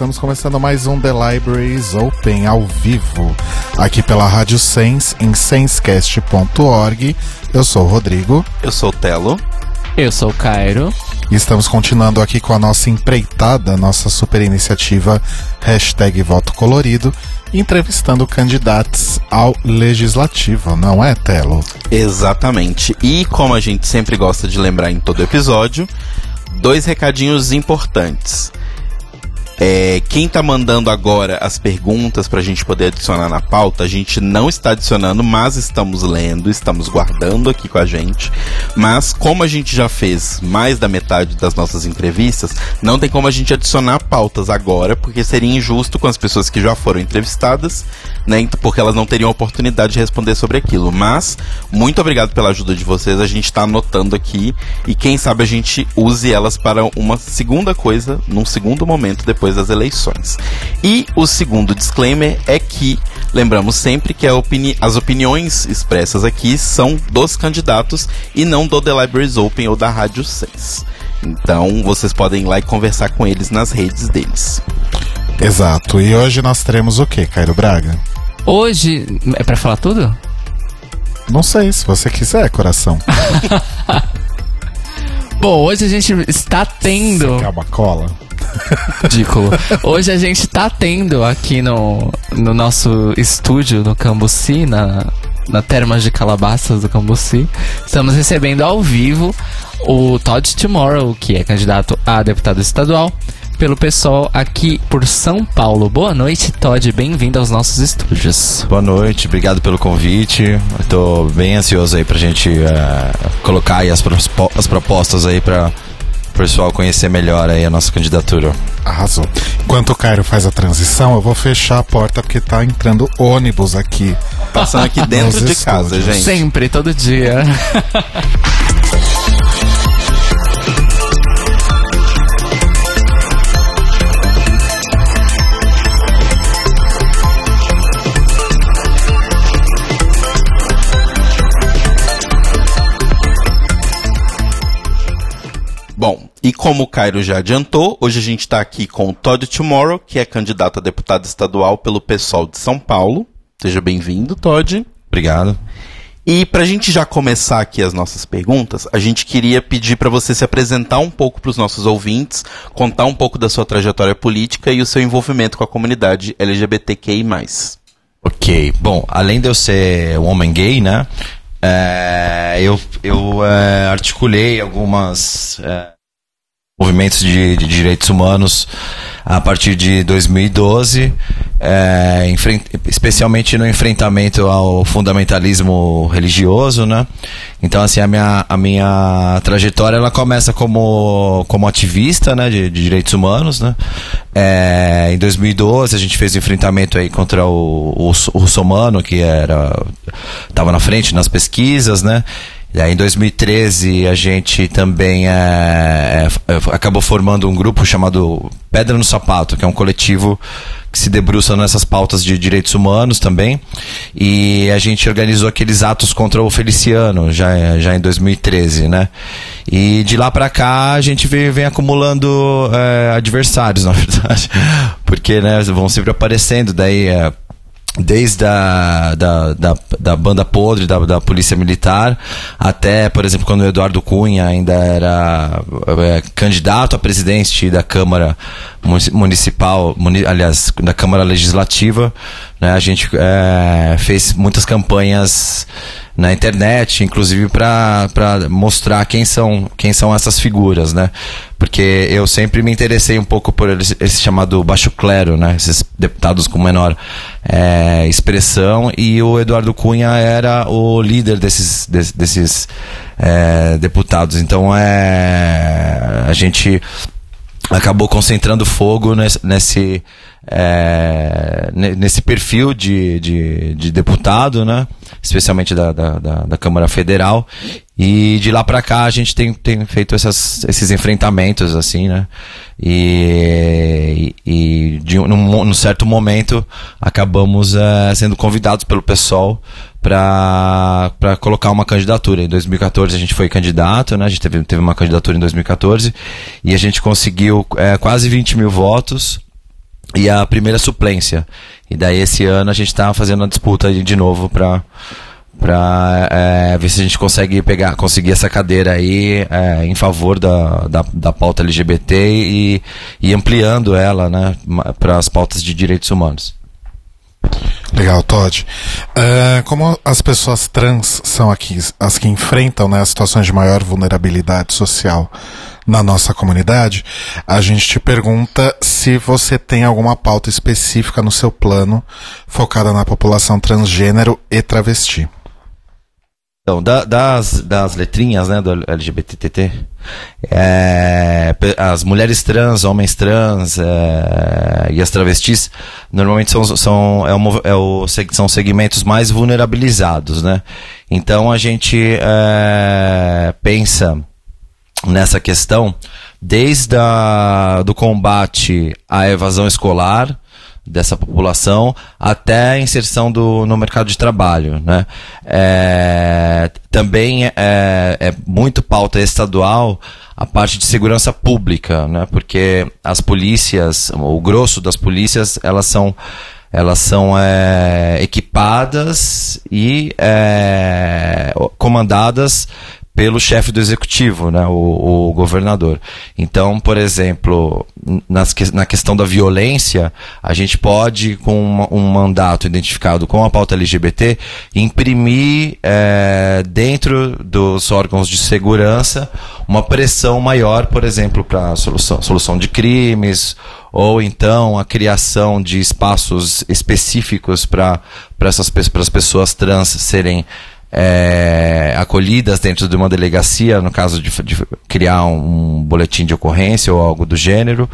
Estamos começando mais um The Libraries Open ao vivo, aqui pela Rádio Sense, em sensecast.org. Eu sou o Rodrigo. Eu sou o Telo. Eu sou o Cairo. E estamos continuando aqui com a nossa empreitada, nossa super iniciativa Hashtag Voto Colorido, entrevistando candidatos ao Legislativo, não é, Telo? Exatamente. E como a gente sempre gosta de lembrar em todo episódio, dois recadinhos importantes. É, quem tá mandando agora as perguntas pra gente poder adicionar na pauta, a gente não está adicionando, mas estamos lendo, estamos guardando aqui com a gente. Mas como a gente já fez mais da metade das nossas entrevistas, não tem como a gente adicionar pautas agora, porque seria injusto com as pessoas que já foram entrevistadas, né? Porque elas não teriam oportunidade de responder sobre aquilo. Mas muito obrigado pela ajuda de vocês, a gente tá anotando aqui e quem sabe a gente use elas para uma segunda coisa, num segundo momento depois das eleições. E o segundo disclaimer é que lembramos sempre que opini as opiniões expressas aqui são dos candidatos e não do The Libraries Open ou da Rádio 6. Então vocês podem ir lá e conversar com eles nas redes deles. Exato. E hoje nós teremos o que, Cairo Braga? Hoje. É pra falar tudo? Não sei, se você quiser, coração. Bom, hoje a gente está tendo. Você quer uma cola? Ridículo. Hoje a gente tá tendo aqui no, no nosso estúdio no Cambuci, na, na Termas de Calabaças do Cambuci. Estamos recebendo ao vivo o Todd Tomorrow, que é candidato a deputado estadual, pelo pessoal aqui por São Paulo. Boa noite, Todd. Bem-vindo aos nossos estúdios. Boa noite, obrigado pelo convite. Estou bem ansioso aí pra gente uh, colocar aí as, as propostas aí pra o pessoal conhecer melhor aí a nossa candidatura. Arrasou. Enquanto o Cairo faz a transição, eu vou fechar a porta porque tá entrando ônibus aqui. Passando aqui dentro de casa, gente. Sempre, todo dia. e como o Cairo já adiantou, hoje a gente está aqui com o Todd Tomorrow, que é candidato a deputado estadual pelo PSOL de São Paulo. Seja bem-vindo, Todd. Obrigado. E para a gente já começar aqui as nossas perguntas, a gente queria pedir para você se apresentar um pouco para os nossos ouvintes, contar um pouco da sua trajetória política e o seu envolvimento com a comunidade LGBTQI+. Ok, bom, além de eu ser um homem gay, né, é, eu eu é, articulei algumas é, movimentos de, de, direitos humanos a partir de 2012, é, especialmente no enfrentamento ao fundamentalismo religioso, né? Então, assim, a minha, a minha trajetória ela começa como, como ativista né, de, de direitos humanos, né? É, em 2012 a gente fez o enfrentamento aí contra o, o, o russomano, que era estava na frente nas pesquisas, né? Em 2013, a gente também é, é, acabou formando um grupo chamado Pedra no Sapato, que é um coletivo que se debruça nessas pautas de direitos humanos também. E a gente organizou aqueles atos contra o Feliciano, já, já em 2013, né? E de lá para cá, a gente vem, vem acumulando é, adversários, na verdade. Porque né, vão sempre aparecendo, daí. Desde a da, da, da banda podre da, da polícia militar até por exemplo quando o Eduardo Cunha ainda era é, candidato a presidente da Câmara Municipal muni, aliás da Câmara Legislativa né, a gente é, fez muitas campanhas na internet, inclusive para mostrar quem são, quem são essas figuras, né? Porque eu sempre me interessei um pouco por esse, esse chamado baixo clero, né? Esses deputados com menor é, expressão e o Eduardo Cunha era o líder desses, desses, desses é, deputados. Então é a gente acabou concentrando fogo nesse, nesse, é, ne- nesse perfil de, de, de deputado, né? Especialmente da, da, da, Câmara Federal. E de lá pra cá a gente tem, tem feito essas, esses enfrentamentos, assim, né? E, e de, um- num, num certo momento acabamos eh, sendo convidados pelo pessoal para colocar uma candidatura. Em 2014 a gente foi candidato, né? A gente teve, teve uma candidatura em 2014 e a gente conseguiu eh, quase 20 mil votos e a primeira suplência. E daí esse ano a gente está fazendo a disputa de novo para para ver se a gente consegue pegar conseguir essa cadeira aí eh, em favor da, da, da pauta LGBT e, e ampliando ela né para as pautas de direitos humanos Legal, Todd. É, como as pessoas trans são aqui as que enfrentam né, as situações de maior vulnerabilidade social na nossa comunidade, a gente te pergunta se você tem alguma pauta específica no seu plano focada na população transgênero e travesti. Então, da- das, das letrinhas, né, do LGBTT, é, as mulheres trans, homens trans é, e as travestis, normalmente são, são, é é o são segmentos mais vulnerabilizados, né? Então, a gente é, pensa nessa questão desde a, do combate à evasão escolar dessa população até a inserção do, no mercado de trabalho. Né? É, também é, é muito pauta estadual a parte de segurança pública, né? porque as polícias, o grosso das polícias, elas são elas são é, equipadas e é, comandadas pelo chefe do executivo, né, o, o governador. Então, por exemplo, nas, na questão da violência, a gente pode, com uma- um mandato identificado com a pauta LGBT, imprimir eh, dentro dos órgãos de segurança uma pressão maior, por exemplo, para solução, solução de crimes, ou então a criação de espaços específicos para essas pras pessoas trans serem é, acolhidas dentro de uma delegacia, no caso de, de criar um, boletim de ocorrência ou algo do gênero,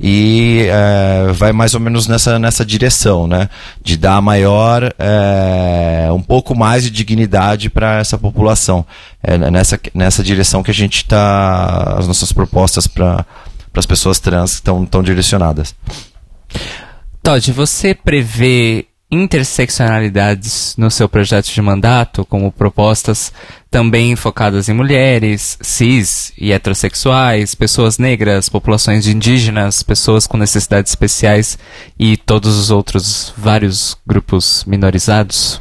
e é, vai mais ou menos nessa, nessa direção, né? De dar maior, é, um pouco mais de dignidade para essa população. É nessa, nessa direção que a gente está, as nossas propostas para as pessoas trans estão estão direcionadas. Todd, você prevê interseccionalidades no seu projeto de mandato, como propostas também focadas em mulheres, cis e heterossexuais, pessoas negras, populações indígenas, pessoas com necessidades especiais e todos os outros vários grupos minorizados?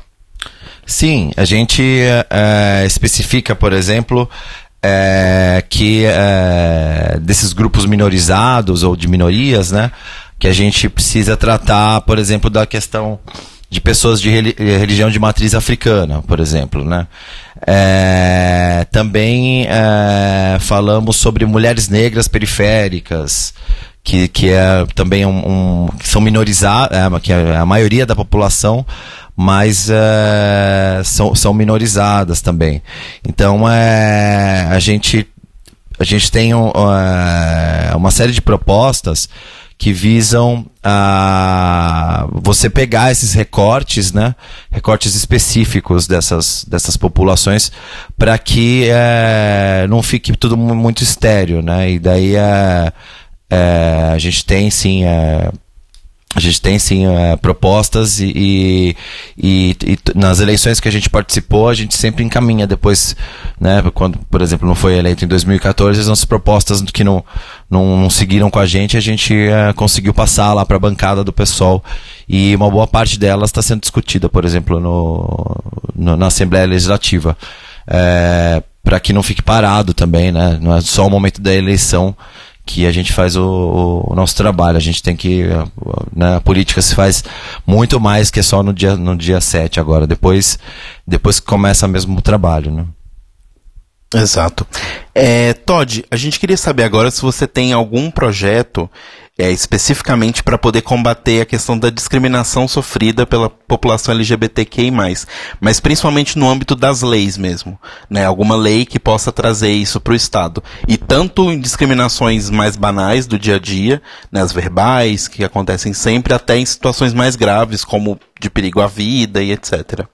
Sim, a gente eh, especifica, por exemplo, eh, que eh, desses grupos minorizados ou de minorias, né, que a gente precisa tratar, por exemplo, da questão de pessoas de eh, religião de matriz africana, por exemplo, né. Eh, também eh, falamos sobre mulheres negras periféricas, que, que é também um, um- que são minorizadas, que é a maioria da população, mas eh, são, são minorizadas também. Então é, a gente a gente tem um, eh, uma série de propostas que visam a você pegar esses recortes, né, recortes específicos dessas, dessas populações para que eh, não fique tudo mu- muito estéreo, né, e daí eh, eh, a gente tem sim a gente tem sim eh, propostas e, e, e- nas eleições que a gente participou, a gente sempre encaminha depois, né? Quando, por exemplo, não foi eleito em 2014, as nossas propostas que não, não, não seguiram com a gente, a gente eh, conseguiu passar lá para a bancada do pessoal e uma boa parte delas está sendo discutida, por exemplo, no, no- na Assembleia Legislativa. para que não fique parado também, né? Não é só o momento da eleição que a gente faz o, o- nosso trabalho. A gente tem que. né, a política se faz muito mais que só no dia, no dia 7 agora. Depois, depois que começa mesmo o trabalho, né? Exato. É, Todd, a gente queria saber agora se você tem algum projeto é, especificamente para poder combater a questão da discriminação sofrida pela população LGBTQI+, mas principalmente no âmbito das leis mesmo, né? Alguma lei que possa trazer isso para o Estado. E tanto em discriminações mais banais do dia a dia, né, as verbais, que acontecem sempre, até em situações mais graves, como de perigo à vida e etc.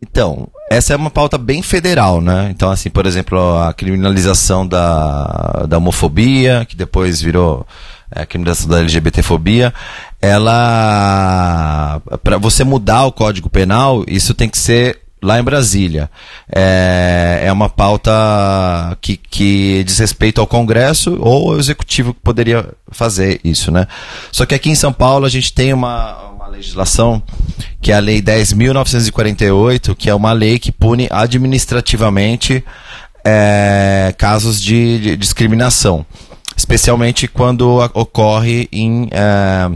Então, essa é uma pauta bem federal, né? Então, assim, por exemplo, a criminalização da, da homofobia, que depois virou é, a criminalização da LGBTfobia, ela. Para você mudar o Código Penal, isso tem que ser lá em Brasília. É, é uma pauta que, que diz respeito ao Congresso ou ao Executivo que poderia fazer isso, né? Só que aqui em São Paulo a gente tem uma, uma legislação que é a Lei 10.948, que é uma lei que pune administrativamente é, casos de, de, discriminação, especialmente quando ocorre em é,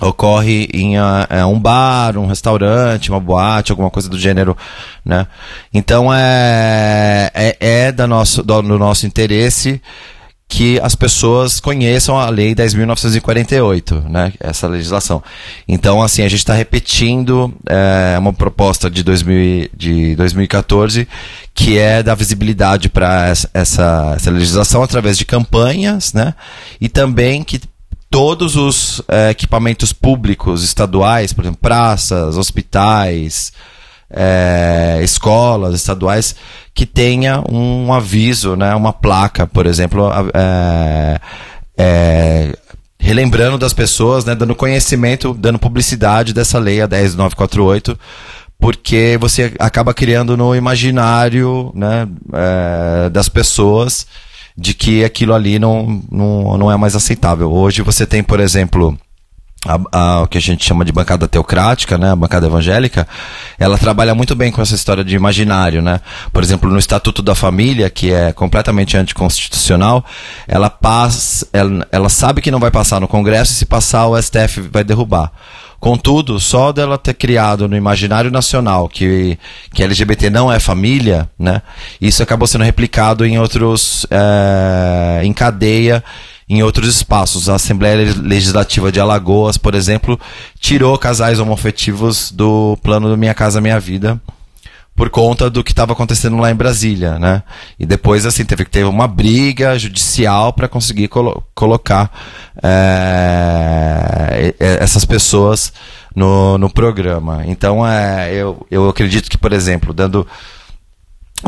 ocorre em uh, um bar, um restaurante, uma boate, alguma coisa do gênero, né? Então é é, é da nosso, do, do nosso interesse que as pessoas conheçam a lei 10.948, né? Essa legislação. Então, assim, a gente está repetindo é, uma proposta de, 2000, de 2014 que é dar visibilidade para essa, essa, legislação através de campanhas, né? E também que todos os é, equipamentos públicos estaduais, por exemplo, praças, hospitais, é, escolas estaduais, que tenha um aviso, né, uma placa, por exemplo, é, é, relembrando das pessoas, né, dando conhecimento, dando publicidade dessa lei, a 10948, porque você acaba criando no imaginário né, é, das pessoas de que aquilo ali não, não, não é mais aceitável. Hoje você tem, por exemplo, a, a, o que a gente chama de bancada teocrática, né, a bancada evangélica, ela trabalha muito bem com essa história de imaginário, né? Por exemplo, no Estatuto da Família, que é completamente anticonstitucional, ela passa, ela, ela sabe que não vai passar no Congresso e se passar o STF vai derrubar. Contudo, só dela ter criado no imaginário nacional que, que LGBT não é família, né? Isso acabou sendo replicado em outros. É, em cadeia em outros espaços. A Assembleia Legislativa de Alagoas, por exemplo, tirou casais homoafetivos do plano do Minha Casa Minha Vida por conta do que estava acontecendo lá em Brasília, né? E depois assim teve que ter uma briga judicial para conseguir colo colocar é, essas pessoas no, no programa. Então é, eu, eu acredito que, por exemplo, dando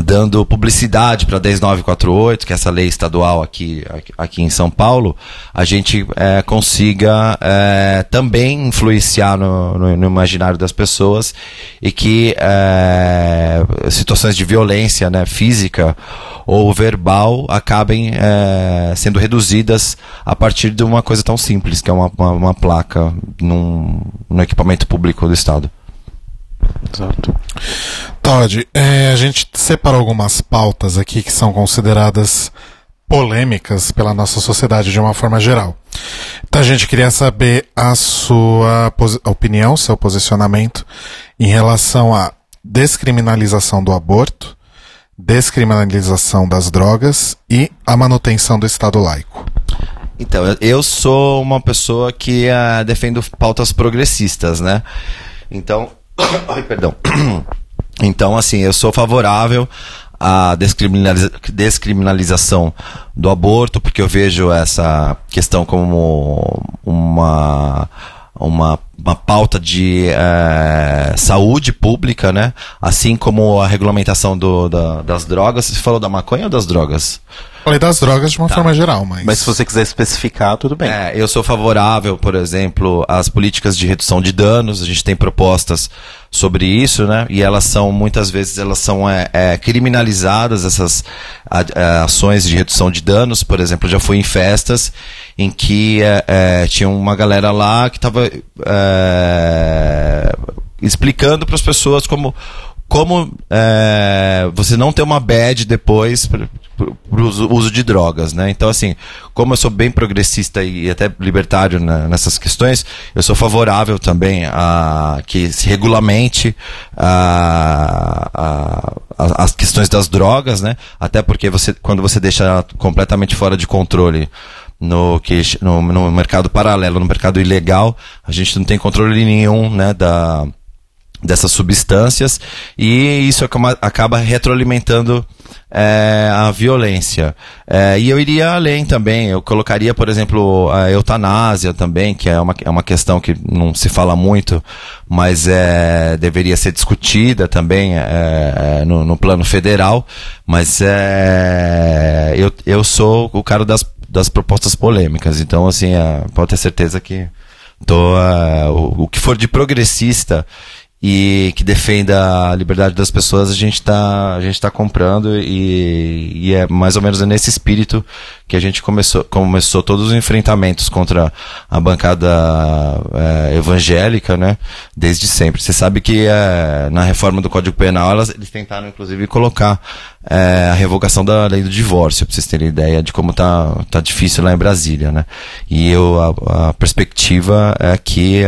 dando publicidade para 10948, que é essa lei estadual aqui, aqui em São Paulo, a gente é, consiga é, também influenciar no, no, no, imaginário das pessoas e que é, situações de violência né, física ou verbal acabem é, sendo reduzidas a partir de uma coisa tão simples, que é uma, uma, uma placa num, no equipamento público do Estado. Exato. Todd, é, a gente separou algumas pautas aqui que são consideradas polêmicas pela nossa sociedade de uma forma geral. Então a gente queria saber a sua opinião, seu posicionamento em relação à descriminalização do aborto, descriminalização das drogas e a manutenção do Estado laico. Então, eu sou uma pessoa que uh, defendo pautas progressistas, né? Então, Ai, perdão. Então, assim, eu sou favorável à descriminaliza descriminalização do aborto, porque eu vejo essa questão como uma, uma, uma pauta de é, saúde pública, né? Assim como a regulamentação do, da, das drogas. Você falou da maconha ou das drogas? Falei das drogas de uma tá. forma geral, mas. Mas se você quiser especificar, tudo bem. É, eu sou favorável, por exemplo, às políticas de redução de danos. A gente tem propostas sobre isso, né? E elas são, muitas vezes, elas são é, é, criminalizadas, essas a, a, é, ações de redução de danos. Por exemplo, já fui em festas em que é, é, tinha uma galera lá que estava é, explicando para as pessoas como como é, você não ter uma bad depois para o uso de drogas, né? Então, assim, como eu sou bem progressista e até libertário nessas questões, eu sou favorável também a que se regulamente a, a, a, as questões das drogas, né? Até porque você, quando você deixa completamente fora de controle no, que, no, no mercado paralelo, no mercado ilegal, a gente não tem controle nenhum né, da, dessas substâncias e isso acaba, retroalimentando é, a violência. É, e eu iria além também, eu colocaria, por exemplo, a eutanásia também, que é uma, é uma questão que não se fala muito, mas é, deveria ser discutida também é, no, no, plano federal. Mas é, eu, eu sou o cara das, das propostas polêmicas, então assim, pode ter certeza que tô, o, o que for de progressista e que defenda a liberdade das pessoas, a gente está tá comprando e, e, é mais ou menos nesse espírito que a gente começou, começou todos os enfrentamentos contra a bancada é, evangélica, né? Desde sempre. Você sabe que é, na reforma do Código Penal elas, eles tentaram inclusive colocar é, a revogação da lei do divórcio, para vocês terem ideia de como tá, tá difícil lá em Brasília, né? E eu, a, a perspectiva é que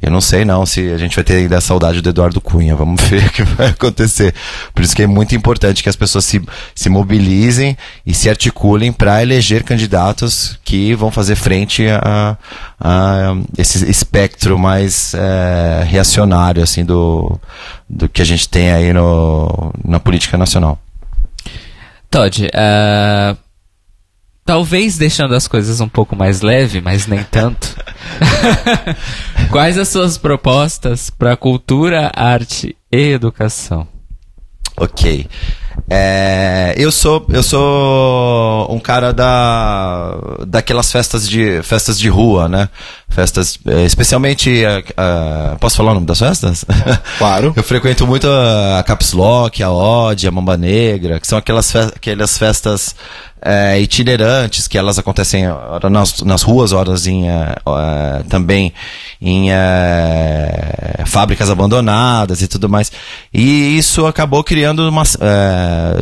eu não sei não se a gente vai ter ainda a saudade do Eduardo Cunha, vamos ver o que vai acontecer. Por isso que é muito importante que as pessoas se, se mobilizem e se articulem para eleger candidatos que vão fazer frente a, a esse espectro mais é, reacionário assim do, do que a gente tem aí no, na política nacional. Todd, uh, talvez deixando as coisas um pouco mais leve, mas nem tanto. Quais as suas propostas para cultura, arte e educação? Ok. É, eu sou eu sou um cara da daquelas festas de festas de rua, né? Festas, é, especialmente uh, posso falar o nome das festas? Claro. eu frequento muito a Caps Lock, a Ode, a Mamba Negra, que são aquelas fe aquelas festas é, itinerantes, que elas acontecem nas, nas ruas, horas em, é, é, também em é, fábricas abandonadas e tudo mais. E isso acabou criando, uma,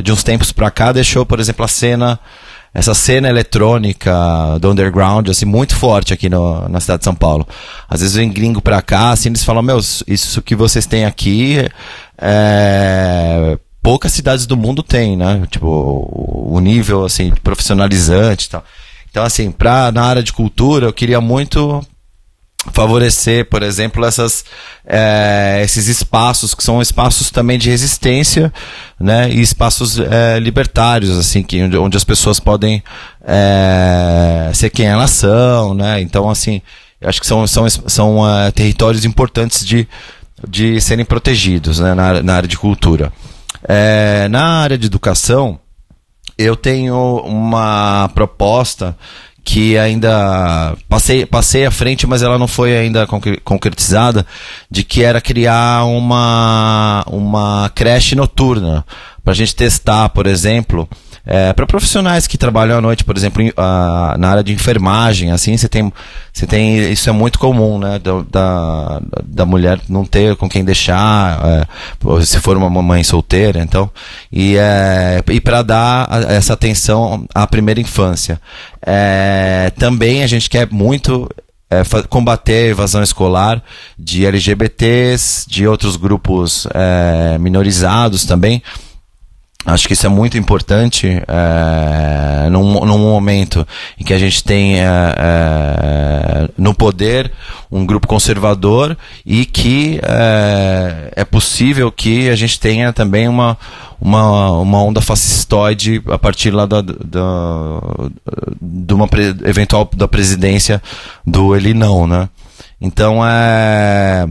de uns tempos para cá, deixou, por exemplo, a cena essa cena eletrônica do underground, assim, muito forte aqui no, na cidade de São Paulo. Às vezes vem gringo pra cá, assim, eles falam, meu, isso que vocês têm aqui é, poucas cidades do mundo têm, né? Tipo, o nível, assim, profissionalizante e tal. Então, assim, pra, na área de cultura, eu queria muito favorecer, por exemplo, essas, é, esses espaços que são espaços também de resistência, né, e espaços é, libertários, assim, que, onde, as pessoas podem é, ser quem elas são, né, então, assim, acho que são, são, são uh, territórios importantes de, de serem protegidos, né, na, na área de cultura. É, na área de educação, eu tenho uma proposta que ainda passei, passei à frente, mas ela não foi ainda concretizada, de que era criar uma, uma creche noturna para a gente testar, por exemplo, é, para profissionais que trabalham à noite, por exemplo, em, a, na área de enfermagem, assim, você tem, você tem, isso é muito comum, né, da, da, mulher não ter com quem deixar, é, se for uma mãe solteira, então, e, é, e para dar essa atenção à primeira infância. É, também a gente quer muito é, combater a evasão escolar de LGBTs, de outros grupos é, minorizados também. Acho que isso é muito importante é, num, num momento em que a gente tem é, é, no poder um grupo conservador e que é, é possível que a gente tenha também uma, uma, uma onda fascistoide a partir lá da, da, de uma pre, eventual da presidência do ele não, né? Então é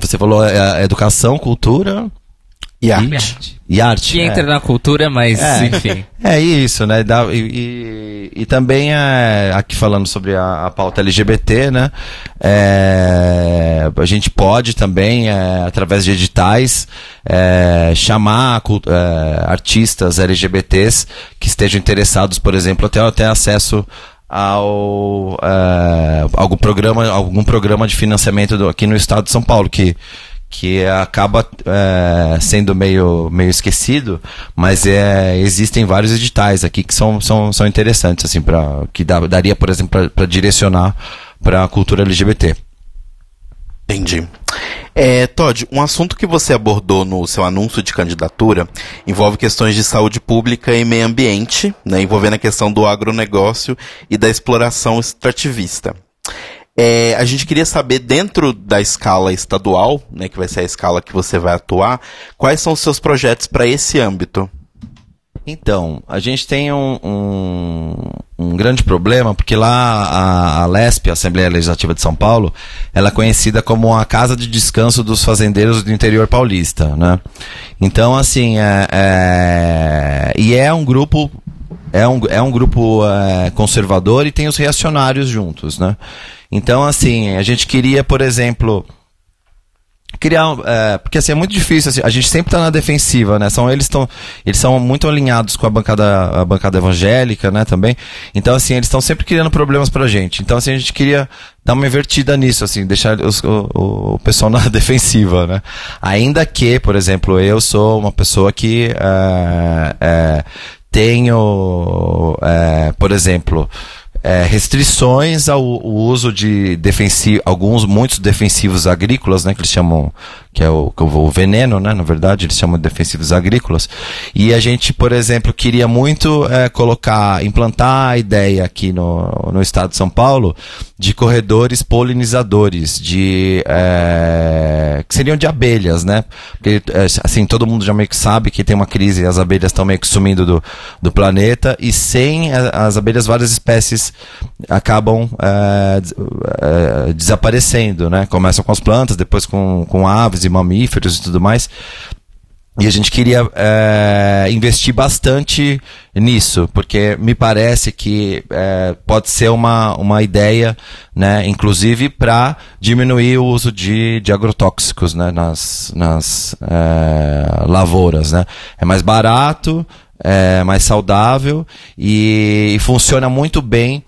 você falou é, educação, cultura e arte. E arte. Que é. entra na cultura, mas é, enfim. É isso, né? e, e, e, também é, aqui falando sobre a, a pauta LGBT, né? É, a gente pode também, é, através de editais, é, chamar é, artistas LGBTs que estejam interessados, por exemplo, até ter acesso ao algum programa algum programa de financiamento do, aqui no estado de São Paulo que que acaba é, sendo meio, meio esquecido, mas é, existem vários editais aqui que são, são, são interessantes, assim, pra, que dá, daria, por exemplo, para direcionar para a cultura LGBT. Entendi. É, Todd, um assunto que você abordou no seu anúncio de candidatura envolve questões de saúde pública e meio ambiente, né, envolvendo a questão do agronegócio e da exploração extrativista. É, a gente queria saber, dentro da escala estadual, né, que vai ser a escala que você vai atuar, quais são os seus projetos para esse âmbito? Então, a gente tem um, um, um grande problema, porque lá a, a LESP, a Assembleia Legislativa de São Paulo, ela é conhecida como a casa de descanso dos fazendeiros do interior paulista, né? Então, assim, é, é, e é um grupo é um, é um grupo é, conservador e tem os reacionários juntos, né? Então, assim, a gente queria, por exemplo, criar é, porque assim é muito difícil assim, a gente sempre está na defensiva né? São eles estão eles são muito alinhados com a bancada a bancada evangélica né também. Então assim eles estão sempre criando problemas para gente. Então assim a gente queria dar uma invertida nisso assim deixar os, o, o pessoal na defensiva né? Ainda que por exemplo eu sou uma pessoa que é, é, tenho é, por exemplo é, restrições ao, ao, uso de defensivo, alguns, muitos defensivos agrícolas, né, que eles chamam, que é o, o veneno, né, na verdade, eles chamam de defensivos agrícolas. E a gente, por exemplo, queria muito é, colocar, implantar a ideia aqui no, no estado de São Paulo de corredores polinizadores, de, é, que seriam de abelhas, né, porque, é, assim, todo mundo já meio que sabe que tem uma crise as abelhas estão meio que sumindo do, do planeta, e sem as abelhas, várias espécies acabam é, é, desaparecendo, né? Começam com as plantas, depois com, com aves e mamíferos e tudo mais. E a gente queria é, investir bastante nisso, porque me parece que é, pode ser uma, uma ideia, né, inclusive para diminuir o uso de, de agrotóxicos né, nas, nas é, lavouras. Né? É mais barato, é mais saudável e, e funciona muito bem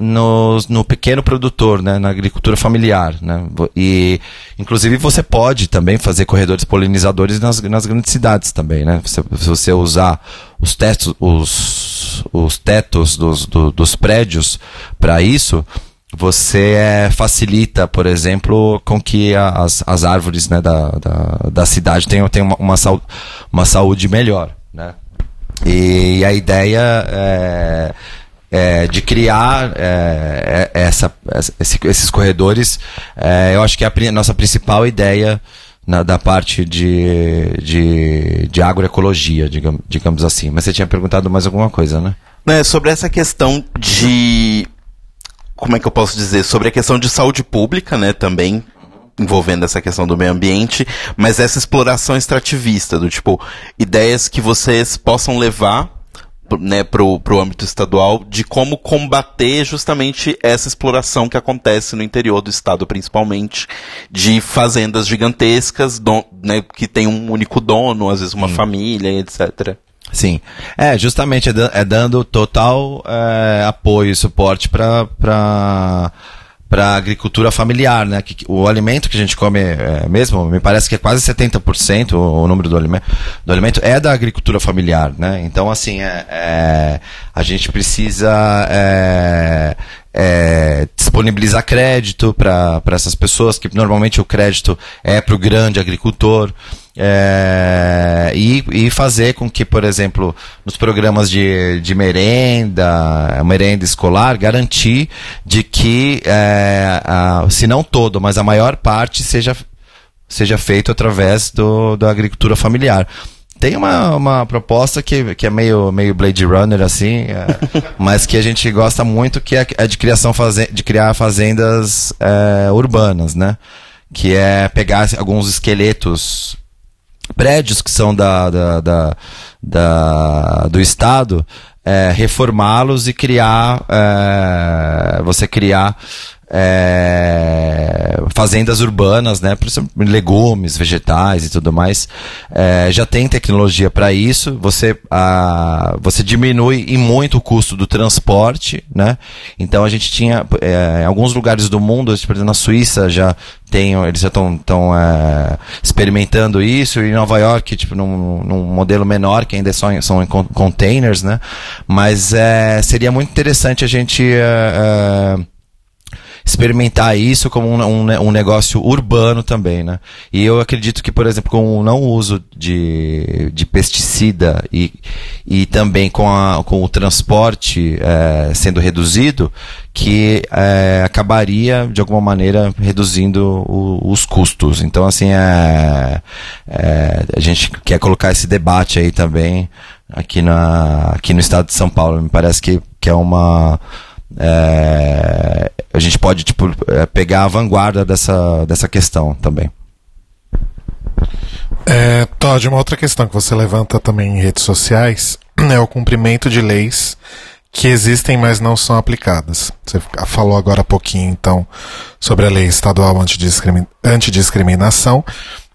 no, no pequeno produtor, né, na agricultura familiar. Né? E, inclusive, você pode também fazer corredores polinizadores nas, nas grandes cidades também. Né? Se, se você usar os, testos, os, os tetos dos, do, dos prédios para isso, você é, facilita, por exemplo, com que as, as árvores né, da, da, da cidade tenham, tenham uma, uma, saúde, uma saúde melhor. Né? E a ideia é, é de criar é, é essa, esse, esses corredores, é, eu acho que é a nossa principal ideia na, da parte de, de, de agroecologia, digamos, digamos assim. Mas você tinha perguntado mais alguma coisa, né? É, sobre essa questão de. Como é que eu posso dizer? Sobre a questão de saúde pública, né, também envolvendo essa questão do meio ambiente, mas essa exploração extrativista, do tipo, ideias que vocês possam levar né, pro, pro âmbito estadual de como combater justamente essa exploração que acontece no interior do estado, principalmente, de fazendas gigantescas, don, né, que tem um único dono, às vezes uma hum. família, etc. Sim, é justamente é, é dando total é, apoio e suporte para para agricultura familiar, né? Que, o alimento que a gente come é, mesmo, me parece que é quase 70% o, o número do alimento, do alimento é da agricultura familiar, né? Então, assim, é, é a gente precisa é, é, disponibilizar crédito para essas pessoas, que normalmente o crédito é para o grande agricultor. É, e, e, fazer com que, por exemplo, nos programas de, de merenda, merenda escolar, garantir de que, é, a, se não todo, mas a maior parte seja, seja feito através do, da agricultura familiar. Tem uma, uma proposta que, que é meio, meio Blade Runner, assim, é, mas que a gente gosta muito, que é, é de, criação faze de criar fazendas é, urbanas, né? Que é pegar alguns esqueletos prédios que são da, da, da, da do Estado, é, reformá-los e criar, é, você criar é, fazendas urbanas, né, legumes, vegetais e tudo mais, é, já tem tecnologia para isso. Você, a, você diminui em muito o custo do transporte, né? Então a gente tinha é, em alguns lugares do mundo, por exemplo, na Suíça já tem, eles já estão é, experimentando isso. E em Nova York, tipo, num, num modelo menor que ainda é só são em containers, né? Mas é, seria muito interessante a gente experimentar isso como um, um, um, negócio urbano também, né? E eu acredito que, por exemplo, com o não uso de, de pesticida e, e também com, a, com o transporte é, sendo reduzido, que é, acabaria de alguma maneira reduzindo o, os custos. Então, assim, é, é, a gente quer colocar esse debate aí também aqui, na, aqui no estado de São Paulo. Me parece que, que é uma é, a gente pode tipo, é, pegar a vanguarda dessa, dessa questão também. É, Todd, uma outra questão que você levanta também em redes sociais é o cumprimento de leis que existem, mas não são aplicadas. Você falou agora há pouquinho, então, sobre a lei estadual antidiscriminação.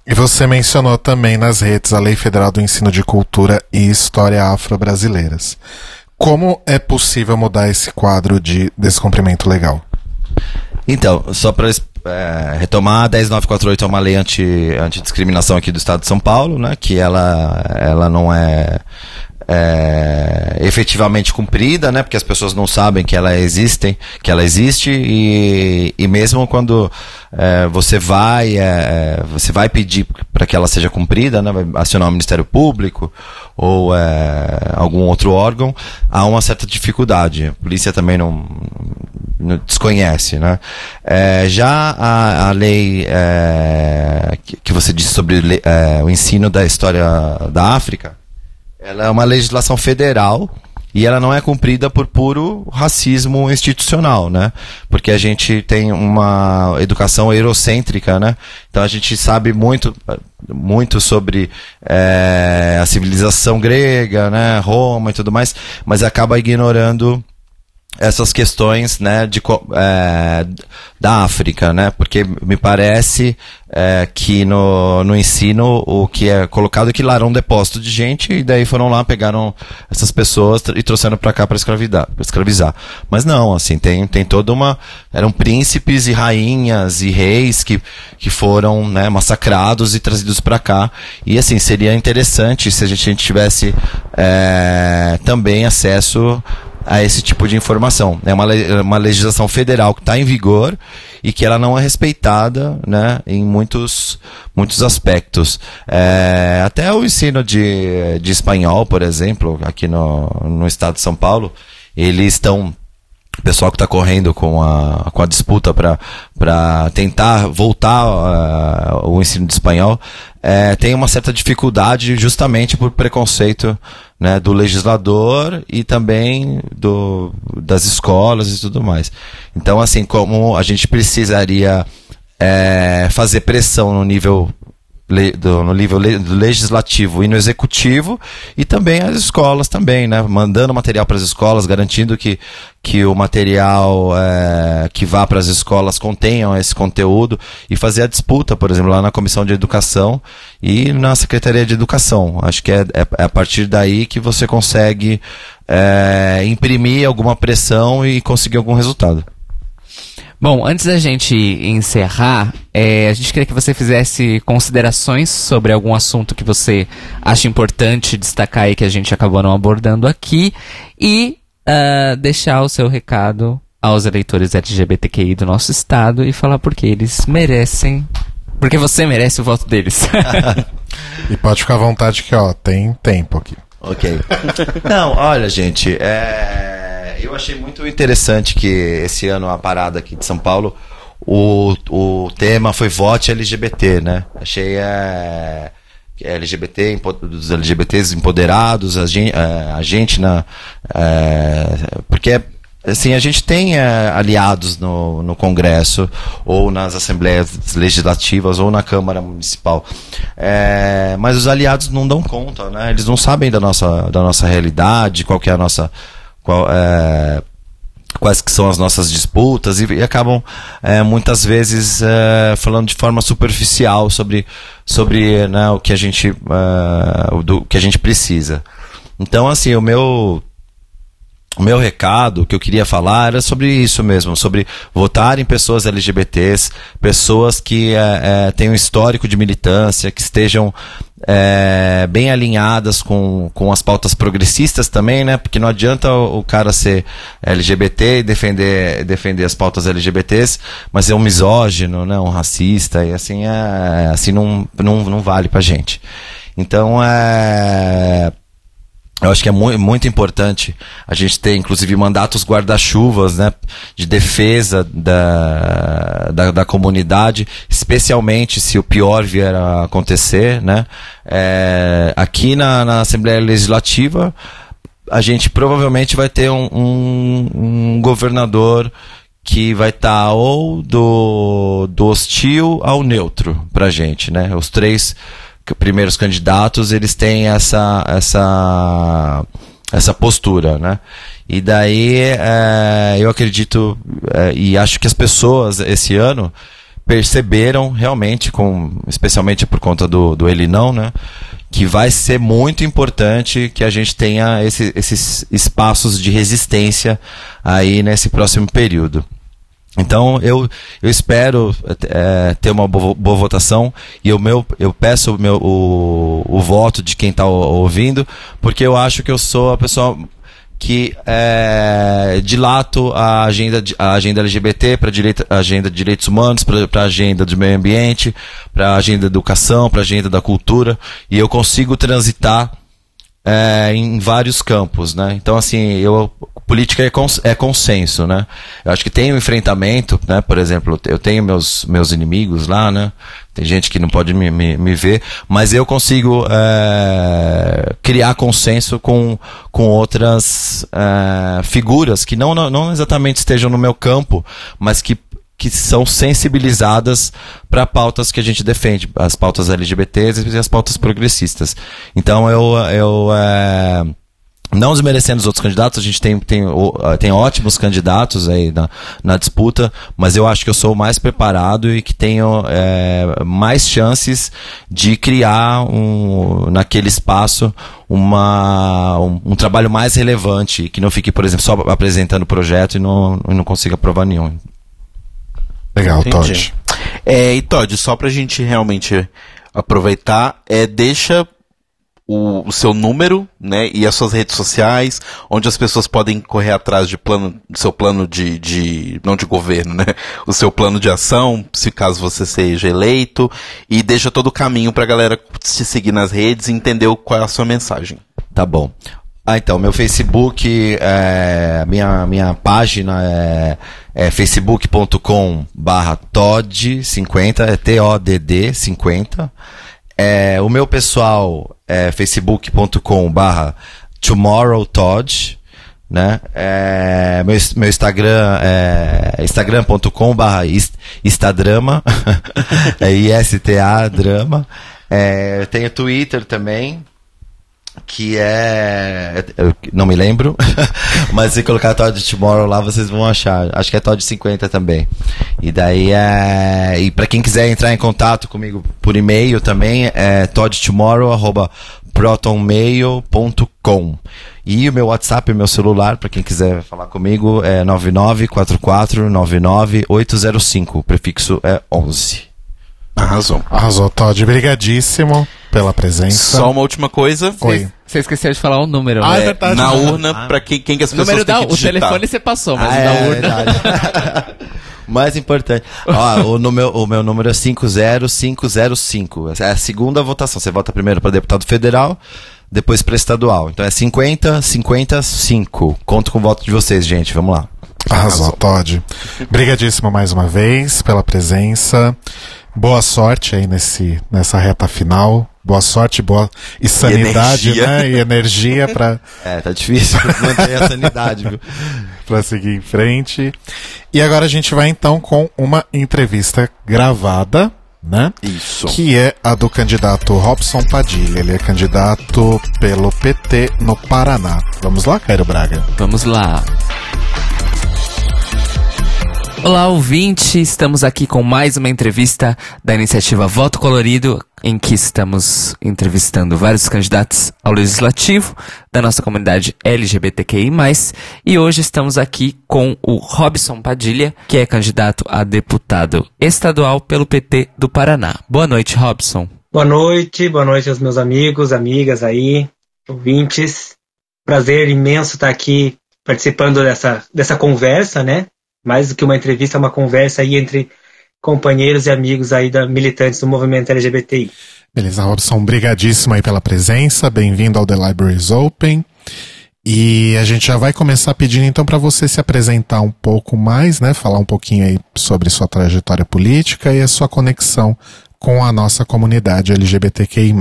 E você mencionou também nas redes a Lei Federal do Ensino de Cultura e História Afro-Brasileiras. Como é possível mudar esse quadro de descumprimento legal? Então, só para é, retomar, a 10948 é uma lei anti, antidiscriminação aqui do Estado de São Paulo, né, que ela, ela não é, é, efetivamente cumprida, né, porque as pessoas não sabem que ela existe, que ela existe e, e mesmo quando é, você vai é, você vai pedir para que ela seja cumprida, né, vai acionar o Ministério Público ou é, algum outro órgão, há uma certa dificuldade. A polícia também não, não desconhece, né? É, já a, a lei é, que, você disse sobre é, o ensino da história da África, ela é uma legislação federal e ela não é cumprida por puro racismo institucional, né? Porque a gente tem uma educação eurocêntrica, né? Então a gente sabe muito, muito sobre é, a civilização grega, né? Roma e tudo mais, mas acaba ignorando essas questões né, de, é, da África, né? Porque me parece é, que no, no ensino o que é colocado é que lá era um depósito de gente e daí foram lá, pegaram essas pessoas e trouxeram para cá para escravizar. Mas não, assim, tem, tem toda uma. Eram príncipes e rainhas e reis que, que foram né, massacrados e trazidos para cá. E assim, seria interessante se a gente, a gente tivesse é, também acesso a esse tipo de informação. É uma, uma legislação federal que está em vigor e que ela não é respeitada né, em muitos, muitos aspectos. É, até o ensino de, de espanhol, por exemplo, aqui no, no estado de São Paulo, eles estão o pessoal que está correndo com a, com a disputa para tentar voltar uh, o ensino de espanhol é, tem uma certa dificuldade justamente por preconceito né, do legislador e também do, das escolas e tudo mais. Então, assim, como a gente precisaria é, fazer pressão no nível do, no nível legislativo e no executivo e também as escolas também, né? Mandando material para as escolas, garantindo que, que o material é, que vá para as escolas contenham esse conteúdo e fazer a disputa, por exemplo, lá na Comissão de Educação e na Secretaria de Educação. Acho que é, é, é a partir daí que você consegue é, imprimir alguma pressão e conseguir algum resultado. Bom, antes da gente encerrar, é, a gente queria que você fizesse considerações sobre algum assunto que você acha importante destacar e que a gente acabou não abordando aqui e uh, deixar o seu recado aos eleitores LGBTQI do nosso estado e falar porque eles merecem, porque você merece o voto deles. e pode ficar à vontade que ó, tem tempo aqui. Ok. Não, olha, gente, é eu achei muito interessante que esse ano a parada aqui de São Paulo, o, o tema foi vote LGBT, né? Achei é, LGBT, dos LGBTs empoderados, a gente, é, a gente na. É, porque assim, a gente tem é, aliados no, no Congresso, ou nas assembleias legislativas, ou na Câmara Municipal. É, mas os aliados não dão conta, né? Eles não sabem da nossa, da nossa realidade, qual que é a nossa qual, é, quais que são as nossas disputas e, e acabam é, muitas vezes é, falando de forma superficial sobre, sobre né, o que a gente é, do que a gente precisa. Então assim o meu o meu recado que eu queria falar era sobre isso mesmo, sobre votar em pessoas LGBTs, pessoas que é, é, têm um histórico de militância, que estejam é, bem alinhadas com, com as pautas progressistas também, né? Porque não adianta o, o cara ser LGBT e defender, defender as pautas LGBTs, mas ser um misógino, né? Um racista, e assim, é, assim não, não, não vale pra gente. Então, é eu acho que é mu muito importante a gente ter, inclusive, mandatos guarda-chuvas, né, de defesa da, da, da, comunidade, especialmente se o pior vier a acontecer, né. É, aqui na, na Assembleia Legislativa, a gente provavelmente vai ter um, um, um governador que vai estar tá ou do, do hostil ao neutro pra gente, né. Os três primeiros candidatos, eles têm essa, essa, essa postura, né? E daí é, eu acredito é, e acho que as pessoas esse ano perceberam realmente, com, especialmente por conta do, do ele não, né? Que vai ser muito importante que a gente tenha esse, esses espaços de resistência aí nesse próximo período. Então eu, eu espero é, ter uma boa, boa, votação e o meu, eu peço o, meu, o, o voto de quem está ouvindo, porque eu acho que eu sou a pessoa que é, dilato a agenda, a agenda LGBT para a agenda de direitos humanos, para a agenda do meio ambiente, para a agenda da educação, para a agenda da cultura, e eu consigo transitar é, em vários campos, né? Então, assim, eu, política é, cons, é consenso, né? Eu acho que tem um enfrentamento, né? Por exemplo, eu tenho meus, meus inimigos lá, né? Tem gente que não pode me, me, me ver, mas eu consigo é, criar consenso com, com outras é, figuras que não, não, não exatamente estejam no meu campo, mas que que são sensibilizadas para pautas que a gente defende, as pautas LGBTs e as pautas progressistas. Então eu, eu é, não desmerecendo os outros candidatos, a gente tem, tem, tem ótimos candidatos aí na, na disputa, mas eu acho que eu sou mais preparado e que tenho é, mais chances de criar um, naquele espaço uma, um, um, trabalho mais relevante, que não fique, por exemplo, só apresentando o projeto e não, e não consiga provar nenhum. Legal, Entendi. Todd. É, e Todd, só pra gente realmente aproveitar, é, deixa o, o, seu número, né, e as suas redes sociais, onde as pessoas podem correr atrás de plano, seu plano de, de, não de governo, né, o seu plano de ação, se caso você seja eleito, e deixa todo o caminho pra galera te seguir nas redes e entender qual é a sua mensagem. Tá bom. Ah, então, meu Facebook, é, minha, minha página é, é facebook.com barra Todd50, é T-O-D-D 50. É, o meu pessoal é facebook.com barra Tomorrow Todd, né? É, meu, meu Instagram é instagram.com barra Instadrama, é I-S-T-A Drama. É, eu tenho Twitter também, que é. Não me lembro, mas se colocar Todd Tomorrow lá vocês vão achar. Acho que é Todd 50 também. E daí é. E para quem quiser entrar em contato comigo por e-mail também é toddtomorrow.protonmail.com. E o meu WhatsApp, o meu celular, para quem quiser falar comigo, é 9944990805. O prefixo é 11. Arrasou. Arrasou, Todd. Obrigadíssimo pela presença. Só uma última coisa. Oi. Você esqueceu de falar o número. Ah, é, é verdade. Na urna, ah. pra quem, quem que as pessoas número da, O telefone você passou, mas ah, é, da urna... Mais importante. Ó, o, no meu, o meu número é 50505. É a segunda votação. Você vota primeiro para deputado federal, depois para estadual. Então é 50, 55. Conto com o voto de vocês, gente. Vamos lá. Arrasou, Todd. Obrigadíssimo mais uma vez pela presença. Boa sorte aí nesse, nessa reta final. Boa sorte, boa e sanidade, e né? E energia para É, tá difícil manter a sanidade, viu? para seguir em frente. E agora a gente vai então com uma entrevista gravada, né? Isso. Que é a do candidato Robson Padilha. Ele é candidato pelo PT no Paraná. Vamos lá, Cairo Braga? Vamos lá. Olá, ouvinte! Estamos aqui com mais uma entrevista da iniciativa Voto Colorido, em que estamos entrevistando vários candidatos ao legislativo da nossa comunidade LGBTQI. E hoje estamos aqui com o Robson Padilha, que é candidato a deputado estadual pelo PT do Paraná. Boa noite, Robson. Boa noite, boa noite aos meus amigos, amigas aí, ouvintes. Prazer imenso estar aqui participando dessa, dessa conversa, né? Mais do que uma entrevista, é uma conversa aí entre companheiros e amigos aí da militantes do movimento LGBTI. Beleza, Robson, brigadíssimo aí pela presença, bem-vindo ao The Libraries Open. E a gente já vai começar pedindo então para você se apresentar um pouco mais, né? Falar um pouquinho aí sobre sua trajetória política e a sua conexão com a nossa comunidade LGBTQI+.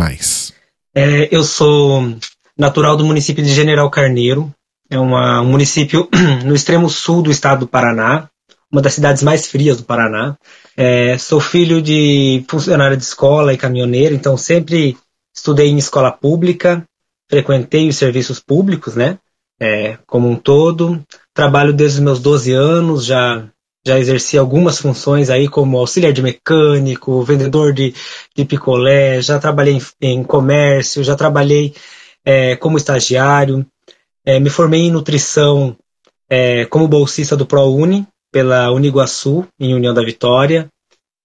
É, eu sou natural do município de General Carneiro, é uma, um município no extremo sul do estado do Paraná, uma das cidades mais frias do Paraná. É, sou filho de funcionário de escola e caminhoneiro, então sempre estudei em escola pública, frequentei os serviços públicos, né? É, como um todo. Trabalho desde os meus 12 anos, já já exerci algumas funções aí como auxiliar de mecânico, vendedor de, de picolé, já trabalhei em, em comércio, já trabalhei é, como estagiário, é, me formei em nutrição é, como bolsista do ProUni pela Uniguaçu, em União da Vitória,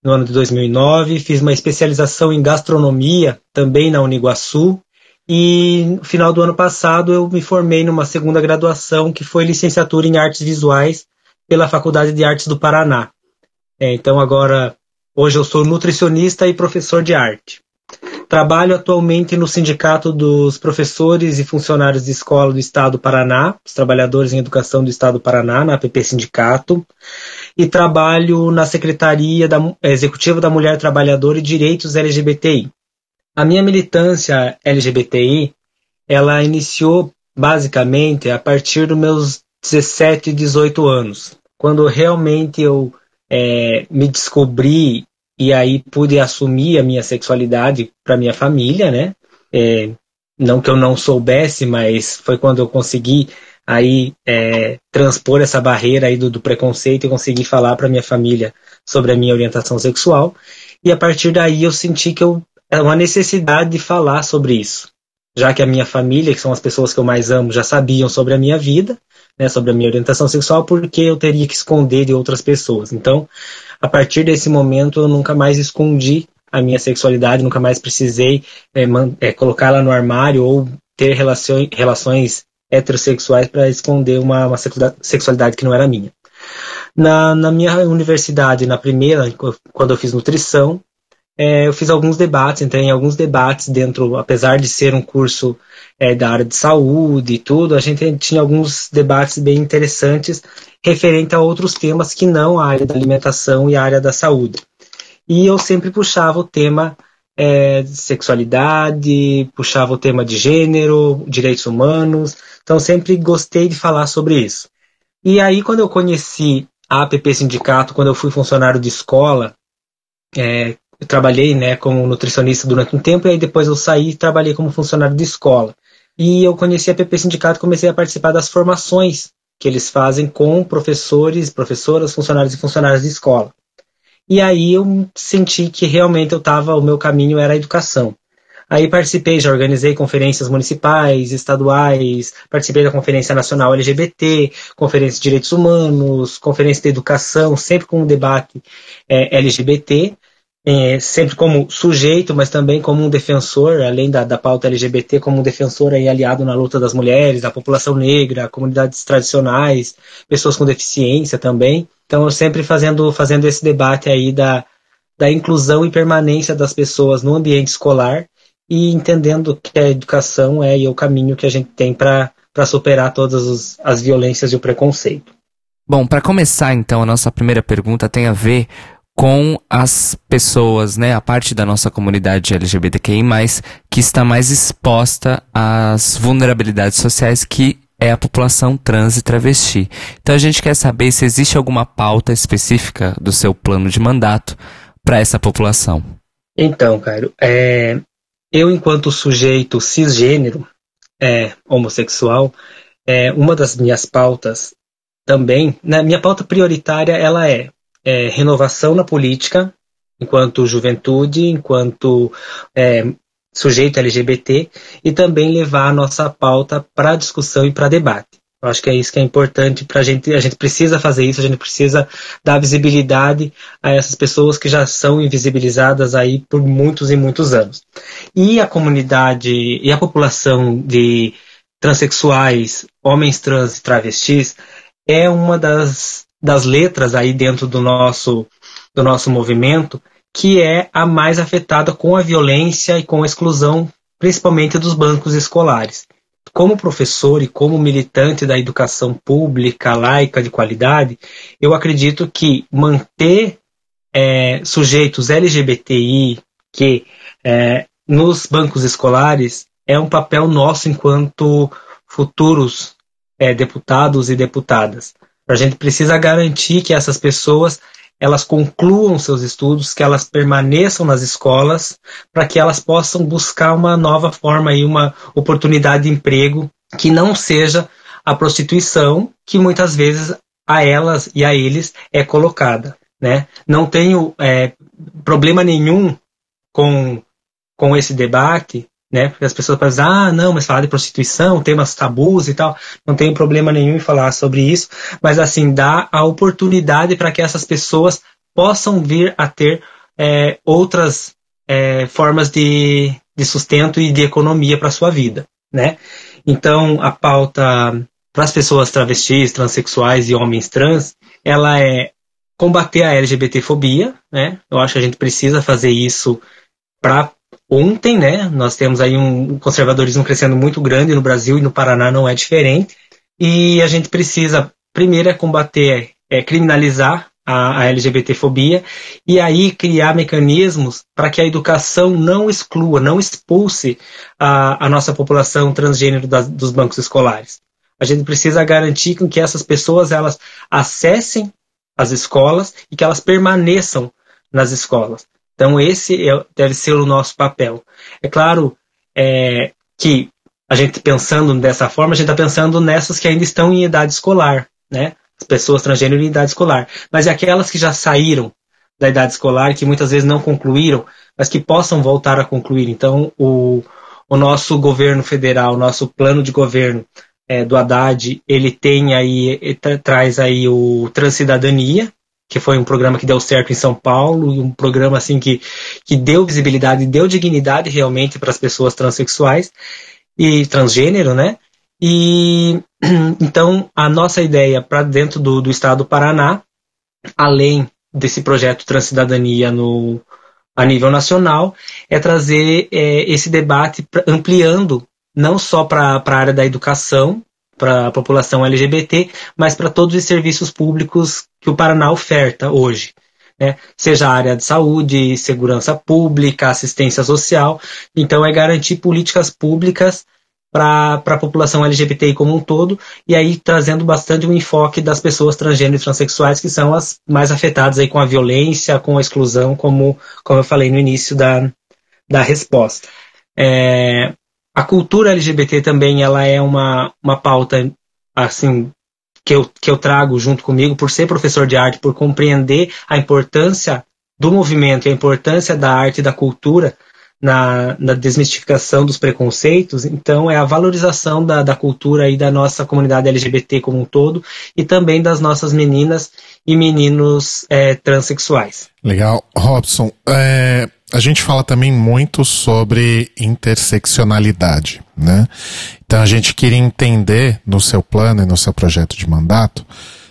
no ano de 2009. Fiz uma especialização em gastronomia também na Uniguaçu. E no final do ano passado eu me formei numa segunda graduação que foi licenciatura em artes visuais pela Faculdade de Artes do Paraná. É, então agora, hoje eu sou nutricionista e professor de arte. Trabalho atualmente no Sindicato dos Professores e Funcionários de Escola do Estado do Paraná, os trabalhadores em educação do Estado do Paraná, na APP Sindicato, e trabalho na Secretaria da, Executiva da Mulher Trabalhadora e Direitos LGBTI. A minha militância LGBTI, ela iniciou basicamente a partir dos meus 17, 18 anos, quando realmente eu é, me descobri e aí pude assumir a minha sexualidade para minha família, né? É, não que eu não soubesse, mas foi quando eu consegui aí é, transpor essa barreira aí do, do preconceito e consegui falar para minha família sobre a minha orientação sexual. E a partir daí eu senti que eu era é uma necessidade de falar sobre isso, já que a minha família, que são as pessoas que eu mais amo, já sabiam sobre a minha vida, né, sobre a minha orientação sexual, porque eu teria que esconder de outras pessoas. Então, a partir desse momento eu nunca mais escondi a minha sexualidade, nunca mais precisei é, é, colocá-la no armário ou ter relações, relações heterossexuais para esconder uma, uma, sexualidade que não era minha. Na, na minha universidade, na primeira, quando eu fiz nutrição, é, eu fiz alguns debates, entrei em alguns debates dentro, apesar de ser um curso é, da área de saúde e tudo, a gente tinha alguns debates bem interessantes referente a outros temas que não a área da alimentação e a área da saúde. E eu sempre puxava o tema é, de sexualidade, puxava o tema de gênero, direitos humanos, então sempre gostei de falar sobre isso. E aí, quando eu conheci a APP Sindicato, quando eu fui funcionário de escola, é, eu trabalhei né, como nutricionista durante um tempo e aí depois eu saí e trabalhei como funcionário de escola. E eu conheci a PP Sindicato e comecei a participar das formações que eles fazem com professores, professoras, funcionários e funcionárias de escola. E aí eu senti que realmente eu estava, o meu caminho era a educação. Aí participei, já organizei conferências municipais, estaduais, participei da Conferência Nacional LGBT, Conferência de Direitos Humanos, Conferência de Educação, sempre com um debate é, LGBT é, sempre como sujeito, mas também como um defensor, além da, da pauta LGBT, como um defensor aí aliado na luta das mulheres, da população negra, comunidades tradicionais, pessoas com deficiência também. Então, eu sempre fazendo, fazendo esse debate aí da, da inclusão e permanência das pessoas no ambiente escolar e entendendo que a educação é o caminho que a gente tem para superar todas os, as violências e o preconceito. Bom, para começar então, a nossa primeira pergunta tem a ver com as pessoas, né, a parte da nossa comunidade LGBTQI+, que está mais exposta às vulnerabilidades sociais que é a população trans e travesti. Então a gente quer saber se existe alguma pauta específica do seu plano de mandato para essa população. Então, Cairo, é, eu enquanto sujeito cisgênero, é, homossexual, é, uma das minhas pautas também, né, minha pauta prioritária ela é é, renovação na política, enquanto juventude, enquanto é, sujeito LGBT, e também levar a nossa pauta para discussão e para debate. Eu acho que é isso que é importante para a gente. A gente precisa fazer isso, a gente precisa dar visibilidade a essas pessoas que já são invisibilizadas aí por muitos e muitos anos. E a comunidade e a população de transexuais, homens trans e travestis é uma das, das letras aí dentro do nosso, do nosso movimento que é a mais afetada com a violência e com a exclusão, principalmente dos bancos escolares como professor e como militante da educação pública, laica, de qualidade, eu acredito que manter é, sujeitos LGBTI que é, nos bancos escolares é um papel nosso enquanto futuros é, deputados e deputadas. A gente precisa garantir que essas pessoas elas concluam seus estudos, que elas permaneçam nas escolas, para que elas possam buscar uma nova forma e uma oportunidade de emprego que não seja a prostituição, que muitas vezes a elas e a eles é colocada. Né? Não tenho é, problema nenhum com, com esse debate, né? Porque as pessoas pensam, ah, não, mas falar de prostituição, temas tabus e tal, não tem problema nenhum em falar sobre isso, mas assim, dá a oportunidade para que essas pessoas possam vir a ter é, outras é, formas de, de sustento e de economia para sua vida, né? Então, a pauta para as pessoas travestis, transexuais e homens trans, ela é combater a LGBTfobia, né? Eu acho que a gente precisa fazer isso para ontem, né? Nós temos aí um conservadorismo crescendo muito grande no Brasil e no Paraná não é diferente. E a gente precisa, primeiro, é combater, é criminalizar a, a LGBTfobia e aí criar mecanismos para que a educação não exclua, não expulse a, a nossa população transgênero das, dos bancos escolares. A gente precisa garantir que essas pessoas elas acessem as escolas e que elas permaneçam nas escolas. Então, esse é, deve ser o nosso papel. É claro é, que a gente pensando dessa forma, a gente está pensando nessas que ainda estão em idade escolar, né? As pessoas transgênero em idade escolar. Mas é aquelas que já saíram da idade escolar, que muitas vezes não concluíram, mas que possam voltar a concluir. Então, o, o nosso governo federal, o nosso plano de governo é, do Haddad, ele tem aí, tra traz aí o Transcidadania, que foi um programa que deu certo em São Paulo, um programa assim que, que deu visibilidade, deu dignidade realmente para as pessoas transexuais e transgênero, né? E então a nossa ideia para dentro do, do estado do Paraná, além desse projeto Transcidadania no, a nível nacional, é trazer é, esse debate ampliando não só para a área da educação, para a população LGBT, mas para todos os serviços públicos que o Paraná oferta hoje. Né? Seja a área de saúde, segurança pública, assistência social. Então, é garantir políticas públicas para a população LGBTI como um todo, e aí trazendo bastante um enfoque das pessoas transgênero e transexuais, que são as mais afetadas aí com a violência, com a exclusão, como, como eu falei no início da, da resposta. É, a cultura LGBT também ela é uma, uma pauta assim que eu, que eu trago junto comigo por ser professor de arte, por compreender a importância do movimento, a importância da arte e da cultura na, na desmistificação dos preconceitos. Então, é a valorização da, da cultura e da nossa comunidade LGBT como um todo e também das nossas meninas e meninos é, transexuais. Legal. Robson, é, a gente fala também muito sobre interseccionalidade, né? Então a gente queria entender no seu plano e no seu projeto de mandato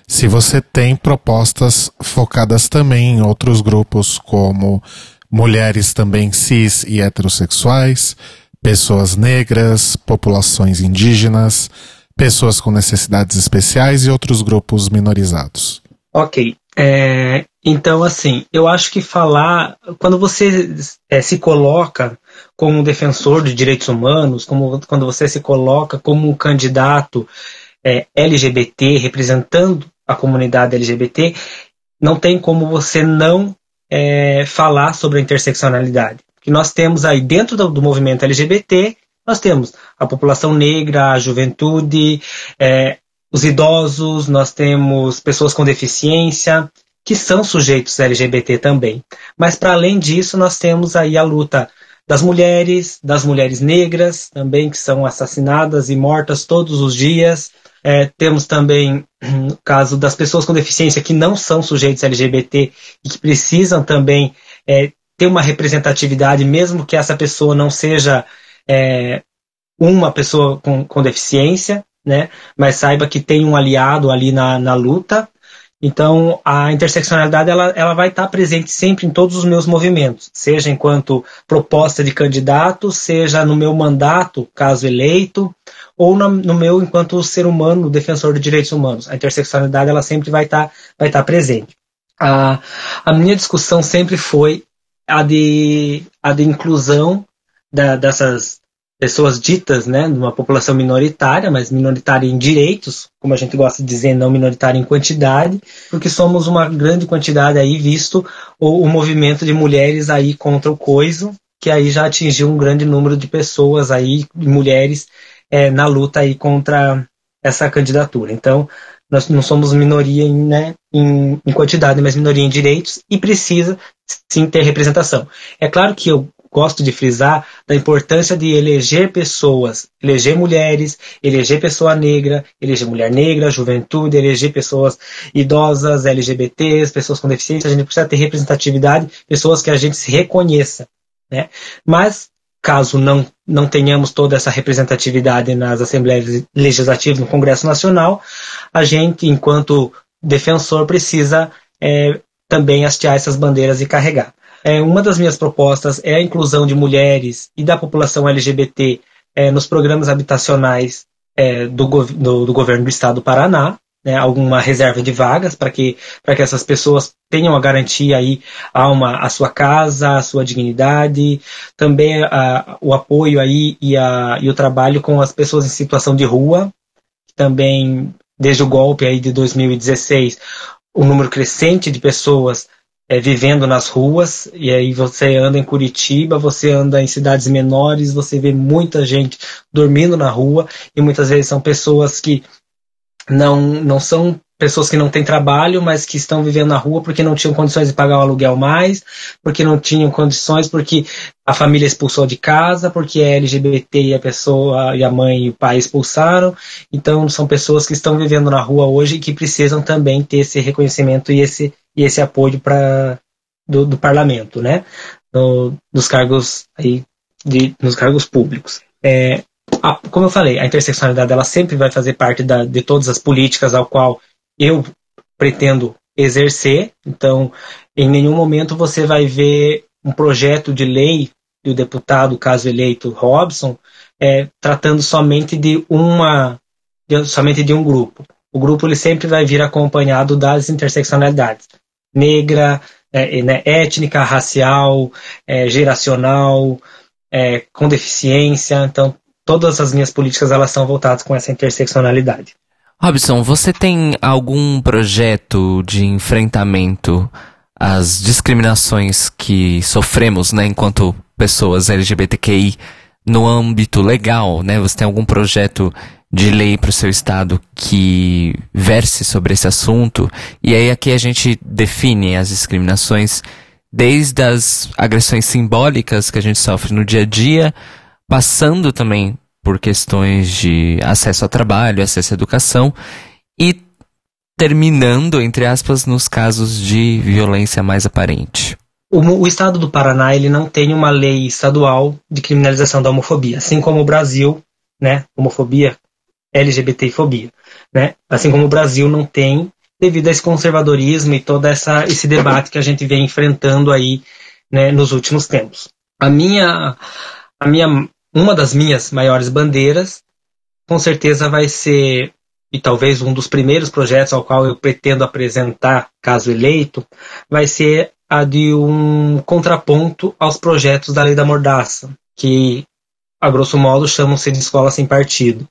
se você tem propostas focadas também em outros grupos como mulheres também cis e heterossexuais, pessoas negras, populações indígenas, pessoas com necessidades especiais e outros grupos minorizados. Ok. É, então, assim, eu acho que falar, quando você é, se coloca como um defensor de direitos humanos, como, quando você se coloca como um candidato é, LGBT, representando a comunidade LGBT, não tem como você não é, falar sobre a interseccionalidade. Que nós temos aí dentro do, do, movimento LGBT, nós temos a população negra, a juventude, é, os idosos, nós temos pessoas com deficiência, que são sujeitos LGBT também. Mas para além disso, nós temos aí a luta das mulheres, das mulheres negras também que são assassinadas e mortas todos os dias. É, temos também o caso das pessoas com deficiência que não são sujeitos LGBT e que precisam também é, ter uma representatividade, mesmo que essa pessoa não seja é, uma pessoa com, com deficiência, né? Mas saiba que tem um aliado ali na, na luta. Então, a interseccionalidade ela, ela vai estar presente sempre em todos os meus movimentos, seja enquanto proposta de candidato, seja no meu mandato, caso eleito, ou no, no meu enquanto ser humano, defensor de direitos humanos. A interseccionalidade ela sempre vai estar, vai estar presente. A, a minha discussão sempre foi a de, a de inclusão da, dessas pessoas ditas, né, de uma população minoritária, mas minoritária em direitos, como a gente gosta de dizer, não minoritária em quantidade, porque somos uma grande quantidade aí, visto o, o movimento de mulheres aí contra o coiso, que aí já atingiu um grande número de pessoas aí, mulheres, é, na luta aí contra essa candidatura. Então, nós não somos minoria em, né, em, em, quantidade, mas minoria em direitos e precisa sim ter representação. É claro que eu gosto de frisar da importância de eleger pessoas, eleger mulheres, eleger pessoa negra, eleger mulher negra, juventude, eleger pessoas idosas, LGBTs, pessoas com deficiência. A gente precisa ter representatividade, pessoas que a gente se reconheça. Né? Mas, caso não, não tenhamos toda essa representatividade nas Assembleias Legislativas, no Congresso Nacional, a gente, enquanto defensor, precisa é, também hastear essas bandeiras e carregar. É, uma das minhas propostas é a inclusão de mulheres e da população LGBT é, nos programas habitacionais é, do, do, do, governo do estado do Paraná, né, alguma reserva de vagas para que, que essas pessoas tenham a garantia aí a, uma, a sua casa, a sua dignidade, também a, o apoio aí e, a, e o trabalho com as pessoas em situação de rua, também desde o golpe aí de 2016, o número crescente de pessoas é, vivendo nas ruas, e aí você anda em Curitiba, você anda em cidades menores, você vê muita gente dormindo na rua, e muitas vezes são pessoas que não, não são pessoas que não têm trabalho, mas que estão vivendo na rua porque não tinham condições de pagar o aluguel mais, porque não tinham condições, porque a família expulsou de casa, porque é LGBT e a pessoa e a mãe e o pai expulsaram. Então são pessoas que estão vivendo na rua hoje e que precisam também ter esse reconhecimento e esse, e esse apoio para do, do, parlamento, né? No, dos cargos aí de, nos cargos públicos. É, a, como eu falei, a interseccionalidade ela sempre vai fazer parte da, de todas as políticas ao qual eu pretendo exercer. Então, em nenhum momento você vai ver um projeto de lei do deputado, caso eleito Robson, é, tratando somente de uma, de, somente de um grupo. O grupo ele sempre vai vir acompanhado das interseccionalidades negra, é, né, étnica, racial, é, geracional, é, com deficiência. Então, todas as minhas políticas elas são voltadas com essa interseccionalidade. Robson, você tem algum projeto de enfrentamento às discriminações que sofremos, né, enquanto pessoas LGBTQI no âmbito legal, né? Você tem algum projeto de lei para o seu estado que verse sobre esse assunto? E aí aqui a gente define as discriminações desde as agressões simbólicas que a gente sofre no dia a dia, passando também por questões de acesso ao trabalho, acesso à educação e terminando, entre aspas, nos casos de violência mais aparente. O, o, estado do Paraná ele não tem uma lei estadual de criminalização da homofobia, assim como o Brasil, né, homofobia, LGBTfobia, né, assim como o Brasil não tem devido a esse conservadorismo e todo essa, esse debate que a gente vem enfrentando aí, né, nos últimos tempos. A minha, a minha uma das minhas maiores bandeiras, com certeza vai ser, e talvez um dos primeiros projetos ao qual eu pretendo apresentar, caso eleito, vai ser a de um contraponto aos projetos da Lei da Mordaça, que, a grosso modo, chamam-se de escola sem partido.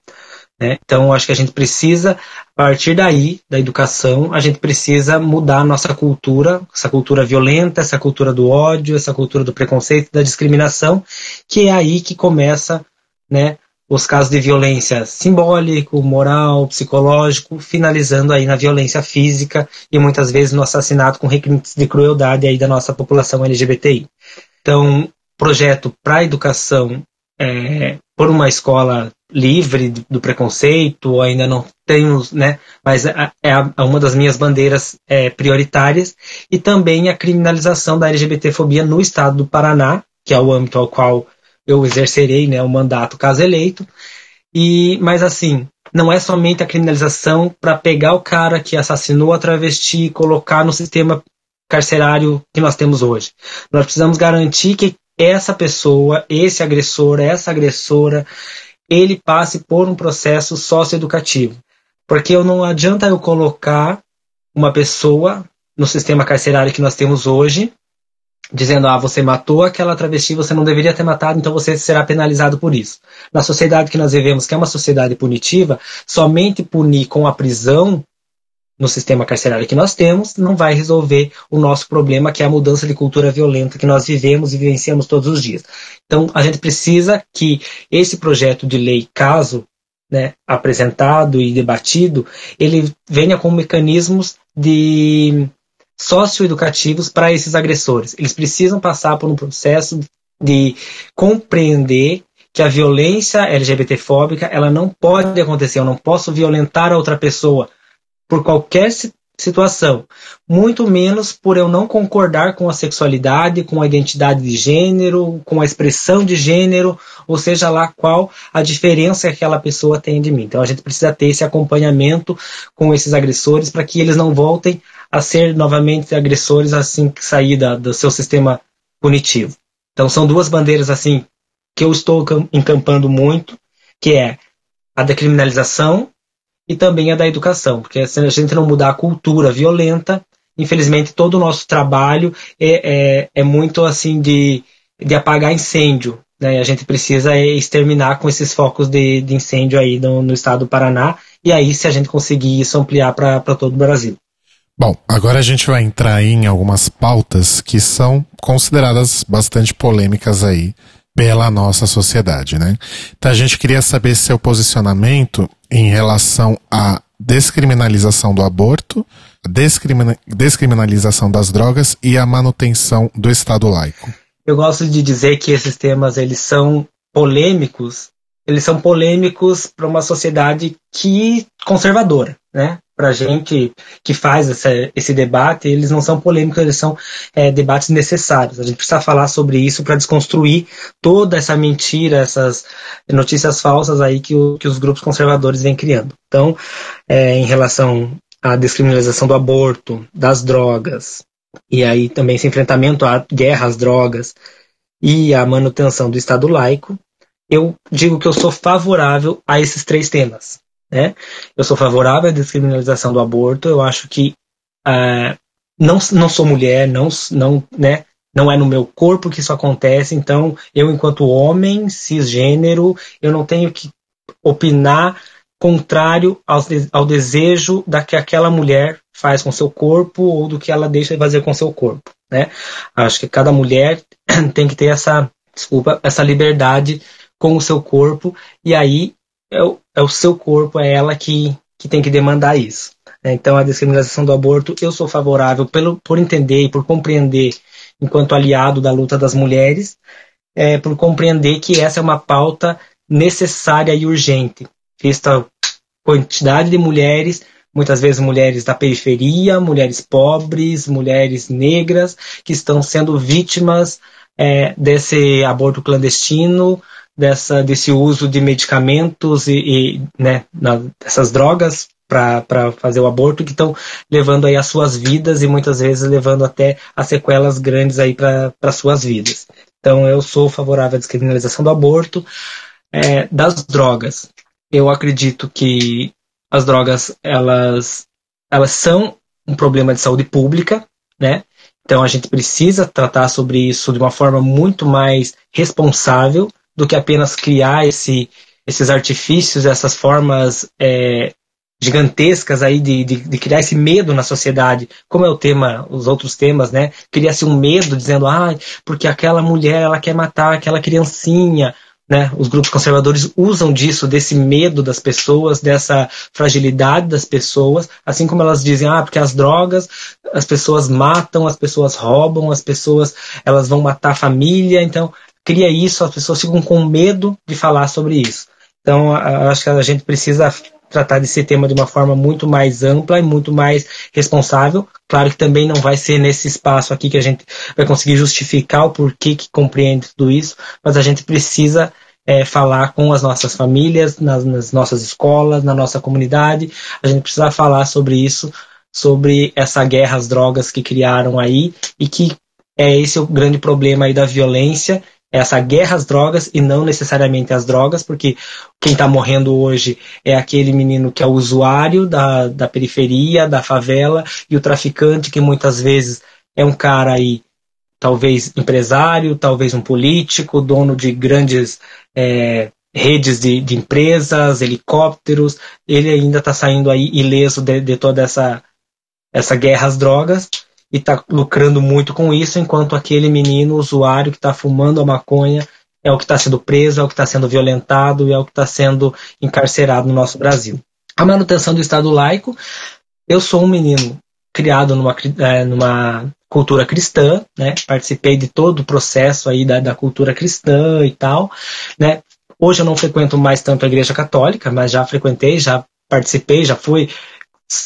Né? Então, acho que a gente precisa, a partir daí, da educação, a gente precisa mudar a nossa cultura, essa cultura violenta, essa cultura do ódio, essa cultura do preconceito, da discriminação, que é aí que começa né, os casos de violência simbólico, moral, psicológico, finalizando aí na violência física e muitas vezes no assassinato com requintes de crueldade aí da nossa população LGBTI. Então, projeto para educação é, por uma escola livre do preconceito, ainda não temos, né? Mas é, é, uma das minhas bandeiras é, prioritárias e também a criminalização da LGBTfobia no estado do Paraná, que é o âmbito ao qual eu exercerei, né, o mandato caso eleito. E, mas assim, não é somente a criminalização para pegar o cara que assassinou a travesti e colocar no sistema carcerário que nós temos hoje. Nós precisamos garantir que essa pessoa, esse agressor, essa agressora, ele passe por um processo socioeducativo. Porque não adianta eu colocar uma pessoa no sistema carcerário que nós temos hoje, dizendo, ah, você matou aquela travesti, você não deveria ter matado, então você será penalizado por isso. Na sociedade que nós vivemos, que é uma sociedade punitiva, somente punir com a prisão no sistema carcerário que nós temos, não vai resolver o nosso problema, que é a mudança de cultura violenta que nós vivemos e vivenciamos todos os dias. Então, a gente precisa que esse projeto de lei, caso né, apresentado e debatido, ele venha com mecanismos de socioeducativos para esses agressores. Eles precisam passar por um processo de compreender que a violência LGBTfóbica ela não pode acontecer. Eu não posso violentar a outra pessoa por qualquer situação, muito menos por eu não concordar com a sexualidade, com a identidade de gênero, com a expressão de gênero, ou seja lá qual a diferença que aquela pessoa tem de mim. Então a gente precisa ter esse acompanhamento com esses agressores para que eles não voltem a ser novamente agressores assim que sair da, do seu sistema punitivo. Então são duas bandeiras assim que eu estou encampando muito, que é a decriminalização e também a da educação, porque se a gente não mudar a cultura violenta, infelizmente todo o nosso trabalho é, é, é muito assim de, de apagar incêndio. Né? A gente precisa exterminar com esses focos de, de incêndio aí no, no estado do Paraná, e aí se a gente conseguir isso ampliar para todo o Brasil. Bom, agora a gente vai entrar em algumas pautas que são consideradas bastante polêmicas aí pela nossa sociedade, né? Então a gente queria saber seu posicionamento em relação à descriminalização do aborto, descrimina descriminalização das drogas e a manutenção do Estado laico. Eu gosto de dizer que esses temas eles são polêmicos, eles são polêmicos para uma sociedade que conservadora, né? para gente que faz essa, esse debate, eles não são polêmicos, eles são é, debates necessários. A gente precisa falar sobre isso para desconstruir toda essa mentira, essas notícias falsas aí que, o, que os grupos conservadores vêm criando. Então, é, em relação à descriminalização do aborto, das drogas, e aí também esse enfrentamento à guerra às drogas e à manutenção do Estado laico, eu digo que eu sou favorável a esses três temas. Né? Eu sou favorável à descriminalização do aborto. Eu acho que uh, não, não sou mulher, não, não, né, não é no meu corpo que isso acontece. Então, eu, enquanto homem cisgênero, eu não tenho que opinar contrário ao, ao desejo da que aquela mulher faz com seu corpo ou do que ela deixa de fazer com seu corpo. Né? Acho que cada mulher tem que ter essa, desculpa, essa liberdade com o seu corpo e aí é o, é o seu corpo, é ela que, que tem que demandar isso. Né? Então, a descriminalização do aborto, eu sou favorável pelo, por entender e por compreender, enquanto aliado da luta das mulheres, é, por compreender que essa é uma pauta necessária e urgente, vista a quantidade de mulheres, muitas vezes mulheres da periferia, mulheres pobres, mulheres negras, que estão sendo vítimas é, desse aborto clandestino, dessa, desse uso de medicamentos e, e né, na, dessas drogas para fazer o aborto que estão levando aí as suas vidas e muitas vezes levando até a sequelas grandes aí para suas vidas. Então eu sou favorável à descriminalização do aborto, é, das drogas. Eu acredito que as drogas elas elas são um problema de saúde pública, né? Então a gente precisa tratar sobre isso de uma forma muito mais responsável do que apenas criar esse, esses artifícios, essas formas é, gigantescas aí de, de, de, criar esse medo na sociedade, como é o tema, os outros temas, né? Cria-se um medo dizendo, ah, porque aquela mulher ela quer matar aquela criancinha, né? Os grupos conservadores usam disso, desse medo das pessoas, dessa fragilidade das pessoas, assim como elas dizem, ah, porque as drogas, as pessoas matam, as pessoas roubam, as pessoas elas vão matar a família, então cria isso, as pessoas ficam com medo de falar sobre isso. Então, acho que a gente precisa tratar desse tema de uma forma muito mais ampla e muito mais responsável. Claro que também não vai ser nesse espaço aqui que a gente vai conseguir justificar o porquê que compreende tudo isso, mas a gente precisa é, falar com as nossas famílias, nas, nas, nossas escolas, na nossa comunidade. A gente precisa falar sobre isso, sobre essa guerra às drogas que criaram aí e que é esse o grande problema aí da violência essa guerra às drogas e não necessariamente às drogas, porque quem está morrendo hoje é aquele menino que é usuário da, da periferia, da favela, e o traficante que muitas vezes é um cara aí, talvez empresário, talvez um político, dono de grandes é, redes de, de, empresas, helicópteros, ele ainda está saindo aí ileso de, de toda essa, essa guerra às drogas e está lucrando muito com isso, enquanto aquele menino usuário que está fumando a maconha é o que está sendo preso, é o que está sendo violentado e é o que está sendo encarcerado no nosso Brasil. A manutenção do Estado laico, eu sou um menino criado numa, é, numa cultura cristã, né? Participei de todo o processo aí da, da cultura cristã e tal, né? Hoje eu não frequento mais tanto a igreja católica, mas já frequentei, já participei, já fui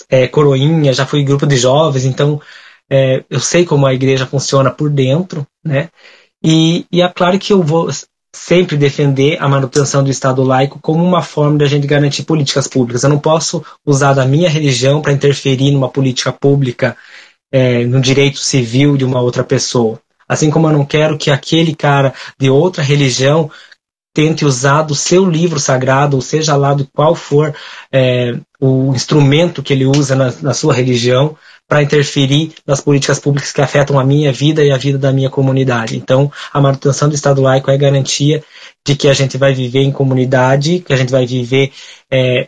é, coroinha, já fui grupo de jovens, então é, eu sei como a igreja funciona por dentro, né? E, e é claro que eu vou sempre defender a manutenção do Estado laico como uma forma de a gente garantir políticas públicas. Eu não posso usar da minha religião para interferir numa política pública, é, no direito civil de uma outra pessoa. Assim como eu não quero que aquele cara de outra religião tente usar do seu livro sagrado, ou seja lá do qual for é, o instrumento que ele usa na, na sua religião, para interferir nas políticas públicas que afetam a minha vida e a vida da minha comunidade. Então, a manutenção do Estado laico é garantia de que a gente vai viver em comunidade, que a gente vai viver é,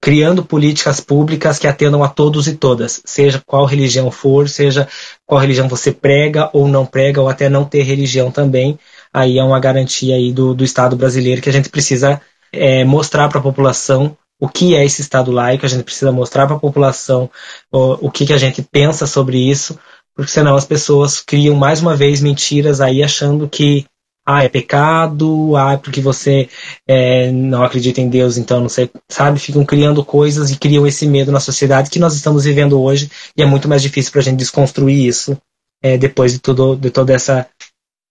criando políticas públicas que atendam a todos e todas, seja qual religião for, seja qual religião você prega ou não prega, ou até não ter religião também. Aí é uma garantia aí do, do Estado brasileiro que a gente precisa é, mostrar para a população o que é esse Estado laico, a gente precisa mostrar para a população o, o que, que a gente pensa sobre isso, porque senão as pessoas criam mais uma vez mentiras aí achando que ah, é pecado, ah, porque você é, não acredita em Deus, então não sei, sabe? Ficam criando coisas e criam esse medo na sociedade que nós estamos vivendo hoje e é muito mais difícil para a gente desconstruir isso é, depois de tudo, de toda essa,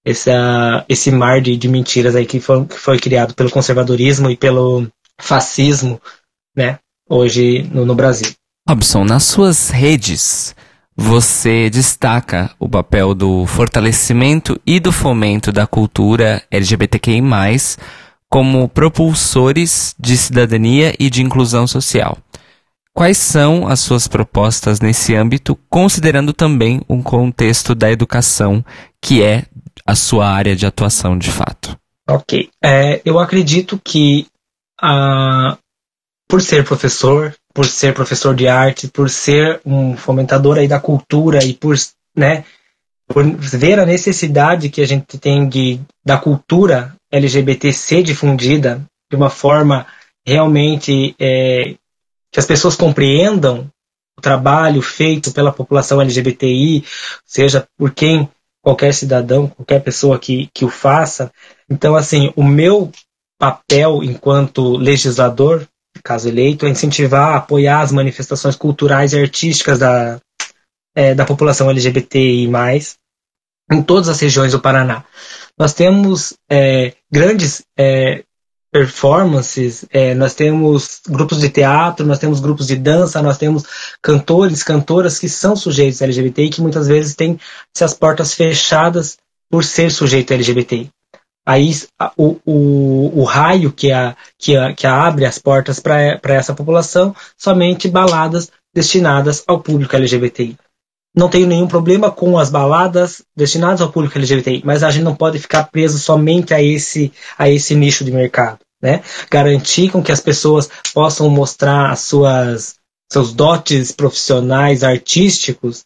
essa esse mar de, de mentiras aí que foi, que foi criado pelo conservadorismo e pelo fascismo, né, hoje no, no Brasil. Robson, nas suas redes, você destaca o papel do fortalecimento e do fomento da cultura LGBTQI+, como propulsores de cidadania e de inclusão social. Quais são as suas propostas nesse âmbito, considerando também o um contexto da educação, que é a sua área de atuação de fato? Ok. É, eu acredito que por ser professor, por ser professor de arte, por ser um fomentador aí da cultura e por, né, por ver a necessidade que a gente tem de, da cultura LGBT ser difundida de uma forma realmente é, que as pessoas compreendam o trabalho feito pela população LGBTI, seja por quem qualquer cidadão, qualquer pessoa que, que o faça. Então, assim, o meu papel enquanto legislador, caso eleito, é incentivar, apoiar as manifestações culturais e artísticas da, é, da população LGBTI+, em todas as regiões do Paraná. Nós temos é, grandes é, performances, é, nós temos grupos de teatro, nós temos grupos de dança, nós temos cantores, cantoras que são sujeitos LGBTI que muitas vezes têm as portas fechadas por ser sujeito LGBTI aí o, o, o raio que, a, que, a, que a abre as portas para essa população somente baladas destinadas ao público LGBTI. Não tenho nenhum problema com as baladas destinadas ao público LGBTI, mas a gente não pode ficar preso somente a esse, a esse nicho de mercado. Né? Garantir com que as pessoas possam mostrar as suas, seus dotes profissionais, artísticos,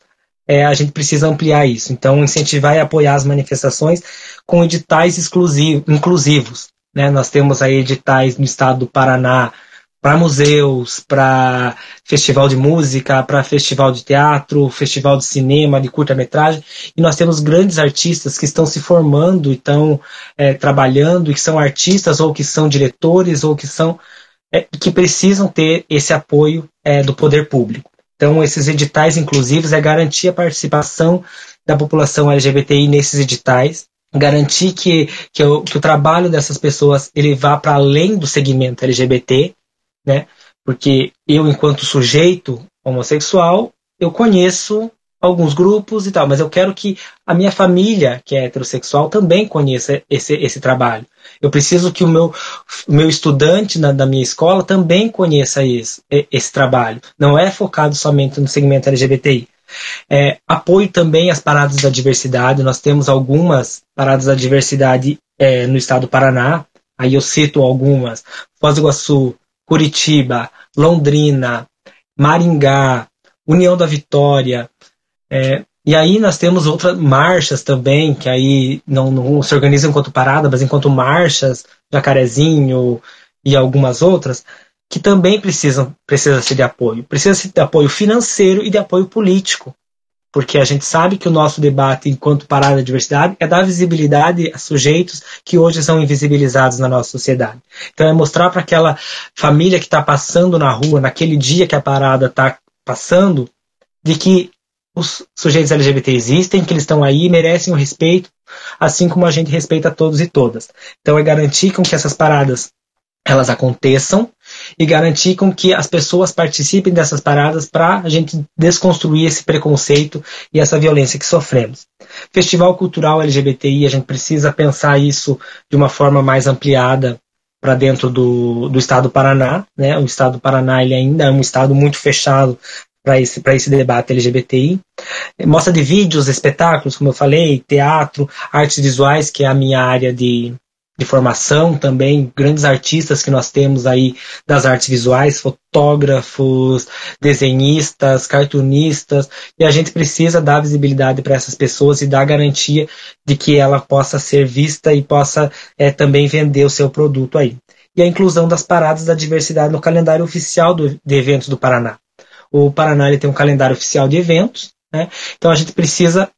é, a gente precisa ampliar isso. Então, incentivar e apoiar as manifestações com editais exclusivos, inclusivos. Né? Nós temos aí editais no estado do Paraná para museus, para festival de música, para festival de teatro, festival de cinema, de curta-metragem. E nós temos grandes artistas que estão se formando, estão é, trabalhando, e que são artistas, ou que são diretores, ou que são. É, que precisam ter esse apoio é, do poder público. Então, esses editais inclusivos é garantir a participação da população LGBTI nesses editais, garantir que, que, o, que o trabalho dessas pessoas ele vá para além do segmento LGBT, né? Porque eu, enquanto sujeito homossexual, eu conheço alguns grupos e tal, mas eu quero que a minha família, que é heterossexual, também conheça esse, esse trabalho. Eu preciso que o meu, meu estudante na, da minha escola também conheça esse, esse trabalho. Não é focado somente no segmento LGBTI. É, apoio também às paradas da diversidade. Nós temos algumas paradas da diversidade é, no estado do Paraná. Aí eu cito algumas: Foz do Iguaçu, Curitiba, Londrina, Maringá, União da Vitória. É, e aí nós temos outras marchas também, que aí não, não, se organizam enquanto parada, mas enquanto marchas, Jacarezinho e algumas outras, que também precisam precisa ser de apoio. Precisa de apoio financeiro e de apoio político porque a gente sabe que o nosso debate enquanto parada da diversidade é dar visibilidade a sujeitos que hoje são invisibilizados na nossa sociedade. Então é mostrar para aquela família que está passando na rua, naquele dia que a parada está passando, de que os sujeitos LGBT existem, que eles estão aí merecem o respeito, assim como a gente respeita todos e todas. Então é garantir com que essas paradas elas aconteçam e garantir com que as pessoas participem dessas paradas para a gente desconstruir esse preconceito e essa violência que sofremos. Festival Cultural LGBTI, a gente precisa pensar isso de uma forma mais ampliada para dentro do, do estado do Paraná. Né? O estado do Paraná ele ainda é um estado muito fechado para esse, esse debate LGBTI. Mostra de vídeos, espetáculos, como eu falei, teatro, artes visuais, que é a minha área de, de formação também, grandes artistas que nós temos aí das artes visuais, fotógrafos, desenhistas, cartunistas, e a gente precisa dar visibilidade para essas pessoas e dar garantia de que ela possa ser vista e possa é, também vender o seu produto aí. E a inclusão das paradas da diversidade no calendário oficial do, de eventos do Paraná. O Paraná ele tem um calendário oficial de eventos, né? então a gente precisa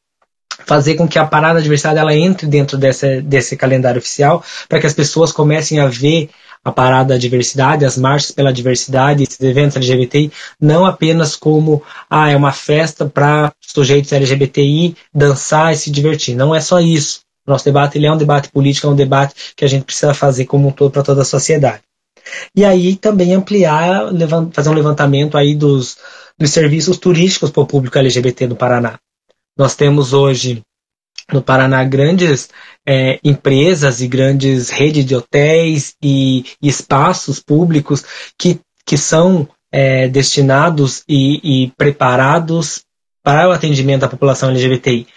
fazer com que a parada da diversidade ela entre dentro desse, desse calendário oficial para que as pessoas comecem a ver a parada da diversidade, as marchas pela diversidade, esses eventos LGBTI, não apenas como ah, é uma festa para sujeitos LGBTI dançar e se divertir. Não é só isso. Nosso debate ele é um debate político, é um debate que a gente precisa fazer como um todo para toda a sociedade. E aí também ampliar, fazer um levantamento aí dos, dos serviços turísticos para o público LGBT no Paraná. Nós temos hoje no Paraná grandes é, empresas e grandes redes de hotéis e, e espaços públicos que, que são é, destinados e, e preparados para o atendimento da população LGBTI.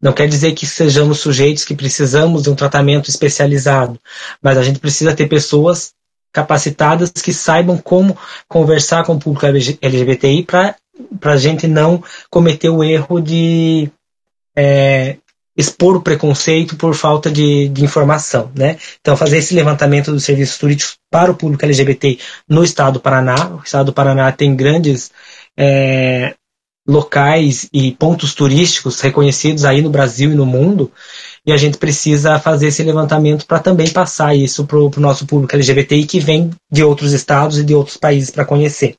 Não quer dizer que sejamos sujeitos que precisamos de um tratamento especializado, mas a gente precisa ter pessoas capacitadas que saibam como conversar com o público LGBTI para a gente não cometer o erro de é, expor o preconceito por falta de, de, informação. Né? Então, fazer esse levantamento dos serviços turísticos para o público LGBT no estado do Paraná. O estado do Paraná tem grandes é, locais e pontos turísticos reconhecidos aí no Brasil e no mundo, e a gente precisa fazer esse levantamento para também passar isso para o nosso público LGBTI que vem de outros estados e de outros países para conhecer.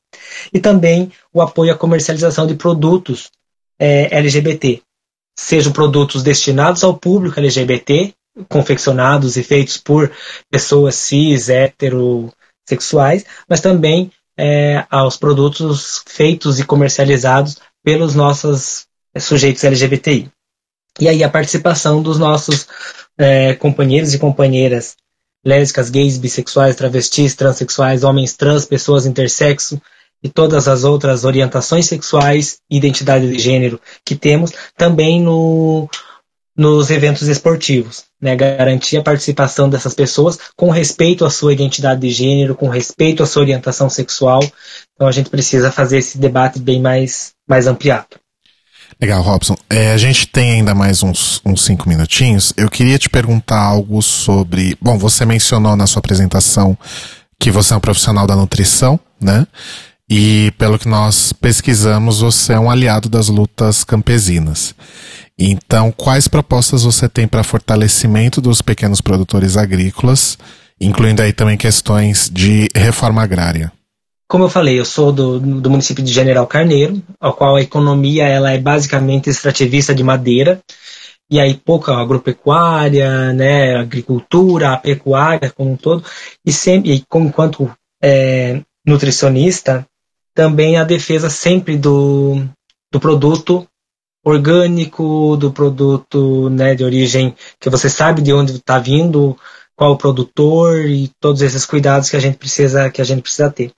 E também o apoio à comercialização de produtos é, LGBT, sejam produtos destinados ao público LGBT, confeccionados e feitos por pessoas cis, heterossexuais, mas também é, aos produtos feitos e comercializados pelos nossos é, sujeitos LGBTI. E aí a participação dos nossos é, companheiros e companheiras lésbicas, gays, bissexuais, travestis, transexuais, homens trans, pessoas intersexo e todas as outras orientações sexuais identidade de gênero que temos também no, nos eventos esportivos. Né? Garantir a participação dessas pessoas com respeito à sua identidade de gênero, com respeito à sua orientação sexual. Então a gente precisa fazer esse debate bem mais, mais ampliado. Legal, Robson. É, a gente tem ainda mais uns, uns cinco minutinhos. Eu queria te perguntar algo sobre. Bom, você mencionou na sua apresentação que você é um profissional da nutrição, né? E pelo que nós pesquisamos, você é um aliado das lutas campesinas. Então, quais propostas você tem para fortalecimento dos pequenos produtores agrícolas, incluindo aí também questões de reforma agrária? Como eu falei, eu sou do, do município de General Carneiro, ao qual a economia ela é basicamente extrativista de madeira, e aí pouca agropecuária, né, agricultura, pecuária como um todo, e sempre, e como enquanto é, nutricionista, também a defesa sempre do, do produto orgânico, do produto né, de origem que você sabe de onde está vindo, qual o produtor e todos esses cuidados que a gente precisa que a gente precisa ter.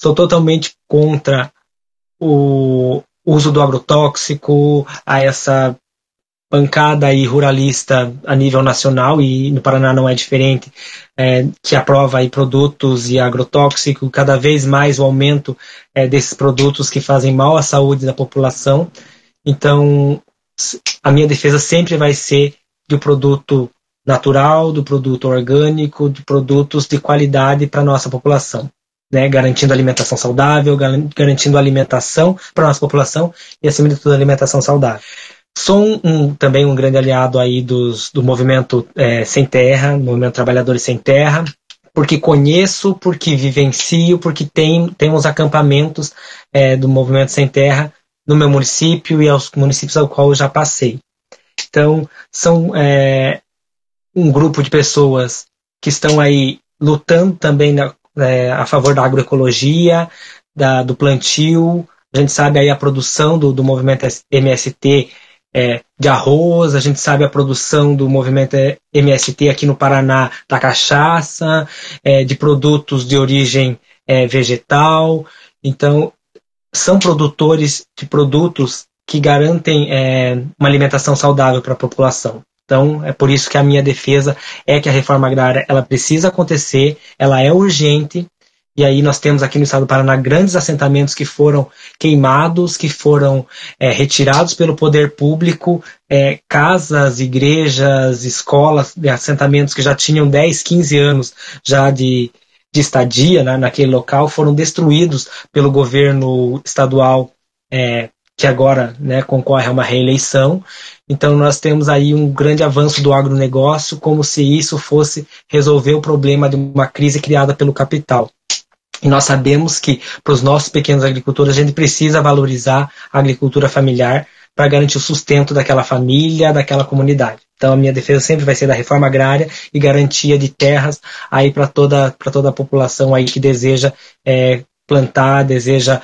Sou totalmente contra o uso do agrotóxico, a essa bancada aí ruralista a nível nacional e no Paraná não é diferente, é, que aprova aí produtos e agrotóxico, cada vez mais o aumento é, desses produtos que fazem mal à saúde da população. Então, a minha defesa sempre vai ser do produto natural, do produto orgânico, de produtos de qualidade para nossa população. Né, garantindo alimentação saudável, garantindo alimentação para nossa população e, acima de tudo, alimentação saudável. Sou um, também um grande aliado aí dos, do movimento é, Sem Terra, movimento Trabalhadores Sem Terra, porque conheço, porque vivencio, porque tem, tem uns acampamentos é, do movimento Sem Terra no meu município e aos municípios ao qual eu já passei. Então, são é, um grupo de pessoas que estão aí lutando também na, é, a favor da agroecologia, da, do plantio. A gente sabe aí a produção do, do movimento MST é, de arroz, a gente sabe a produção do movimento MST aqui no Paraná da cachaça, é, de produtos de origem é, vegetal. Então, são produtores de produtos que garantem é, uma alimentação saudável para a população. Então, é por isso que a minha defesa é que a reforma agrária ela precisa acontecer, ela é urgente, e aí nós temos aqui no estado do Paraná grandes assentamentos que foram queimados, que foram é, retirados pelo poder público, é, casas, igrejas, escolas, assentamentos que já tinham 10, 15 anos já de, de estadia né, naquele local, foram destruídos pelo governo estadual é, que agora né, concorre a uma reeleição. Então nós temos aí um grande avanço do agronegócio, como se isso fosse resolver o problema de uma crise criada pelo capital. E nós sabemos que para os nossos pequenos agricultores a gente precisa valorizar a agricultura familiar para garantir o sustento daquela família, daquela comunidade. Então a minha defesa sempre vai ser da reforma agrária e garantia de terras aí para toda para toda a população aí que deseja é, plantar, deseja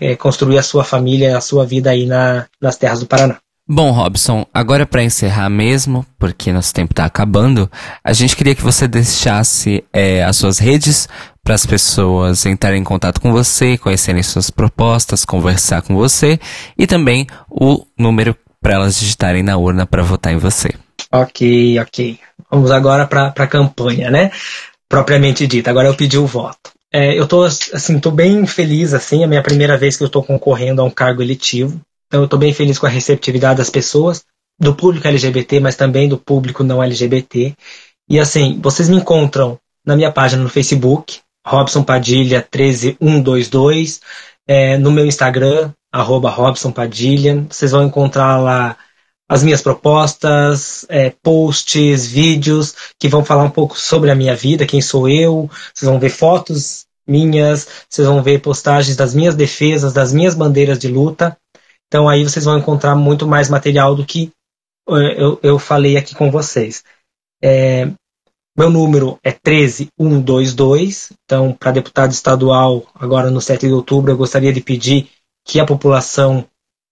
é, construir a sua família, a sua vida aí na, nas terras do Paraná. Bom, Robson, agora para encerrar mesmo, porque nosso tempo está acabando, a gente queria que você deixasse é, as suas redes para as pessoas entrarem em contato com você, conhecerem suas propostas, conversar com você e também o número para elas digitarem na urna para votar em você. Ok, ok. Vamos agora para a campanha, né? Propriamente dita. Agora eu pedi o voto. É, eu tô assim, tô bem feliz assim, é a minha primeira vez que eu estou concorrendo a um cargo eletivo. Então eu estou bem feliz com a receptividade das pessoas, do público LGBT, mas também do público não LGBT. E assim, vocês me encontram na minha página no Facebook, Robson Padilha 13122, é, no meu Instagram, arroba Robson Padilha. Vocês vão encontrar lá as minhas propostas, é, posts, vídeos que vão falar um pouco sobre a minha vida, quem sou eu. Vocês vão ver fotos minhas, vocês vão ver postagens das minhas defesas, das minhas bandeiras de luta. Então aí vocês vão encontrar muito mais material do que é, eu, eu falei aqui com vocês. É, meu número é 13122. Então, para deputado estadual, agora no 7 de outubro, eu gostaria de pedir que a população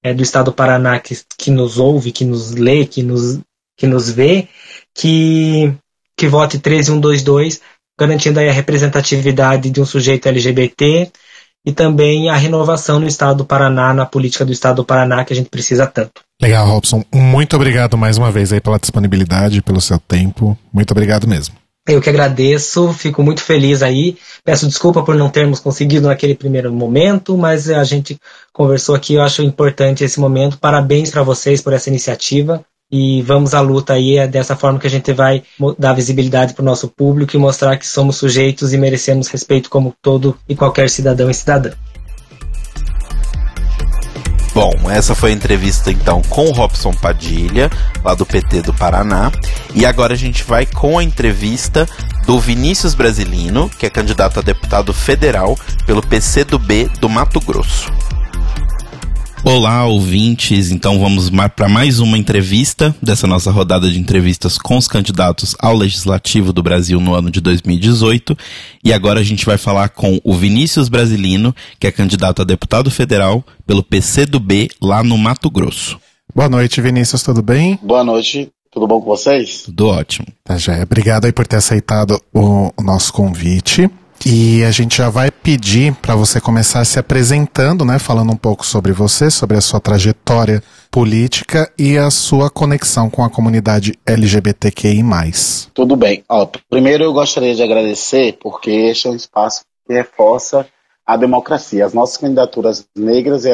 é, do estado do Paraná que, que nos ouve, que nos lê, que nos, que nos vê, que, que vote 13122, garantindo aí a representatividade de um sujeito LGBT, e também a renovação no estado do Paraná, na política do estado do Paraná, que a gente precisa tanto. Legal, Robson. Muito obrigado mais uma vez aí pela disponibilidade, pelo seu tempo. Muito obrigado mesmo. Eu que agradeço, fico muito feliz aí. Peço desculpa por não termos conseguido naquele primeiro momento, mas a gente conversou aqui, eu acho importante esse momento. Parabéns para vocês por essa iniciativa. E vamos à luta aí. É dessa forma que a gente vai dar visibilidade para o nosso público e mostrar que somos sujeitos e merecemos respeito como todo e qualquer cidadão e cidadã. Bom, essa foi a entrevista então com o Robson Padilha, lá do PT do Paraná. E agora a gente vai com a entrevista do Vinícius Brasilino, que é candidato a deputado federal pelo PCdoB do Mato Grosso. Olá, ouvintes. Então vamos para mais uma entrevista dessa nossa rodada de entrevistas com os candidatos ao Legislativo do Brasil no ano de 2018. E agora a gente vai falar com o Vinícius Brasilino, que é candidato a deputado federal pelo PCdoB lá no Mato Grosso. Boa noite, Vinícius, tudo bem? Boa noite. Tudo bom com vocês? Tudo ótimo. Tá, já. Obrigado aí por ter aceitado o, o nosso convite. E a gente já vai pedir para você começar se apresentando, né, falando um pouco sobre você, sobre a sua trajetória política e a sua conexão com a comunidade LGBTQI+. Tudo bem. Ó, primeiro eu gostaria de agradecer porque este é um espaço que reforça a democracia. As nossas candidaturas negras e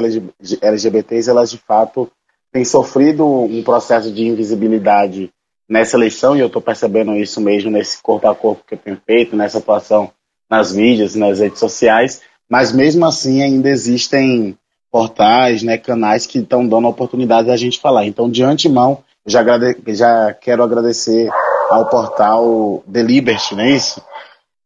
LGBTs, elas de fato têm sofrido um processo de invisibilidade nessa eleição e eu estou percebendo isso mesmo nesse corpo a corpo que eu tenho feito, nessa atuação nas mídias, nas redes sociais, mas mesmo assim ainda existem portais, né, canais que estão dando oportunidade da gente falar. Então, de antemão, já, já quero agradecer ao portal The Liberty, não é isso?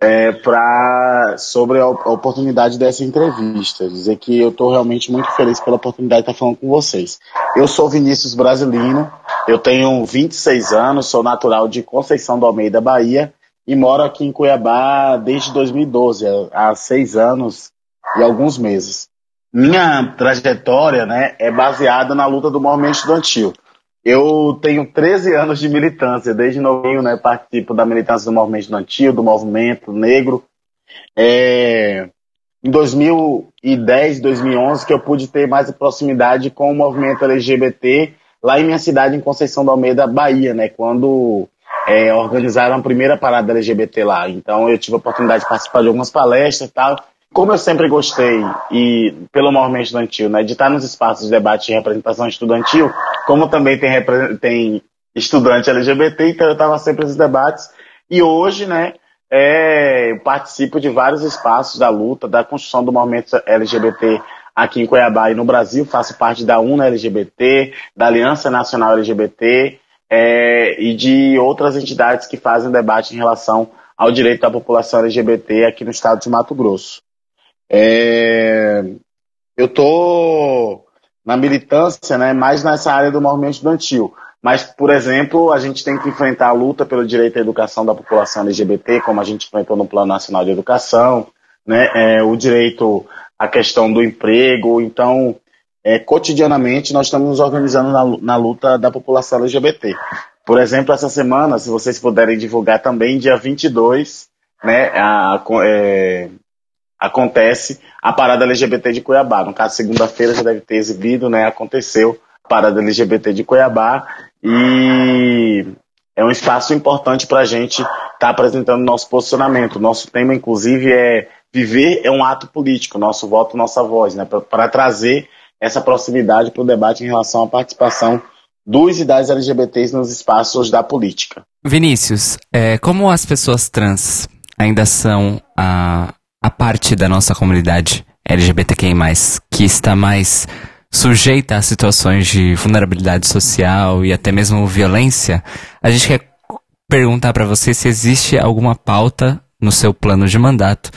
É, pra, sobre a oportunidade dessa entrevista. Dizer que eu estou realmente muito feliz pela oportunidade de estar falando com vocês. Eu sou Vinícius Brasilino, eu tenho 26 anos, sou natural de Conceição do Almeida, Bahia, e moro aqui em Cuiabá desde 2012, há seis anos e alguns meses. Minha trajetória né, é baseada na luta do movimento estudantil. Eu tenho 13 anos de militância, desde novinho né, participo da militância do movimento estudantil, do movimento negro. É, em 2010, 2011, que eu pude ter mais proximidade com o movimento LGBT lá em minha cidade, em Conceição do Almeida, Bahia, né, quando é, organizaram a primeira parada LGBT lá. Então eu tive a oportunidade de participar de algumas palestras e tal. Como eu sempre gostei, e pelo movimento estudantil, né, de estar nos espaços de debate e representação estudantil, como também tem, tem estudante LGBT, então eu estava sempre nesses debates. E hoje, né, é, eu participo de vários espaços da luta, da construção do movimento LGBT aqui em Cuiabá e no Brasil, faço parte da UNA LGBT, da Aliança Nacional LGBT, é, e de outras entidades que fazem debate em relação ao direito da população LGBT aqui no estado de Mato Grosso. É, eu estou na militância, né, mais nessa área do movimento estudantil. Mas, por exemplo, a gente tem que enfrentar a luta pelo direito à educação da população LGBT, como a gente enfrentou no Plano Nacional de Educação, né, é, o direito à questão do emprego. Então, é, cotidianamente nós estamos nos organizando na, na, luta da população LGBT. Por exemplo, essa semana, se vocês puderem divulgar também, dia 22, né, a, é, acontece a parada LGBT de Cuiabá. No caso, segunda-feira já deve ter exibido, né, aconteceu a parada LGBT de Cuiabá e é um espaço importante para a gente estar tá apresentando nosso posicionamento. Nosso tema, inclusive, é viver é um ato político, nosso voto, nossa voz, né, para trazer essa proximidade para o debate em relação à participação dos e das LGBTs nos espaços da política. Vinícius, é, como as pessoas trans ainda são a, a parte da nossa comunidade LGBTQI+, que está mais sujeita a situações de vulnerabilidade social e até mesmo violência, a gente quer perguntar para você se existe alguma pauta no seu plano de mandato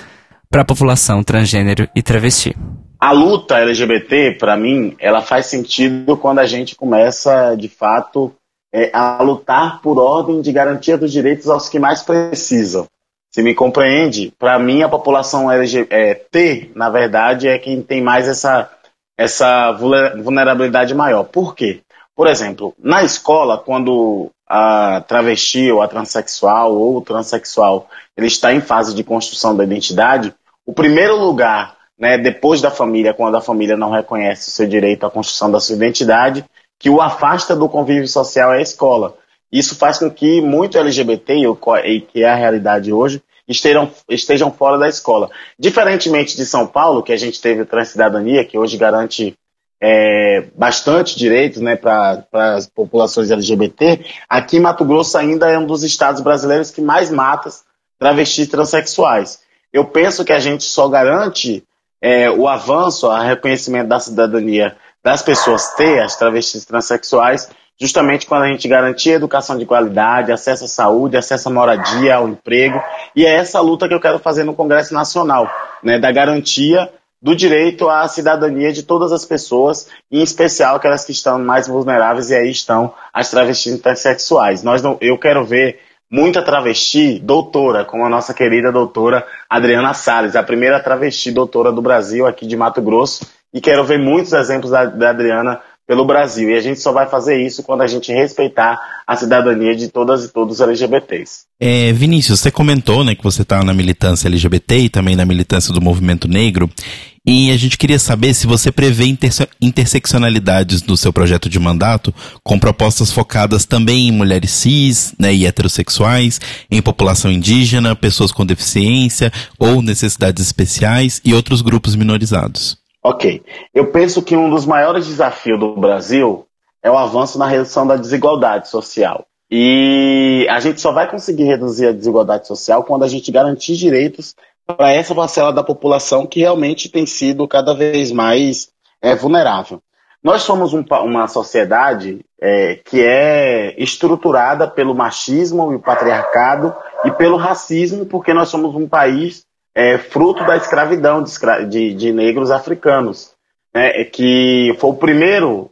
para a população transgênero e travesti a luta LGBT, para mim, ela faz sentido quando a gente começa, de fato, é, a lutar por ordem de garantia dos direitos aos que mais precisam. Se me compreende, para mim a população LGBT, na verdade, é quem tem mais essa, essa vulnerabilidade maior. Por quê? Por exemplo, na escola, quando a travesti ou a transexual ou o transexual ele está em fase de construção da identidade, o primeiro lugar né, depois da família, quando a família não reconhece o seu direito à construção da sua identidade, que o afasta do convívio social é a escola. Isso faz com que muito LGBT, e que é a realidade hoje, estejam, estejam fora da escola. Diferentemente de São Paulo, que a gente teve transcidadania, que hoje garante é, bastante direitos né, para as populações LGBT, aqui em Mato Grosso ainda é um dos estados brasileiros que mais mata travestis transexuais. Eu penso que a gente só garante é, o avanço, o reconhecimento da cidadania das pessoas ter as travestis transexuais, justamente quando a gente garantir educação de qualidade, acesso à saúde, acesso à moradia, ao emprego, e é essa luta que eu quero fazer no Congresso Nacional, né, da garantia do direito à cidadania de todas as pessoas, em especial aquelas que estão mais vulneráveis, e aí estão as travestis intersexuais. Nós não, eu quero ver muita travesti doutora, como a nossa querida doutora Adriana Salles, a primeira travesti doutora do Brasil aqui de Mato Grosso, e quero ver muitos exemplos da, da Adriana pelo Brasil. E a gente só vai fazer isso quando a gente respeitar a cidadania de todas e todos os LGBTs. É, Vinícius, você comentou né, que você está na militância LGBT e também na militância do movimento negro. E a gente queria saber se você prevê interse interseccionalidades no seu projeto de mandato, com propostas focadas também em mulheres cis né, e heterossexuais, em população indígena, pessoas com deficiência ou necessidades especiais e outros grupos minorizados. Ok. Eu penso que um dos maiores desafios do Brasil é o avanço na redução da desigualdade social. E a gente só vai conseguir reduzir a desigualdade social quando a gente garantir direitos para essa parcela da população que realmente tem sido cada vez mais é, vulnerável. Nós somos um, uma sociedade é, que é estruturada pelo machismo e o patriarcado e pelo racismo, porque nós somos um país é fruto da escravidão de, de, de negros africanos, né, que foi o primeiro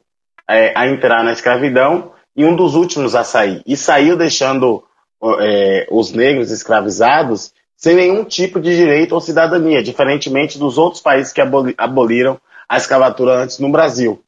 é, a entrar na escravidão e um dos últimos a sair. E saiu deixando é, os negros escravizados sem nenhum tipo de direito ou cidadania, diferentemente dos outros países que aboliram a escravatura antes no Brasil.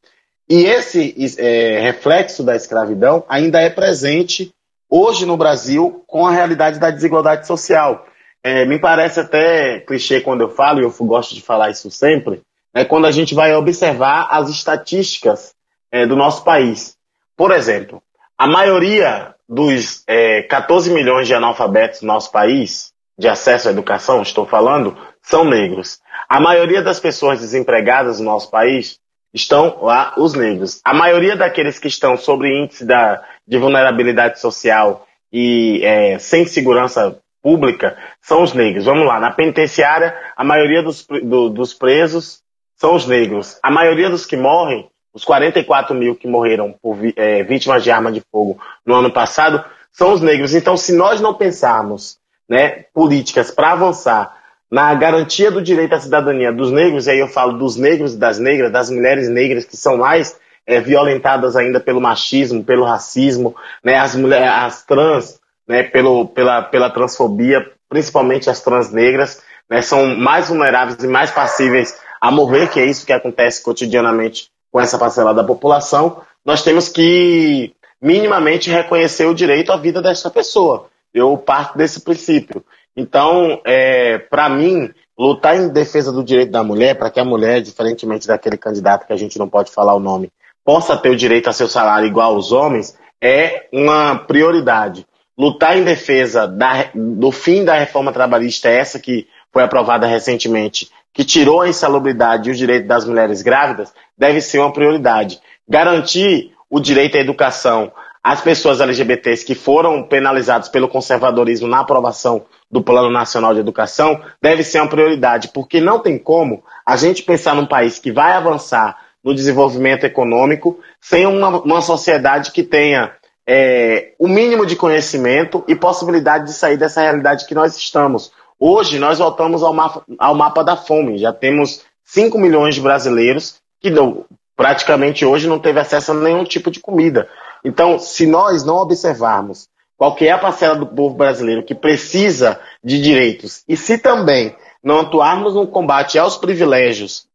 E esse é, reflexo da escravidão ainda é presente hoje no Brasil com a realidade da desigualdade social. É, me parece até clichê quando eu falo, e eu gosto de falar isso sempre, é quando a gente vai observar as estatísticas é, do nosso país. Por exemplo, a maioria dos é, 14 milhões de analfabetos do nosso país, de acesso à educação, estou falando, são negros. A maioria das pessoas desempregadas no nosso país estão lá os negros. A maioria daqueles que estão sobre índice da, de vulnerabilidade social e é, sem segurança pública são os negros. Vamos lá, na penitenciária, a maioria dos, do, dos presos são os negros. A maioria dos que morrem, os 44 mil que morreram por é, vítimas de arma de fogo no ano passado, são os negros. Então, se nós não pensarmos né, políticas para avançar na garantia do direito à cidadania dos negros, e aí eu falo dos negros e das negras, das mulheres negras que são mais é, violentadas ainda pelo machismo, pelo racismo, né, as, mulheres, as trans, né, pelo, pela, pela transfobia, principalmente as trans negras, né, são mais vulneráveis e mais passíveis a morrer, que é isso que acontece cotidianamente com essa parcela da população, nós temos que minimamente reconhecer o direito à vida dessa pessoa. Eu parto desse princípio. Então, é, para mim, lutar em defesa do direito da mulher, para que a mulher, diferentemente daquele candidato que a gente não pode falar o nome, possa ter o direito a seu salário igual aos homens, é uma prioridade lutar em defesa da, do fim da reforma trabalhista, essa que foi aprovada recentemente, que tirou a insalubridade e o direito das mulheres grávidas, deve ser uma prioridade. Garantir o direito à educação às pessoas LGBTs que foram penalizadas pelo conservadorismo na aprovação do Plano Nacional de Educação deve ser uma prioridade, porque não tem como a gente pensar num país que vai avançar no desenvolvimento econômico sem uma, uma sociedade que tenha é, o mínimo de conhecimento e possibilidade de sair dessa realidade que nós estamos. Hoje, nós voltamos ao mapa, ao mapa da fome. Já temos 5 milhões de brasileiros que não, praticamente hoje não teve acesso a nenhum tipo de comida. Então, se nós não observarmos qual é a parcela do povo brasileiro que precisa de direitos e se também não atuarmos no combate aos privilégios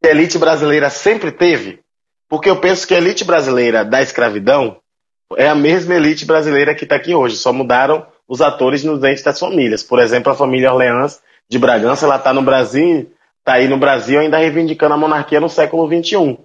que a elite brasileira sempre teve, porque eu penso que a elite brasileira da escravidão é a mesma elite brasileira que está aqui hoje, só mudaram os atores nos dentes das famílias. Por exemplo, a família Orleans de Bragança, ela está no Brasil, está aí no Brasil ainda reivindicando a monarquia no século XXI.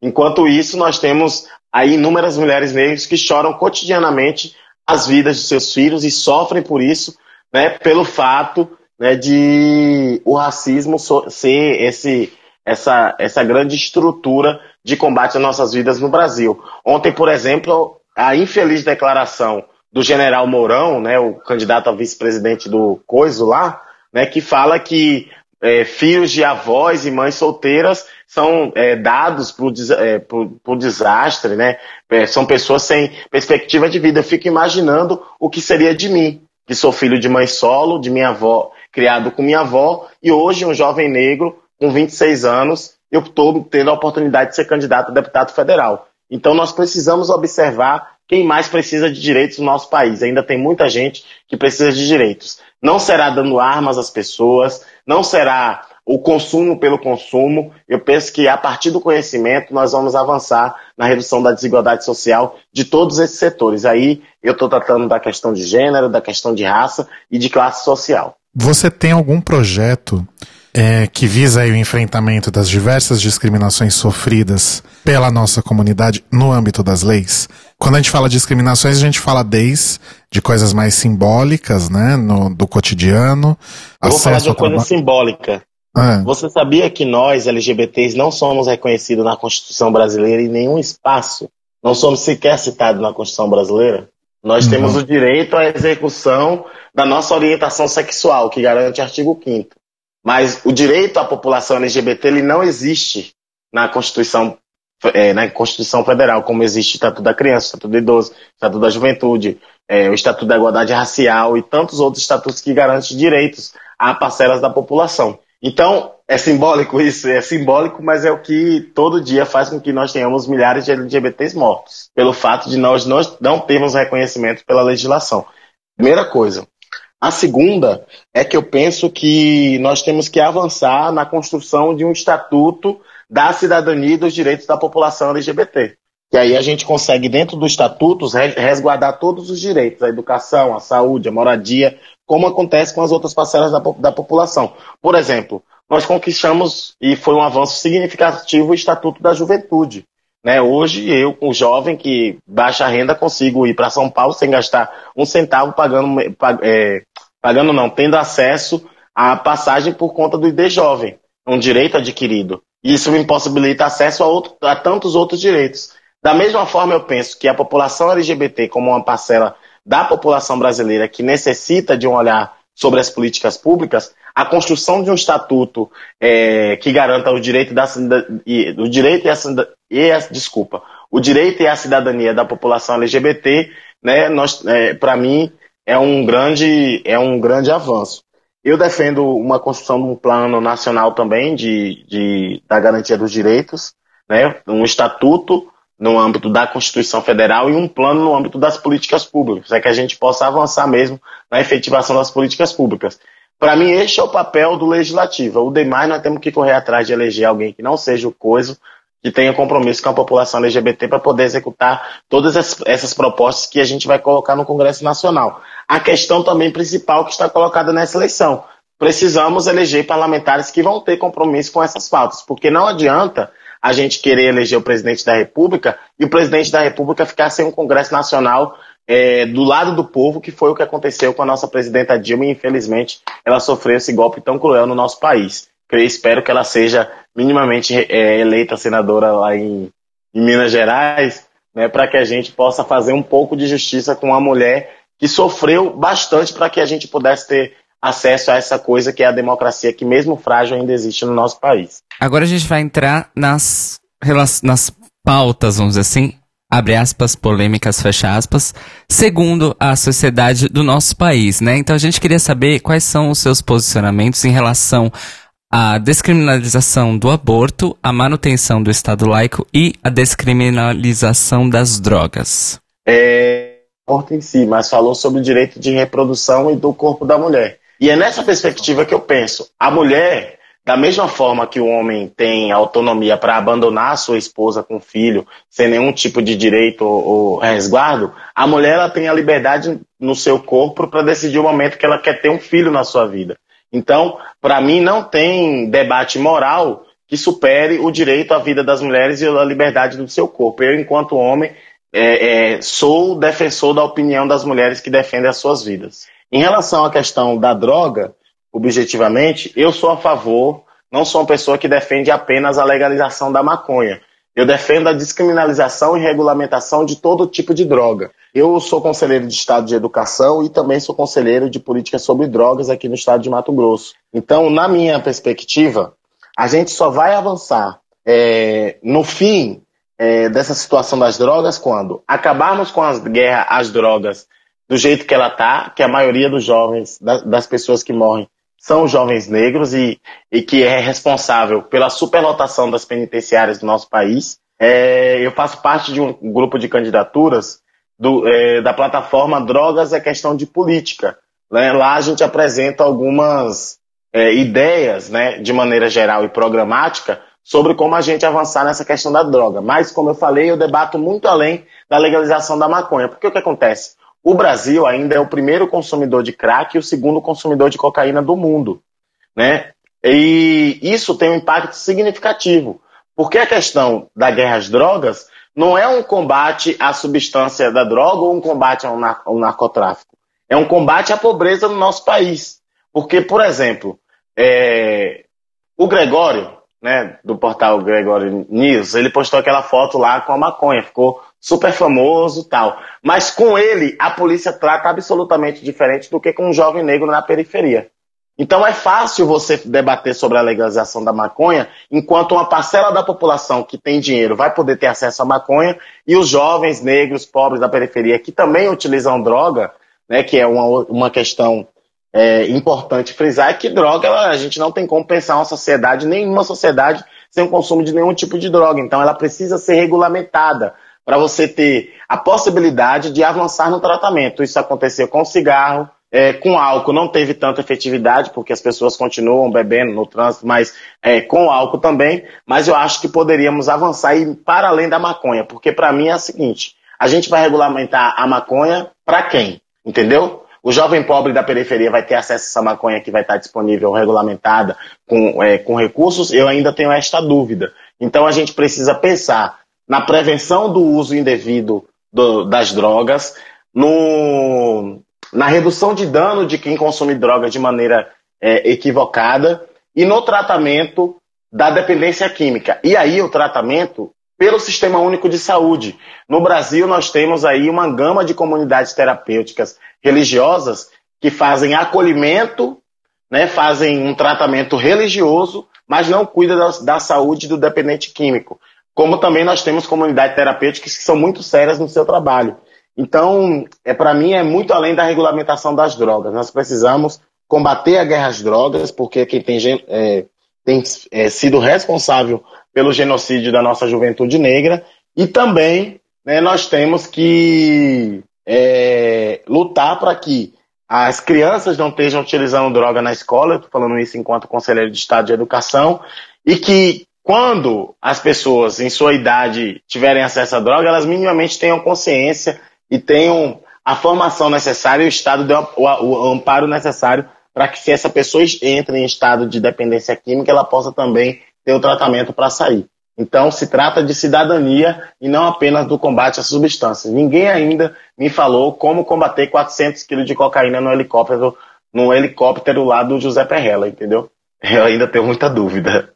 Enquanto isso, nós temos aí inúmeras mulheres negras que choram cotidianamente as vidas de seus filhos e sofrem por isso, né, pelo fato né, de o racismo ser esse, essa, essa grande estrutura de combate às nossas vidas no Brasil. Ontem, por exemplo, a infeliz declaração do general Mourão, né, o candidato a vice-presidente do Coiso lá, né, que fala que é, filhos de avós e mães solteiras são é, dados por, é, por, por, desastre, né? É, são pessoas sem perspectiva de vida. Eu fico imaginando o que seria de mim, que sou filho de mãe solo, de minha avó, criado com minha avó, e hoje um jovem negro com 26 anos, eu estou tendo a oportunidade de ser candidato a deputado federal. Então nós precisamos observar quem mais precisa de direitos no nosso país. Ainda tem muita gente que precisa de direitos. Não será dando armas às pessoas, não será o consumo pelo consumo. Eu penso que a partir do conhecimento nós vamos avançar na redução da desigualdade social de todos esses setores. Aí eu estou tratando da questão de gênero, da questão de raça e de classe social. Você tem algum projeto é, que visa o enfrentamento das diversas discriminações sofridas pela nossa comunidade no âmbito das leis? Quando a gente fala de discriminações, a gente fala desde de coisas mais simbólicas, né, no, do cotidiano. Eu vou falar de uma coisa simbólica. É. Você sabia que nós, LGBTs, não somos reconhecidos na Constituição brasileira em nenhum espaço? Não somos sequer citados na Constituição brasileira? Nós uhum. temos o direito à execução da nossa orientação sexual, que garante o artigo 5 Mas o direito à população LGBT ele não existe na Constituição é, na Constituição Federal, como existe o Estatuto da Criança, o Estatuto do Idoso, o Estatuto da Juventude, é, o Estatuto da Igualdade Racial e tantos outros estatutos que garantem direitos a parcelas da população. Então, é simbólico isso, é simbólico, mas é o que todo dia faz com que nós tenhamos milhares de LGBTs mortos, pelo fato de nós não termos reconhecimento pela legislação. Primeira coisa. A segunda é que eu penso que nós temos que avançar na construção de um estatuto da cidadania e dos direitos da população LGBT. Que aí a gente consegue, dentro dos estatutos, resguardar todos os direitos, a educação, a saúde, a moradia, como acontece com as outras parcelas da, da população. Por exemplo, nós conquistamos, e foi um avanço significativo, o Estatuto da Juventude. Né? Hoje, eu, um jovem que baixa renda, consigo ir para São Paulo sem gastar um centavo pagando, é, pagando não, tendo acesso à passagem por conta do ID Jovem, um direito adquirido. Isso me impossibilita acesso a, outro, a tantos outros direitos. Da mesma forma, eu penso que a população LGBT, como uma parcela da população brasileira que necessita de um olhar sobre as políticas públicas, a construção de um estatuto é, que garanta o direito da o direito e a, e a, desculpa, o direito e a cidadania da população LGBT, né, é, para mim é um grande é um grande avanço. Eu defendo uma construção de um plano nacional também de, de, da garantia dos direitos, né? um estatuto no âmbito da Constituição Federal e um plano no âmbito das políticas públicas, é que a gente possa avançar mesmo na efetivação das políticas públicas. Para mim, este é o papel do legislativo. O demais, nós temos que correr atrás de eleger alguém que não seja o coisa, que tenha compromisso com a população LGBT para poder executar todas essas propostas que a gente vai colocar no Congresso Nacional. A questão também principal que está colocada nessa eleição. Precisamos eleger parlamentares que vão ter compromisso com essas pautas, porque não adianta a gente querer eleger o presidente da República e o presidente da República ficar sem um Congresso Nacional é, do lado do povo, que foi o que aconteceu com a nossa presidenta Dilma e infelizmente ela sofreu esse golpe tão cruel no nosso país eu espero que ela seja minimamente é, eleita senadora lá em, em Minas Gerais, né, para que a gente possa fazer um pouco de justiça com uma mulher que sofreu bastante para que a gente pudesse ter acesso a essa coisa que é a democracia, que mesmo frágil ainda existe no nosso país. Agora a gente vai entrar nas, nas pautas, vamos dizer assim, abre aspas, polêmicas, fecha aspas, segundo a sociedade do nosso país, né? Então a gente queria saber quais são os seus posicionamentos em relação a descriminalização do aborto, a manutenção do Estado laico e a descriminalização das drogas. É aborto em si, mas falou sobre o direito de reprodução e do corpo da mulher. E é nessa perspectiva que eu penso. A mulher, da mesma forma que o homem tem autonomia para abandonar a sua esposa com filho, sem nenhum tipo de direito ou resguardo, a mulher ela tem a liberdade no seu corpo para decidir o momento que ela quer ter um filho na sua vida. Então, para mim, não tem debate moral que supere o direito à vida das mulheres e a liberdade do seu corpo. Eu, enquanto homem, é, é, sou defensor da opinião das mulheres que defendem as suas vidas. Em relação à questão da droga, objetivamente, eu sou a favor, não sou uma pessoa que defende apenas a legalização da maconha. Eu defendo a descriminalização e regulamentação de todo tipo de droga. Eu sou conselheiro de Estado de Educação e também sou conselheiro de política sobre drogas aqui no estado de Mato Grosso. Então, na minha perspectiva, a gente só vai avançar é, no fim é, dessa situação das drogas quando acabarmos com as guerras às drogas do jeito que ela está, que a maioria dos jovens, das pessoas que morrem, são jovens negros e, e que é responsável pela superlotação das penitenciárias do nosso país. É, eu faço parte de um grupo de candidaturas do, é, da plataforma Drogas é Questão de Política. Né? Lá a gente apresenta algumas é, ideias, né, de maneira geral e programática, sobre como a gente avançar nessa questão da droga. Mas, como eu falei, eu debato muito além da legalização da maconha. Porque o que acontece? O Brasil ainda é o primeiro consumidor de crack e o segundo consumidor de cocaína do mundo. Né? E isso tem um impacto significativo. Porque a questão da guerra às drogas não é um combate à substância da droga ou um combate ao, nar ao narcotráfico. É um combate à pobreza no nosso país. Porque, por exemplo, é... o Gregório, né, do portal Gregório News, ele postou aquela foto lá com a maconha. Ficou super famoso tal. Mas com ele, a polícia trata absolutamente diferente do que com um jovem negro na periferia. Então é fácil você debater sobre a legalização da maconha, enquanto uma parcela da população que tem dinheiro vai poder ter acesso à maconha e os jovens negros pobres da periferia que também utilizam droga, né, que é uma, uma questão é, importante frisar, é que droga ela, a gente não tem como pensar uma sociedade, nenhuma sociedade sem o consumo de nenhum tipo de droga. Então ela precisa ser regulamentada para você ter a possibilidade de avançar no tratamento. Isso aconteceu com cigarro, é, com álcool não teve tanta efetividade, porque as pessoas continuam bebendo no trânsito, mas é, com álcool também. Mas eu acho que poderíamos avançar e para além da maconha, porque para mim é o seguinte: a gente vai regulamentar a maconha para quem? Entendeu? O jovem pobre da periferia vai ter acesso a essa maconha que vai estar disponível, regulamentada, com, é, com recursos? Eu ainda tenho esta dúvida. Então a gente precisa pensar na prevenção do uso indevido do, das drogas, no, na redução de dano de quem consome droga de maneira é, equivocada e no tratamento da dependência química. E aí o tratamento pelo Sistema Único de Saúde. No Brasil nós temos aí uma gama de comunidades terapêuticas religiosas que fazem acolhimento, né, fazem um tratamento religioso, mas não cuidam da, da saúde do dependente químico como também nós temos comunidades terapêuticas que são muito sérias no seu trabalho. Então, é para mim é muito além da regulamentação das drogas. Nós precisamos combater a guerra às drogas, porque quem tem, é, tem é, sido responsável pelo genocídio da nossa juventude negra, e também né, nós temos que é, lutar para que as crianças não estejam utilizando droga na escola, eu estou falando isso enquanto conselheiro de Estado de Educação, e que quando as pessoas em sua idade tiverem acesso à droga, elas minimamente tenham consciência e tenham a formação necessária e o Estado dê o, amparo necessário para que se essa pessoa entre em estado de dependência química, ela possa também ter o tratamento para sair. Então, se trata de cidadania e não apenas do combate às substâncias. Ninguém ainda me falou como combater 400 quilos de cocaína no helicóptero, no helicóptero lá do José Perrella, entendeu? Eu ainda tenho muita dúvida.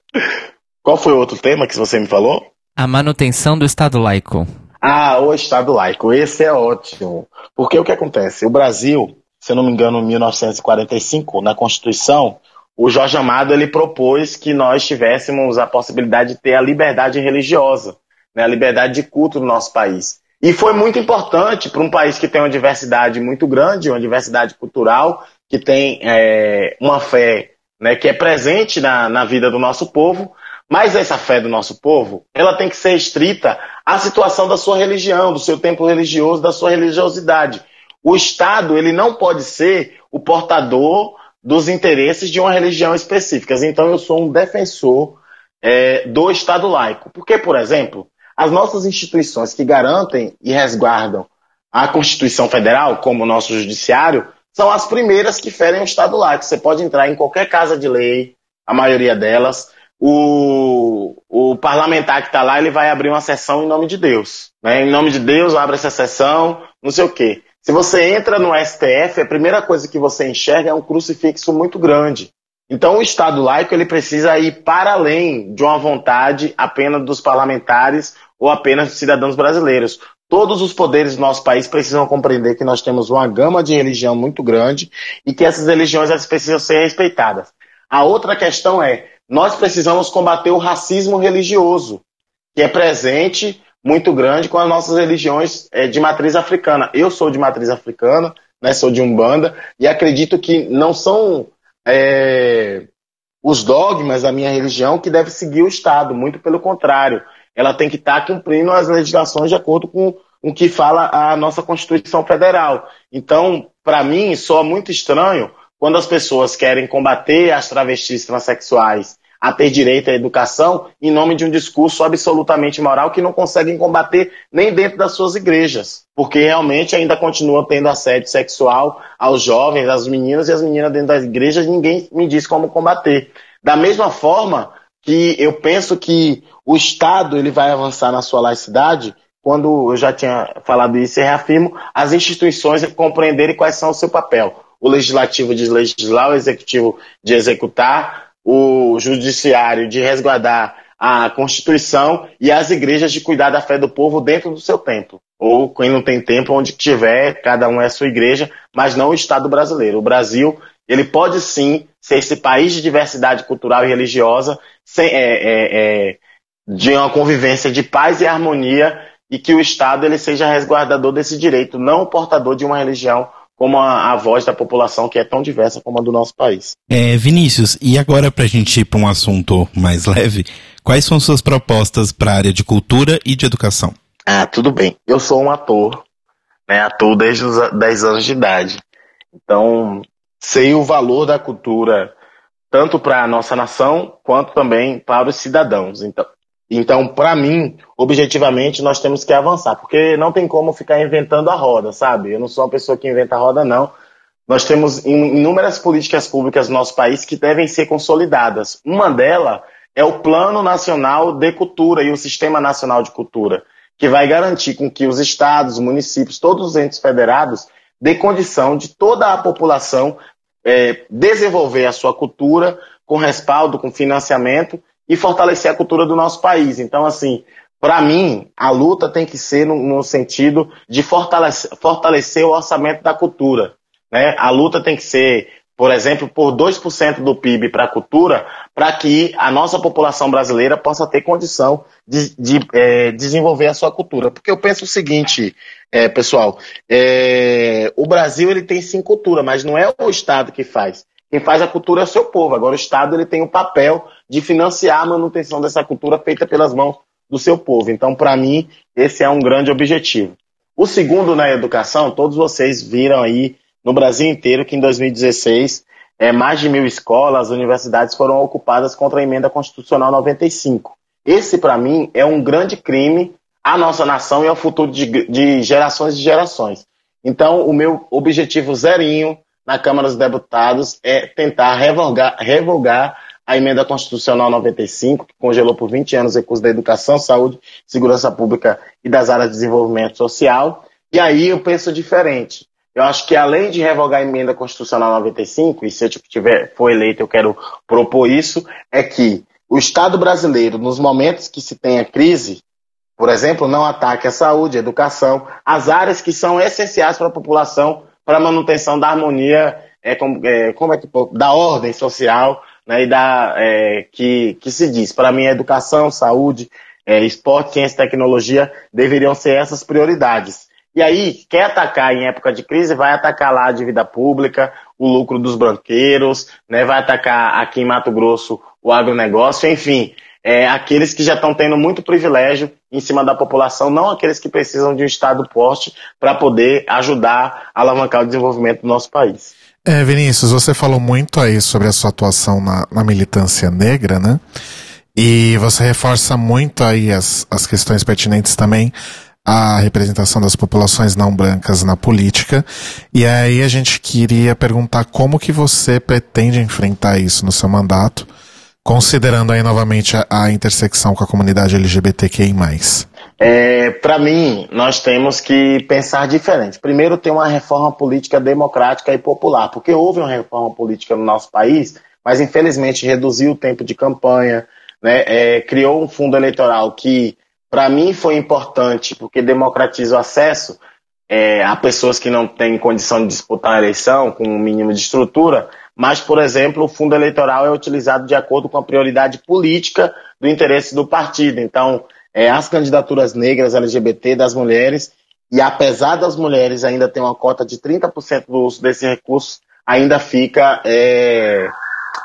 Qual foi o outro tema que você me falou? A manutenção do Estado laico. Ah, o Estado laico. Esse é ótimo. Porque o que acontece? O Brasil, se eu não me engano, em 1945, na Constituição, o Jorge Amado ele propôs que nós tivéssemos a possibilidade de ter a liberdade religiosa, né, a liberdade de culto no nosso país. E foi muito importante para um país que tem uma diversidade muito grande, uma diversidade cultural, que tem é, uma fé né, que é presente na, na vida do nosso povo, mas essa fé do nosso povo, ela tem que ser estrita à situação da sua religião, do seu tempo religioso, da sua religiosidade. O Estado, ele não pode ser o portador dos interesses de uma religião específica. Então, eu sou um defensor é, do Estado laico. Porque, por exemplo, as nossas instituições que garantem e resguardam a Constituição Federal, como o nosso Judiciário, são as primeiras que ferem o Estado laico. Você pode entrar em qualquer casa de lei, a maioria delas, o, o parlamentar que está lá, ele vai abrir uma sessão em nome de Deus. Né? Em nome de Deus, abre essa sessão, não sei o quê. Se você entra no STF, a primeira coisa que você enxerga é um crucifixo muito grande. Então, o Estado laico ele precisa ir para além de uma vontade apenas dos parlamentares ou apenas dos cidadãos brasileiros. Todos os poderes do nosso país precisam compreender que nós temos uma gama de religião muito grande e que essas religiões elas precisam ser respeitadas. A outra questão é, nós precisamos combater o racismo religioso, que é presente muito grande com as nossas religiões é, de matriz africana. Eu sou de matriz africana, né, sou de Umbanda, e acredito que não são é, os dogmas da minha religião que deve seguir o Estado, muito pelo contrário. Ela tem que estar tá cumprindo as legislações de acordo com o que fala a nossa Constituição Federal. Então, para mim, soa muito estranho quando as pessoas querem combater as travestis transexuais a ter direito à educação em nome de um discurso absolutamente moral que não conseguem combater nem dentro das suas igrejas, porque realmente ainda continuam tendo assédio sexual aos jovens, às meninas e as meninas dentro das igrejas, ninguém me diz como combater. Da mesma forma que eu penso que o Estado ele vai avançar na sua laicidade, quando eu já tinha falado isso e reafirmo, as instituições compreenderem quais são o seu papel. O legislativo de legislar, o executivo de executar, o judiciário de resguardar a Constituição e as igrejas de cuidar da fé do povo dentro do seu templo. Ou quem não tem templo, onde tiver, cada um é sua igreja, mas não o Estado brasileiro. O Brasil, ele pode sim ser esse país de diversidade cultural e religiosa, sem, é, é, é, de uma convivência de paz e harmonia, e que o Estado ele seja resguardador desse direito, não portador de uma religião como a, a, voz da população que é tão diversa como a do nosso país. É, Vinícius, e agora para a gente ir para um assunto mais leve, quais são suas propostas para a área de cultura e de educação? Ah, tudo bem. Eu sou um ator, né, ator desde os 10 anos de idade. Então, sei o valor da cultura tanto para a nossa nação quanto também para os cidadãos. Então, então, para mim, objetivamente, nós temos que avançar, porque não tem como ficar inventando a roda, sabe? Eu não sou uma pessoa que inventa a roda, não. Nós temos inúmeras políticas públicas no nosso país que devem ser consolidadas. Uma delas é o Plano Nacional de Cultura e o Sistema Nacional de Cultura, que vai garantir com que os estados, municípios, todos os entes federados dê condição de toda a população é, desenvolver a sua cultura com respaldo, com financiamento e fortalecer a cultura do nosso país. Então, assim, para mim, a luta tem que ser no, no sentido de fortalecer, fortalecer, o orçamento da cultura. Né? A luta tem que ser, por exemplo, por 2% do PIB para a cultura, para que a nossa população brasileira possa ter condição de, de é, desenvolver a sua cultura. Porque eu penso o seguinte, é, pessoal, é, o Brasil ele tem sim cultura, mas não é o Estado que faz. Quem faz a cultura é o seu povo. Agora o Estado ele tem o papel de financiar a manutenção dessa cultura feita pelas mãos do seu povo. Então, para mim, esse é um grande objetivo. O segundo na educação, todos vocês viram aí no Brasil inteiro que em 2016 é, mais de mil escolas, universidades foram ocupadas contra a emenda constitucional 95. Esse, para mim, é um grande crime à nossa nação e ao futuro de, de gerações e gerações. Então, o meu objetivo zerinho na Câmara dos Deputados é tentar revogar, revogar a emenda constitucional 95, que congelou por 20 anos recursos da educação, saúde, segurança pública e das áreas de desenvolvimento social. E aí eu penso diferente. Eu acho que além de revogar a emenda constitucional 95, e se eu tiver, for eleito eu quero propor isso, é que o Estado brasileiro, nos momentos que se tenha crise, por exemplo, não ataque a saúde, a educação, as áreas que são essenciais para a população para a manutenção da harmonia, é, como, é, como é que da ordem social, né, e da é, que, que se diz. Para mim, educação, saúde, é, esporte, ciência e tecnologia deveriam ser essas prioridades. E aí, quer atacar em época de crise, vai atacar lá a dívida pública, o lucro dos banqueiros, né, vai atacar aqui em Mato Grosso o agronegócio, enfim, é, aqueles que já estão tendo muito privilégio em cima da população, não aqueles que precisam de um Estado forte para poder ajudar a alavancar o desenvolvimento do nosso país. É, Vinícius, você falou muito aí sobre a sua atuação na, na militância negra, né? E você reforça muito aí as, as questões pertinentes também à representação das populações não brancas na política. E aí a gente queria perguntar como que você pretende enfrentar isso no seu mandato considerando aí novamente a, a intersecção com a comunidade LGBTQI+. É, Para mim, nós temos que pensar diferente. Primeiro, tem uma reforma política democrática e popular, porque houve uma reforma política no nosso país, mas infelizmente reduziu o tempo de campanha, né, é, criou um fundo eleitoral que, para mim, foi importante, porque democratiza o acesso é, a pessoas que não têm condição de disputar a eleição, com um mínimo de estrutura, mas, por exemplo, o fundo eleitoral é utilizado de acordo com a prioridade política do interesse do partido. Então, é, as candidaturas negras, LGBT, das mulheres, e apesar das mulheres ainda ter uma cota de 30% do uso desse recurso, ainda fica é,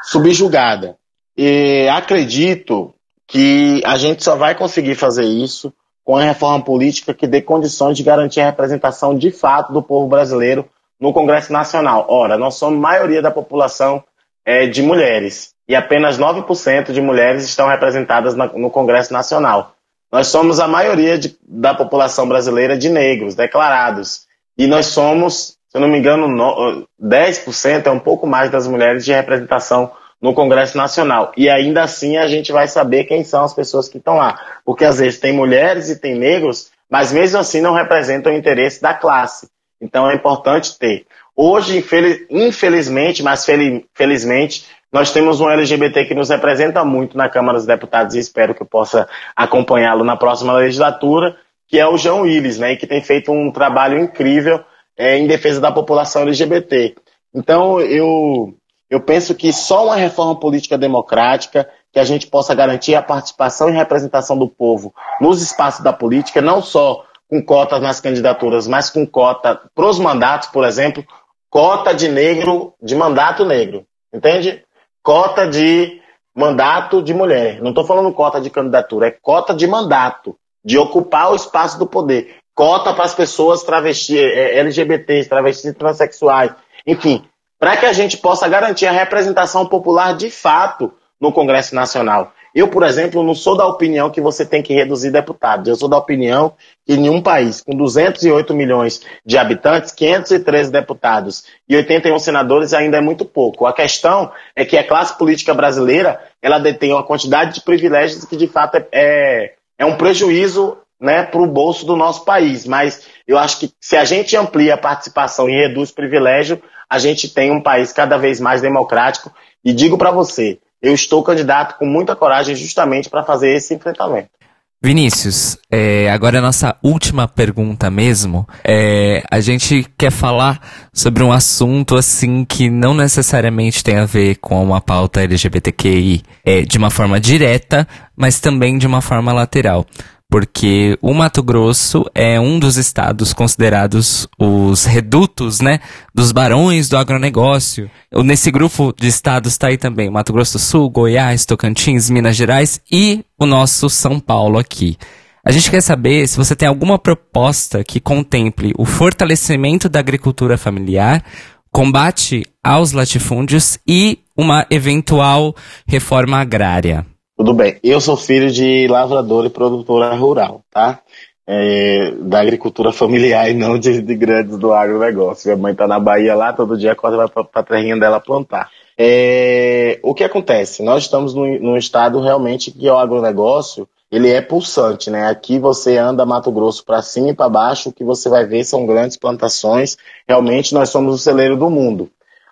subjugada. E acredito que a gente só vai conseguir fazer isso com a reforma política que dê condições de garantir a representação de fato do povo brasileiro no Congresso Nacional. Ora, nós somos maioria da população é, de mulheres e apenas 9% de mulheres estão representadas na, no Congresso Nacional. Nós somos a maioria de, da população brasileira de negros declarados e nós somos, se eu não me engano, no, 10% é um pouco mais das mulheres de representação no Congresso Nacional. E ainda assim a gente vai saber quem são as pessoas que estão lá. Porque às vezes tem mulheres e tem negros, mas mesmo assim não representam o interesse da classe. Então é importante ter. Hoje, infelizmente, mas felizmente, nós temos um LGBT que nos representa muito na Câmara dos Deputados e espero que eu possa acompanhá-lo na próxima legislatura, que é o João Willis, né, que tem feito um trabalho incrível é, em defesa da população LGBT. Então, eu eu penso que só uma reforma política democrática, que a gente possa garantir a participação e representação do povo nos espaços da política, não só com cotas nas candidaturas, mas com cota para os mandatos, por exemplo, cota de negro, de mandato negro, entende? Cota de mandato de mulher. Não estou falando cota de candidatura, é cota de mandato, de ocupar o espaço do poder. Cota para as pessoas travestis, é, LGBTs, travestis transexuais, enfim, para que a gente possa garantir a representação popular de fato no Congresso Nacional. Eu, por exemplo, não sou da opinião que você tem que reduzir deputados. Eu sou da opinião que em um país com 208 milhões de habitantes, 513 deputados e 81 senadores ainda é muito pouco. A questão é que a classe política brasileira ela detém uma quantidade de privilégios que de fato é, é, é um prejuízo né, para o bolso do nosso país. Mas eu acho que se a gente amplia a participação e reduz privilégio, a gente tem um país cada vez mais democrático. E digo para você, eu estou candidato com muita coragem justamente para fazer esse enfrentamento. Vinícius, é, agora a nossa última pergunta mesmo. É, a gente quer falar sobre um assunto assim que não necessariamente tem a ver com a pauta LGBTQI é, de uma forma direta, mas também de uma forma lateral porque o Mato Grosso é um dos estados considerados os redutos, né, dos barões do agronegócio. Nesse grupo de estados está aí também Mato Grosso do Sul, Goiás, Tocantins, Minas Gerais e o nosso São Paulo aqui. A gente quer saber se você tem alguma proposta que contemple o fortalecimento da agricultura familiar, combate aos latifúndios e uma eventual reforma agrária. Tudo bem. Eu sou filho de lavrador e produtora rural, tá? É, da agricultura familiar e não de, de, grandes do agronegócio. Minha mãe está na Bahia lá, todo dia acorda vai para a terrinha dela plantar. É, o que acontece? Nós estamos num, num estado realmente que o agronegócio ele é pulsante, né? Aqui você anda Mato Grosso para cima e para baixo, o que você vai ver são grandes plantações. Realmente nós somos o celeiro do mundo.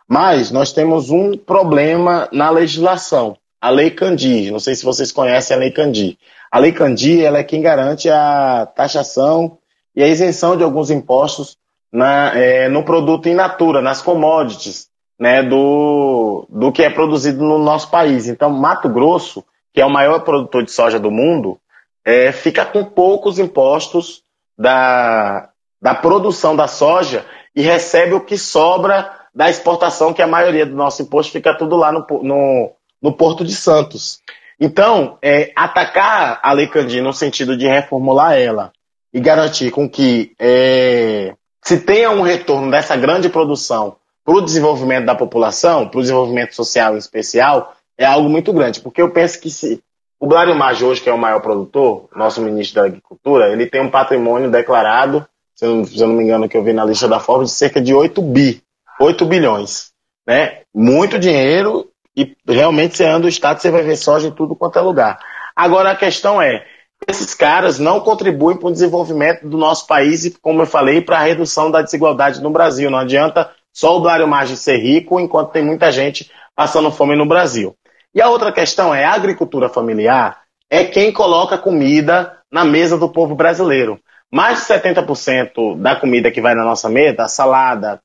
Mas nós temos um problema na legislação a Lei Candir. Não sei se vocês conhecem a Lei Candir. A Lei Candir ela é quem garante a taxação e a isenção de alguns impostos na, é, no produto in natura, nas commodities, né, do, do que é produzido no nosso país. Então, Mato Grosso, que é o maior produtor de soja do mundo, é, fica com poucos impostos da, da produção da soja e recebe o que sobra da exportação, que a maioria do nosso imposto fica tudo lá no, no, no Porto de Santos. Então, é, atacar a Lei Candir no sentido de reformular ela e garantir com que é, se tenha um retorno dessa grande produção para o desenvolvimento da população, para o desenvolvimento social em especial, é algo muito grande. Porque eu penso que se o Blário Maggi hoje, que é o maior produtor, nosso ministro da Agricultura, ele tem um patrimônio declarado, se eu não, se eu não me engano, que eu vi na lista da Forbes, de cerca de 8 bi, 8 bilhões. Né? Muito dinheiro e realmente você anda o estado, você vai ver soja em tudo quanto é lugar. Agora a questão é, esses caras não contribuem para o desenvolvimento do nosso país e, como eu falei, para a redução da desigualdade no Brasil. Não adianta só o Dário Maggi ser rico, enquanto tem muita gente passando fome no Brasil. E a outra questão é a agricultura familiar é quem coloca comida na mesa do povo brasileiro. Mais de 70% da comida que vai na nossa mesa, salada,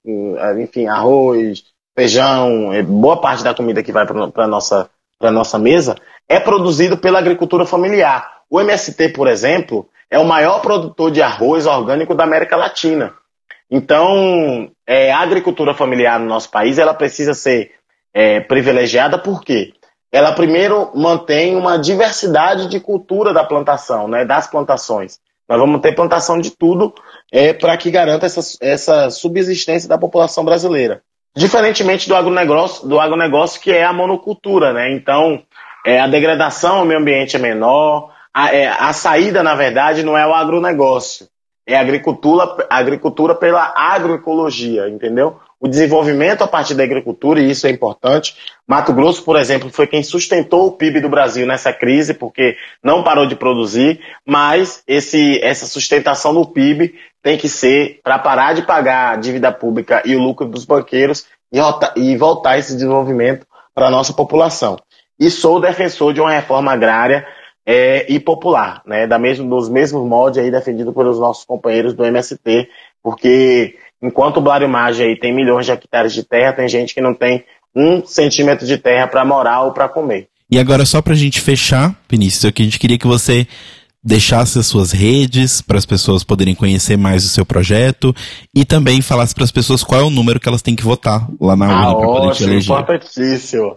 enfim, arroz, feijão, é, boa parte da comida que vai para a nossa, nossa mesa é produzido pela agricultura familiar. O MST, por exemplo, é o maior produtor de arroz orgânico da América Latina. Então, é, a agricultura familiar no nosso país ela precisa ser é, privilegiada por quê? Ela primeiro mantém uma diversidade de cultura da plantação, né, das plantações. Nós vamos ter plantação de tudo é, para que garanta essa, essa subsistência da população brasileira. Diferentemente do agronegócio, do agronegócio que é a monocultura, né? Então, é, a degradação ao meio ambiente é menor, a, é, a saída, na verdade, não é o agronegócio, é a agricultura, a agricultura pela agroecologia, entendeu? O desenvolvimento a partir da agricultura, e isso é importante. Mato Grosso, por exemplo, foi quem sustentou o PIB do Brasil nessa crise, porque não parou de produzir, mas esse, essa sustentação do PIB tem que ser para parar de pagar a dívida pública e o lucro dos banqueiros e, voltar esse desenvolvimento para a nossa população. E sou defensor de uma reforma agrária é, e popular, né? Da mesmo, dos mesmos moldes aí defendido pelos nossos companheiros do MST, porque enquanto o Blário Maggi aí tem milhões de hectares de terra, tem gente que não tem um centímetro de terra para morar ou para comer. E agora, só para a gente fechar, Vinícius, eu queria que você deixasse as suas redes para as pessoas poderem conhecer mais o seu projeto e também falasse para as pessoas qual é o número que elas têm que votar lá na urna ah, para poder te eleger. Importantíssimo.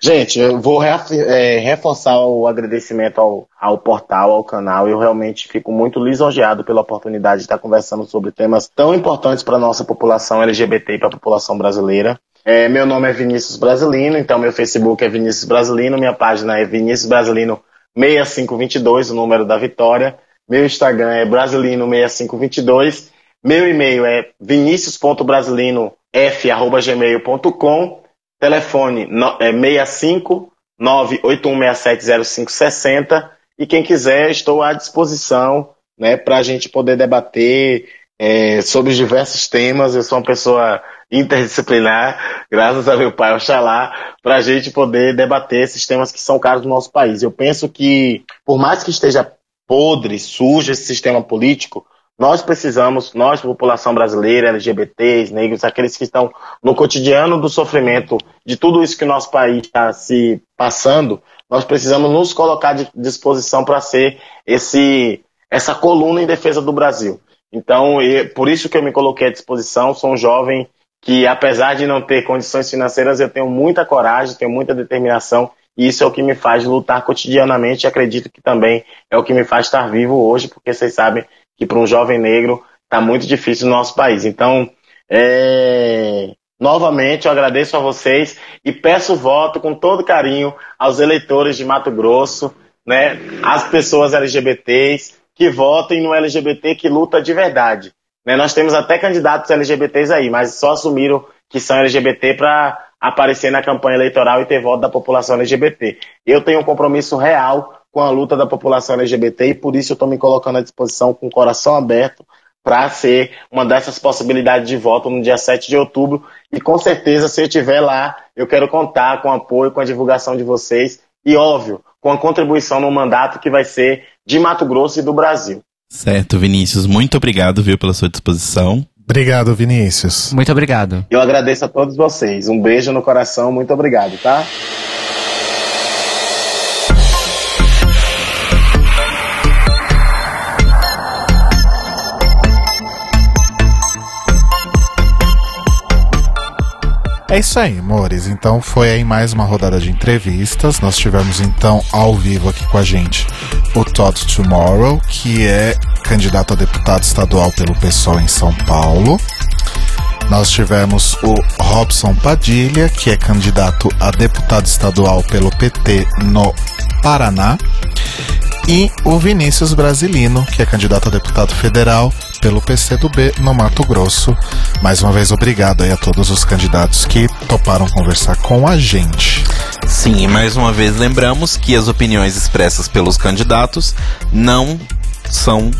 Gente, eu vou é, reforçar o agradecimento ao, ao portal, ao canal. Eu realmente fico muito lisonjeado pela oportunidade de estar conversando sobre temas tão importantes para a nossa população LGBT e para a população brasileira. É, meu nome é Vinícius Brasilino, então meu Facebook é Vinícius Brasilino, minha página é Vinícius Brasilino 6522, o número da vitória. Meu Instagram é brasilino6522. Meu e-mail é vinicius.brasilinof.gmail.com. Telefone é 65 981670560. E quem quiser, estou à disposição né, para a gente poder debater é, sobre diversos temas. Eu sou uma pessoa interdisciplinar, graças a meu pai Oxalá, para a gente poder debater esses temas que são caros no nosso país. Eu penso que, por mais que esteja podre, sujo esse sistema político, nós precisamos, nós, população brasileira, LGBTs, negros, aqueles que estão no cotidiano do sofrimento de tudo isso que o nosso país está se passando, nós precisamos nos colocar de disposição para ser esse, essa coluna em defesa do Brasil. Então, por isso que eu me coloquei à disposição, sou um jovem que apesar de não ter condições financeiras, eu tenho muita coragem, tenho muita determinação, e isso é o que me faz lutar cotidianamente. E acredito que também é o que me faz estar vivo hoje, porque vocês sabem que para um jovem negro está muito difícil no nosso país. Então, é... novamente eu agradeço a vocês e peço voto com todo carinho aos eleitores de Mato Grosso, né, as pessoas LGBTs que votem no LGBT que luta de verdade. Né? Nós temos até candidatos LGBTs aí, mas só assumiram que são LGBT para aparecer na campanha eleitoral e ter voto da população LGBT. Eu tenho um compromisso real com a luta da população LGBT e por isso eu estou me colocando à disposição com o coração aberto para ser uma dessas possibilidades de voto no dia 7 de outubro. E com certeza, se eu estiver lá, eu quero contar com o apoio, com a divulgação de vocês e, óbvio, com a contribuição no mandato que vai ser de Mato Grosso e do Brasil. Certo, Vinícius, muito obrigado, viu, pela sua disposição. Obrigado, Vinícius. Muito obrigado. Eu agradeço a todos vocês. Um beijo no coração, muito obrigado, tá? É isso aí, amores. Então foi aí mais uma rodada de entrevistas. Nós tivemos então ao vivo aqui com a gente o Todd Tomorrow, que é candidato a deputado estadual pelo PSOL em São Paulo. Nós tivemos o Robson Padilha, que é candidato a deputado estadual pelo PT no Paraná. E o Vinícius Brasilino, que é candidato a deputado federal pelo PCdoB no Mato Grosso. Mais uma vez, obrigado aí a todos os candidatos que toparam conversar com a gente. Sim, e mais uma vez lembramos que as opiniões expressas pelos candidatos não são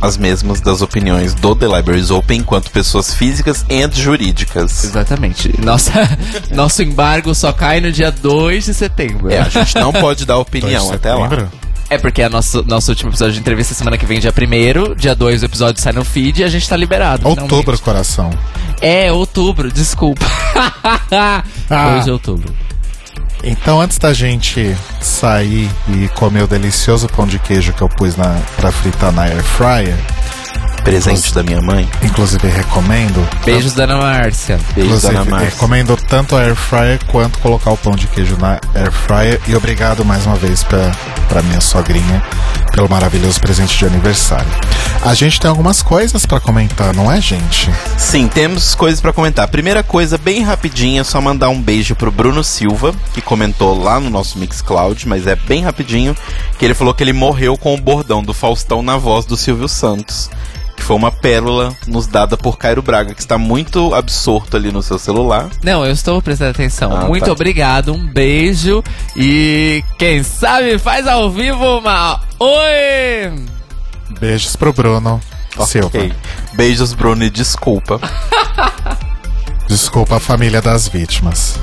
as mesmas das opiniões do The Libraries Open enquanto pessoas físicas e jurídicas. Exatamente. Nossa, nosso embargo só cai no dia 2 de setembro. É, a gente não pode dar opinião até lá. É porque é nosso, nosso último episódio de entrevista semana que vem, dia 1 dia 2 o episódio sai no feed e a gente tá liberado. Outubro, finalmente. coração. É, outubro, desculpa. Ah. 2 de outubro. Então, antes da gente sair e comer o delicioso pão de queijo que eu pus na, pra fritar na air fryer, Presente da minha mãe. inclusive recomendo. Beijos da Ana Márcia. Beijo, Inclusive, Dona Márcia. recomendo tanto a air fryer quanto colocar o pão de queijo na air fryer. E obrigado mais uma vez pra, pra minha sogrinha pelo maravilhoso presente de aniversário. A gente tem algumas coisas pra comentar, não é, gente? Sim, temos coisas pra comentar. Primeira coisa, bem rapidinha, só mandar um beijo pro Bruno Silva, que comentou lá no nosso Mixcloud, mas é bem rapidinho, que ele falou que ele morreu com o bordão do Faustão na voz do Silvio Santos. Que foi uma pérola nos dada por Cairo Braga, que está muito absorto ali no seu celular. Não, eu estou prestando atenção. Ah, Muito tá. obrigado, um beijo e quem sabe faz ao vivo uma. Oi! Beijos pro Bruno Silva. Ok. Beijos, Bruno, e desculpa. Desculpa a família das vítimas.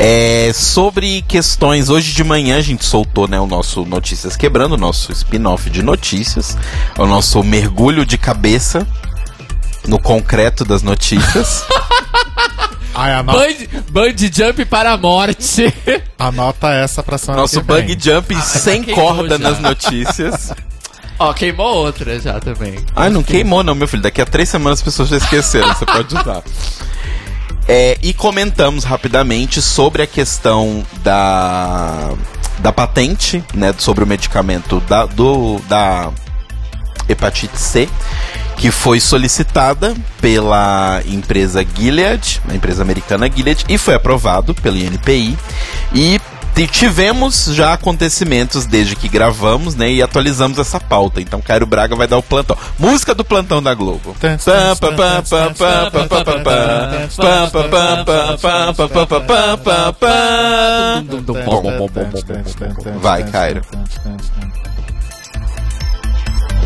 É, sobre questões, hoje de manhã a gente soltou né, o nosso Notícias Quebrando, o nosso spin-off de notícias, o nosso mergulho de cabeça no concreto das notícias. Ai, anota, Band, band jump para a morte. anota essa pra semana nosso que vem. bug jump sem queimou corda já. nas notícias. Ó, queimou outra já também. Ai, não queimou não, meu filho. Daqui a três semanas as pessoas já esqueceram, você pode usar. É, e comentamos rapidamente sobre a questão da, da patente, né, sobre o medicamento da, do, da hepatite C, que foi solicitada pela empresa Gilead, a empresa americana Gilead, e foi aprovado pelo INPI. E tivemos já acontecimentos desde que gravamos, né? E atualizamos essa pauta. Então Cairo Braga vai dar o plantão. Música do plantão da Globo. Vai, Cairo.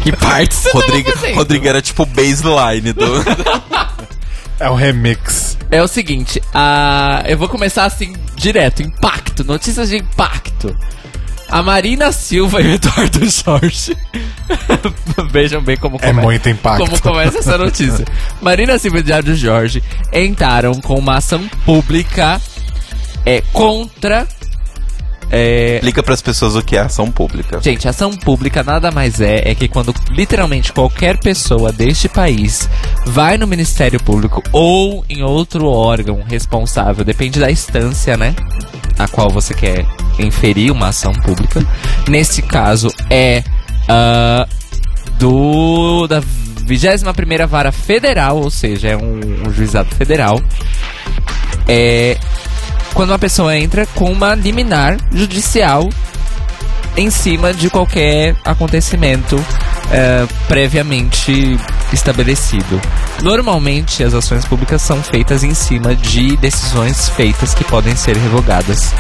Que parte? Rodrigo, Rodrigo era tipo baseline do. é o remix. É o seguinte, a... eu vou começar assim, direto, impacto, notícias de impacto. A Marina Silva e o Eduardo Jorge. Vejam bem como É começa. muito impacto. Como começa essa notícia. Marina Silva e Eduardo Jorge entraram com uma ação pública é, contra. É, Explica pras pessoas o que é ação pública. Gente, ação pública nada mais é é que quando literalmente qualquer pessoa deste país vai no Ministério Público ou em outro órgão responsável, depende da instância, né? A qual você quer inferir uma ação pública. Nesse caso é ah, do da 21ª Vara Federal, ou seja, é um, um juizado federal. É quando uma pessoa entra com uma liminar judicial em cima de qualquer acontecimento é, previamente estabelecido. Normalmente, as ações públicas são feitas em cima de decisões feitas que podem ser revogadas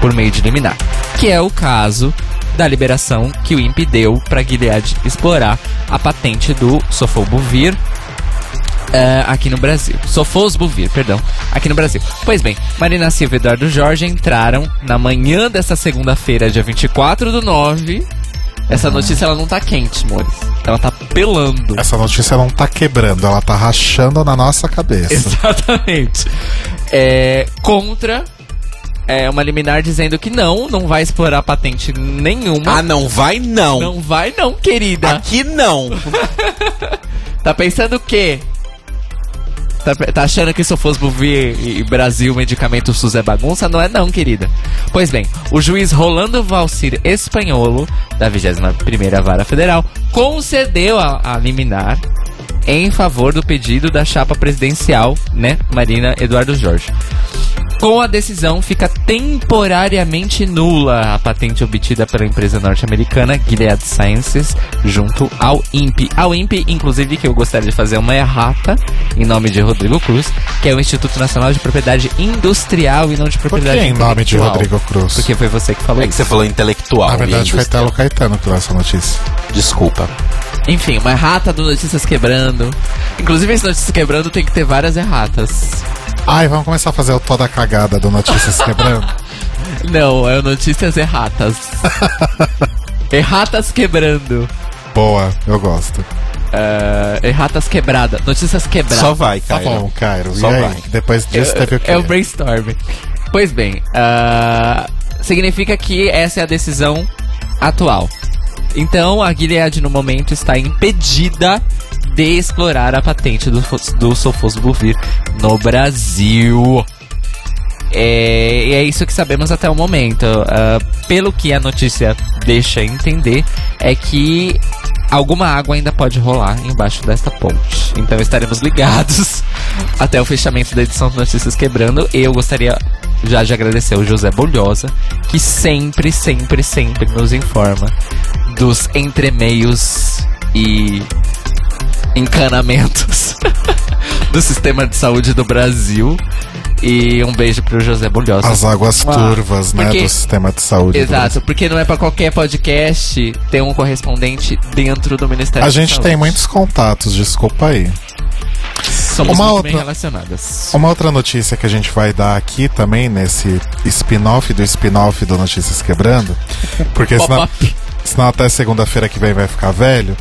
por meio de liminar, que é o caso da liberação que o INPE deu para Gilead explorar a patente do Sofosbuvir é, aqui no Brasil. Sofosbuvir, perdão, aqui no Brasil. Pois bem, Marina Silva e Eduardo Jorge entraram na manhã dessa segunda-feira, dia 24 do 9. Essa notícia ela não tá quente, Mores. Ela tá pelando. Essa notícia não tá quebrando, ela tá rachando na nossa cabeça. Exatamente. É, contra é, uma liminar dizendo que não, não vai explorar patente nenhuma. Ah, não vai não. Não vai não, querida. Aqui não. Tá pensando o quê? Tá, tá achando que se eu fosse Buvir e Brasil medicamento SUS é bagunça? Não é não, querida. Pois bem, o juiz Rolando Valcir Espanholo, da 21ª Vara Federal, concedeu a, a liminar em favor do pedido da chapa presidencial, né, Marina Eduardo Jorge. Com a decisão, fica temporariamente nula a patente obtida pela empresa norte-americana Gilead Sciences junto ao INPE. Ao INPE, inclusive, que eu gostaria de fazer uma errata em nome de Rodrigo Cruz, que é o Instituto Nacional de Propriedade Industrial e não de Por que propriedade em nome de? Rodrigo Cruz? Porque foi você que falou É que isso. você falou intelectual. Na verdade, foi. Telo Caetano que deu essa notícia. Desculpa. Enfim, uma errata do Notícias Quebrando. Inclusive, esse Notícias Quebrando tem que ter várias erratas. Ai, vamos começar a fazer o toda a cagada do Notícias Quebrando. Não, é o Notícias Erratas. erratas Quebrando. Boa, eu gosto. É, erratas Quebrada. Notícias Quebradas. Só vai, Tá Caio. bom, Cairo. Só e aí? vai. Depois disso teve o quê? É o brainstorm. Pois bem, ah, significa que essa é a decisão atual. Então, a Gilead, no momento, está impedida de explorar a patente do, do Sofosbuvir no Brasil. É, e é isso que sabemos até o momento. Ah, pelo que a notícia deixa entender, é que alguma água ainda pode rolar embaixo desta ponte. Então estaremos ligados até o fechamento da edição de Notícias Quebrando. Eu gostaria já de agradecer o José Bolhosa, que sempre, sempre, sempre nos informa dos entremeios e encanamentos do sistema de saúde do Brasil. E um beijo pro José Bolhosa. As águas Ah, turvas, né, porque- do sistema de saúde. Exato, porque não é pra qualquer podcast ter um correspondente dentro do Ministério A gente tem muitos contatos, desculpa aí. Somos Uma muito bem outra- relacionadas. Uma outra notícia que a gente vai dar aqui também, nesse spin-off do spin-off do Notícias Quebrando, porque senão, senão até segunda-feira que vem vai ficar velho,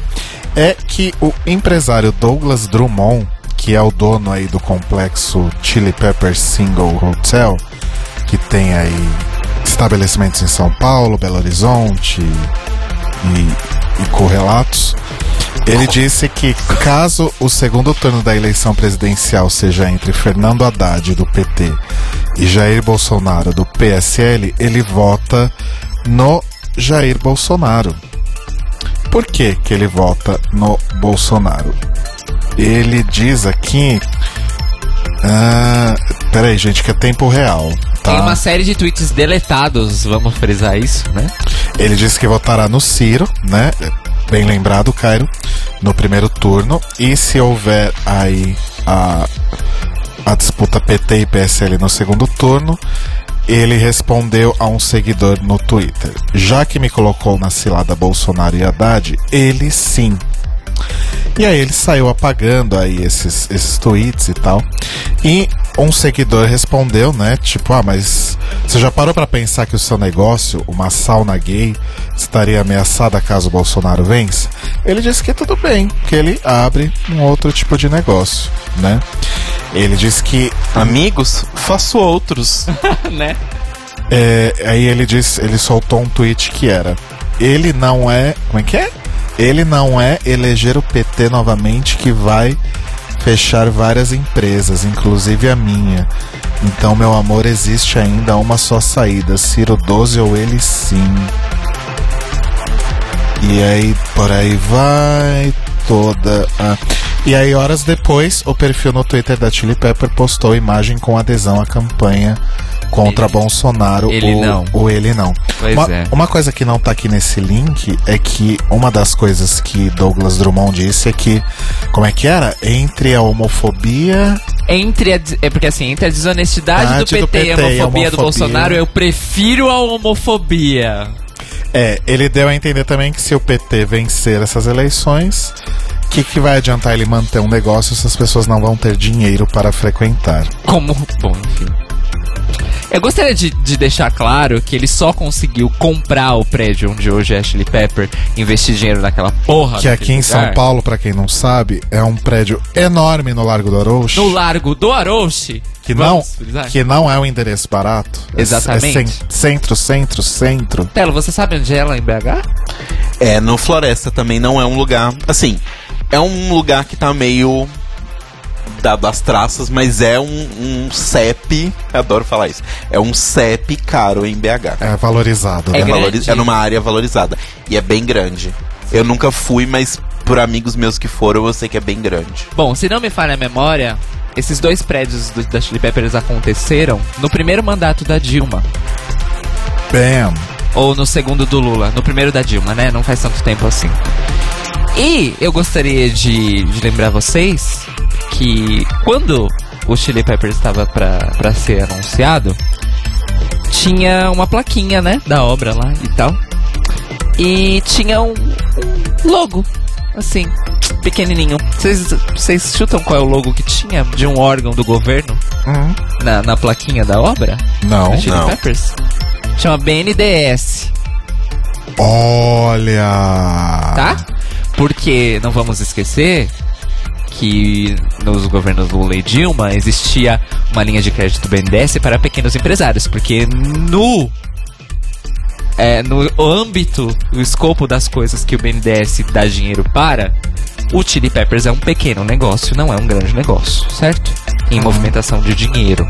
é que o empresário Douglas Drummond, que é o dono aí do complexo Chili Pepper Single Hotel, que tem aí estabelecimentos em São Paulo, Belo Horizonte e, e correlatos, ele disse que caso o segundo turno da eleição presidencial seja entre Fernando Haddad, do PT, e Jair Bolsonaro, do PSL, ele vota no Jair Bolsonaro. Por que, que ele vota no Bolsonaro? Ele diz aqui. Ah, peraí, gente, que é tempo real. Tá? Tem uma série de tweets deletados, vamos frisar isso, né? Ele disse que votará no Ciro, né? Bem lembrado, Cairo, no primeiro turno. E se houver aí a, a disputa PT e PSL no segundo turno, ele respondeu a um seguidor no Twitter: Já que me colocou na cilada Bolsonaro e Haddad, ele sim. E aí ele saiu apagando aí esses, esses tweets e tal. E um seguidor respondeu, né? Tipo, ah, mas você já parou pra pensar que o seu negócio, uma sauna gay, estaria ameaçada caso Bolsonaro vença? Ele disse que tudo bem, que ele abre um outro tipo de negócio, né? Ele disse que Amigos, faço outros. né? é, aí ele disse, ele soltou um tweet que era: ele não é, como é que é? Ele não é eleger o PT novamente que vai fechar várias empresas, inclusive a minha. Então, meu amor, existe ainda uma só saída: Ciro 12 ou ele sim. E aí, por aí vai toda a. E aí, horas depois, o perfil no Twitter da Chili Pepper postou imagem com adesão à campanha contra Ele- Bolsonaro. ele ou, não. ou ele não. Pois uma, é. uma coisa que não tá aqui nesse link é que uma das coisas que Douglas Drummond disse é que. Como é que era? Entre a homofobia. Entre a, é porque assim, entre a desonestidade do Verdade PT, do e a PT e a homofobia do homofobia. Bolsonaro, eu prefiro a homofobia. É, ele deu a entender também que se o PT vencer essas eleições, o que, que vai adiantar ele manter um negócio se as pessoas não vão ter dinheiro para frequentar? Como. Bom, enfim. Eu gostaria de, de deixar claro que ele só conseguiu comprar o prédio onde hoje é Ashley Pepper, investir dinheiro naquela porra. Que aqui em São. Paulo, pra quem não sabe, é um prédio enorme no Largo do Arouche. No Largo do Arouche. Que não, Vamos que não é um endereço barato. É- Exatamente. É cen- centro, centro, centro. Telo, você sabe onde é lá em BH? É, no Floresta também não é um lugar. Assim, é um lugar que tá meio. Dado as traças, mas é um, um CEP. Adoro falar isso. É um CEP caro em BH. É valorizado, É né? É, valori- é numa área valorizada. E é bem grande. Eu nunca fui, mas por amigos meus que foram, eu sei que é bem grande. Bom, se não me falha a memória, esses dois prédios do, da Chili Peppers aconteceram no primeiro mandato da Dilma. Bam. Ou no segundo do Lula. No primeiro da Dilma, né? Não faz tanto tempo assim. E eu gostaria de, de lembrar vocês que quando o Chili Peppers estava pra, pra ser anunciado, tinha uma plaquinha, né? Da obra lá e tal. E tinha um logo, assim, pequenininho. Vocês- chutam qual é o logo que tinha de um órgão do governo Hum, na, na plaquinha da obra? não. não. Peppers? Chama BNDES. Olha. tá? Porque não vamos esquecer que nos governos Lula e Dilma existia uma linha de crédito BNDES para pequenos empresários, porque no é, no âmbito, no escopo das coisas que o BNDES dá dinheiro para, o Chili Peppers é um pequeno negócio, não é um grande negócio, certo? Em movimentação de dinheiro.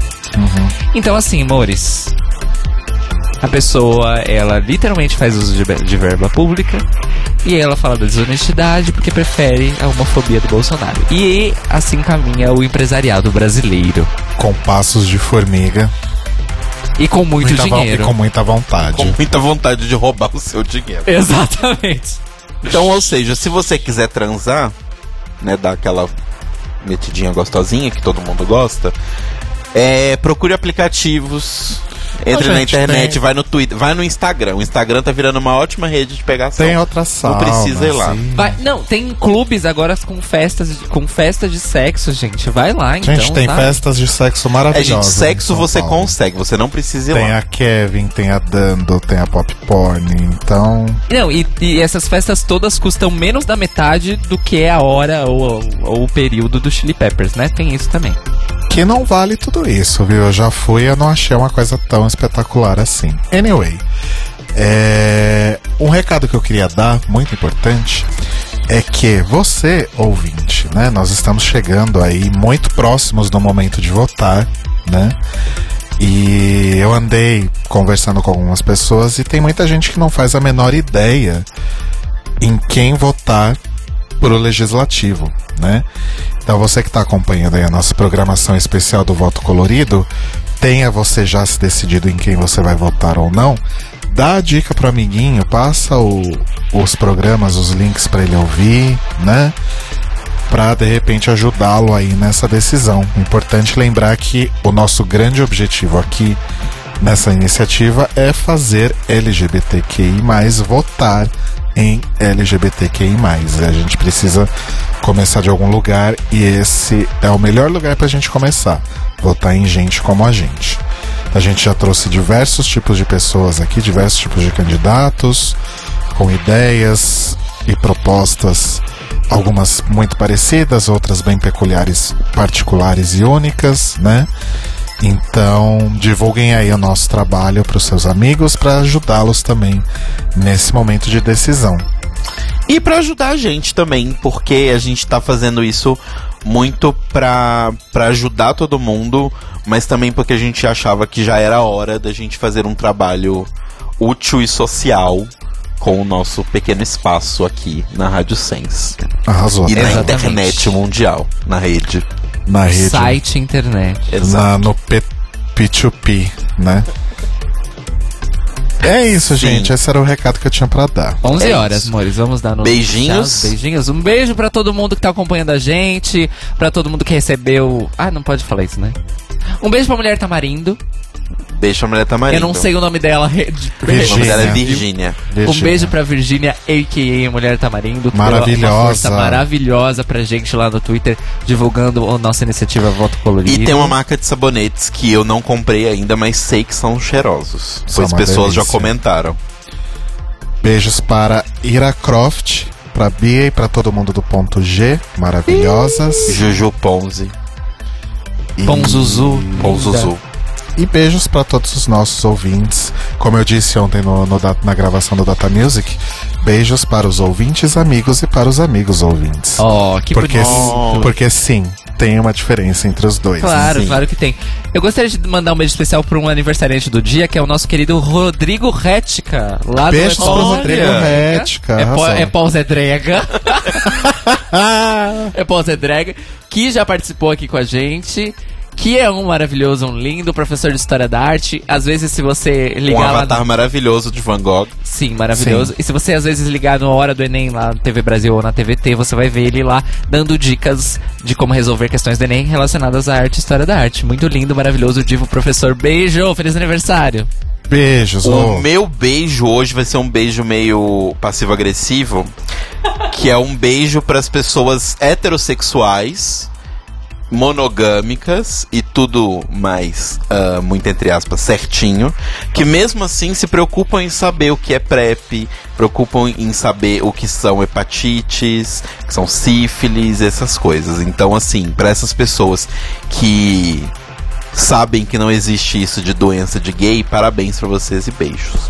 Então, assim, amores, a pessoa, ela literalmente faz uso de, de verba pública e ela fala da desonestidade porque prefere a homofobia do Bolsonaro. E assim caminha o empresariado brasileiro. Com passos de formiga. E com muito muita dinheiro. E com muita vontade. Com muita vontade de roubar o seu dinheiro. Exatamente. Então, ou seja, se você quiser transar, né, dar aquela metidinha gostosinha que todo mundo gosta, é, procure aplicativos, entre Ô, na gente, internet, tem- vai no Twitter, vai no Instagram. O Instagram tá virando uma ótima rede de pegação. Tem outras saunas. precisa ir lá. Vai- não, tem clubes agora com festas, com festa de sexo, gente. Vai lá, então. Gente, tem sabe? festas de sexo É, maravilhosas. gente, sexo você Paulo. consegue, você não precisa ir Tem lá. a Kevin, tem a Dando, tem a Pop Porn. Então, Não, e, e essas festas todas custam menos da metade do que a hora ou, ou o período do Chili Peppers, né? Tem isso também. Que não vale tudo isso, viu? Eu já fui e não achei uma coisa tão espetacular assim. Anyway, é... um recado que eu queria dar, muito importante, é que você, ouvinte, né? Nós estamos chegando aí muito próximos do momento de votar, né? E eu andei conversando com algumas pessoas e tem muita gente que não faz a menor ideia em quem votar pro legislativo, né? Então você que está acompanhando aí a nossa programação especial do voto colorido, tenha você já se decidido em quem você vai votar ou não, dá a dica pro amiguinho, passa o- os programas, os links para ele ouvir, né? Para de repente ajudá-lo aí nessa decisão. Importante lembrar que o nosso grande objetivo aqui nessa iniciativa é fazer LGBTQI votar em LGBTQI. A gente precisa começar de algum lugar e esse é o melhor lugar para a gente começar. Votar em gente como a gente. A gente já trouxe diversos tipos de pessoas aqui, diversos tipos de candidatos, com ideias e propostas, algumas muito parecidas, outras bem peculiares, particulares e únicas, né? Então, divulguem aí o nosso trabalho para os seus amigos para ajudá-los também nesse momento de decisão. E pra ajudar a gente também, porque a gente tá fazendo isso muito pra, pra ajudar todo mundo, mas também porque a gente achava que já era hora da gente fazer um trabalho útil e social com o nosso pequeno espaço aqui na Rádio Sense. Arrasou. E na? Exatamente. internet mundial, na rede. Na rede, Site internet. Exato. na, no P, P2P, né? É isso, Sim. gente. Esse era o recado que eu tinha para dar. 11 É horas, isso. amores. Vamos dar no Beijinhos. Beijinhos. Um beijo pra todo mundo que tá acompanhando a gente, pra todo mundo que recebeu. Ah, não pode falar isso, né? Um beijo pra mulher Tamarindo. Deixa a mulher tamarindo. Eu não sei o nome dela. de- O nome dela é Virgínia. Virgínia. Um beijo pra Virgínia, a.k.a. Mulher Tamarindo. Maravilhosa. Uma força maravilhosa pra gente lá no Twitter, divulgando a nossa iniciativa Voto Colorido. E tem uma marca de sabonetes que eu não comprei ainda, mas sei que são cheirosos. São Pois pessoas já delícia. comentaram. Beijos para Ira Croft, para Bia e para todo mundo do ponto G, maravilhosas. Juju Ponzi. E- Ponzuzu. Ponzuzu. E beijos para todos os nossos ouvintes. Como eu disse ontem no, no na gravação do Data Music, beijos para os ouvintes amigos e para os amigos ouvintes. Oh, que porque, bonito. porque sim, tem uma diferença entre os dois. Claro, Sim. claro que tem. Eu gostaria de mandar um beijo especial para um aniversariante do dia, que é o nosso querido Rodrigo Retica, lá Beijos do pro Rodrigo Retica, É, arrasou. é Paul Zé Drega. Posso ser drag, que já participou aqui com a gente. Que é um maravilhoso, um lindo professor de história da arte. Às vezes, se você Um ligar lá. avatar maravilhoso de Van Gogh. Sim, maravilhoso. E se você às vezes ligar no Hora do Enem lá na TV Brasil ou na TVT, você vai ver ele lá dando dicas de como resolver questões do Enem relacionadas à arte e história da arte. Muito lindo, maravilhoso, divo professor. Beijo, feliz aniversário. Beijos, O ô. meu beijo hoje vai ser um beijo meio passivo-agressivo, que é um beijo para as pessoas heterossexuais, monogâmicas e tudo mais, ah, muito entre aspas, certinho, que mesmo assim se preocupam em saber o que é PrEP, preocupam em saber o que são hepatites, que são sífilis, essas coisas. Então, assim, para essas pessoas que sabem que não existe isso de doença de gay, parabéns pra vocês e beijos.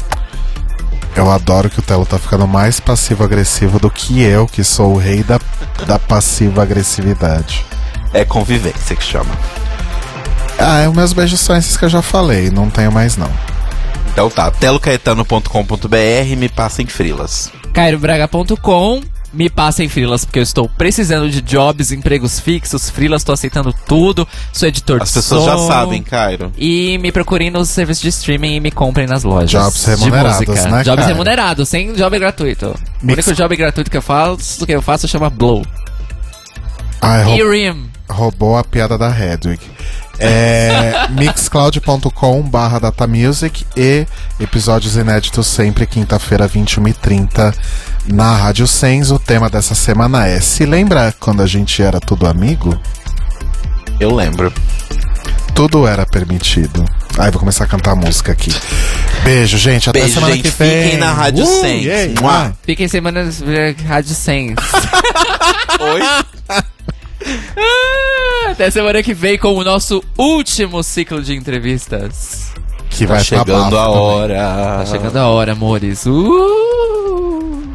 Eu adoro que o Telo tá ficando mais passivo-agressivo do que eu, que sou o rei da, da passiva-agressividade. É convivência que chama. Ah, os meus beijos são esses que eu já falei, não tenho mais não. Então tá, telocaetano.com.br, me passem frilas. CairoBraga.com me passem frilas, porque eu estou precisando de jobs, empregos fixos, frilas, estou aceitando tudo, sou editor As de pessoas já som. sabem, Cairo. E me procurem nos serviços de streaming e me comprem nas lojas. Jobs de remunerados, música. né, Jobs cara? remunerados, sem job gratuito. O Mix- único job gratuito que eu faço, que eu faço chama Blow. Ai, rou- E Rim. Roubou a piada da Hedwig. É mixcloud.com barra datamusic e episódios inéditos sempre quinta-feira, 21h30 na Rádio Sens. O tema dessa semana é Se lembra quando a gente era tudo amigo? Eu lembro. Tudo era permitido. Ai, vou começar a cantar música aqui. Beijo, gente. Até Beijo, semana gente. que vem. Fiquem na Rádio Uh, Sens. yeah. Fiquem semanas Rádio Sense. Oi? Ah, Até semana que vem com o nosso último ciclo de entrevistas. Que Tá vai chegando tá a também. hora. Tá chegando a hora, amores. Uh!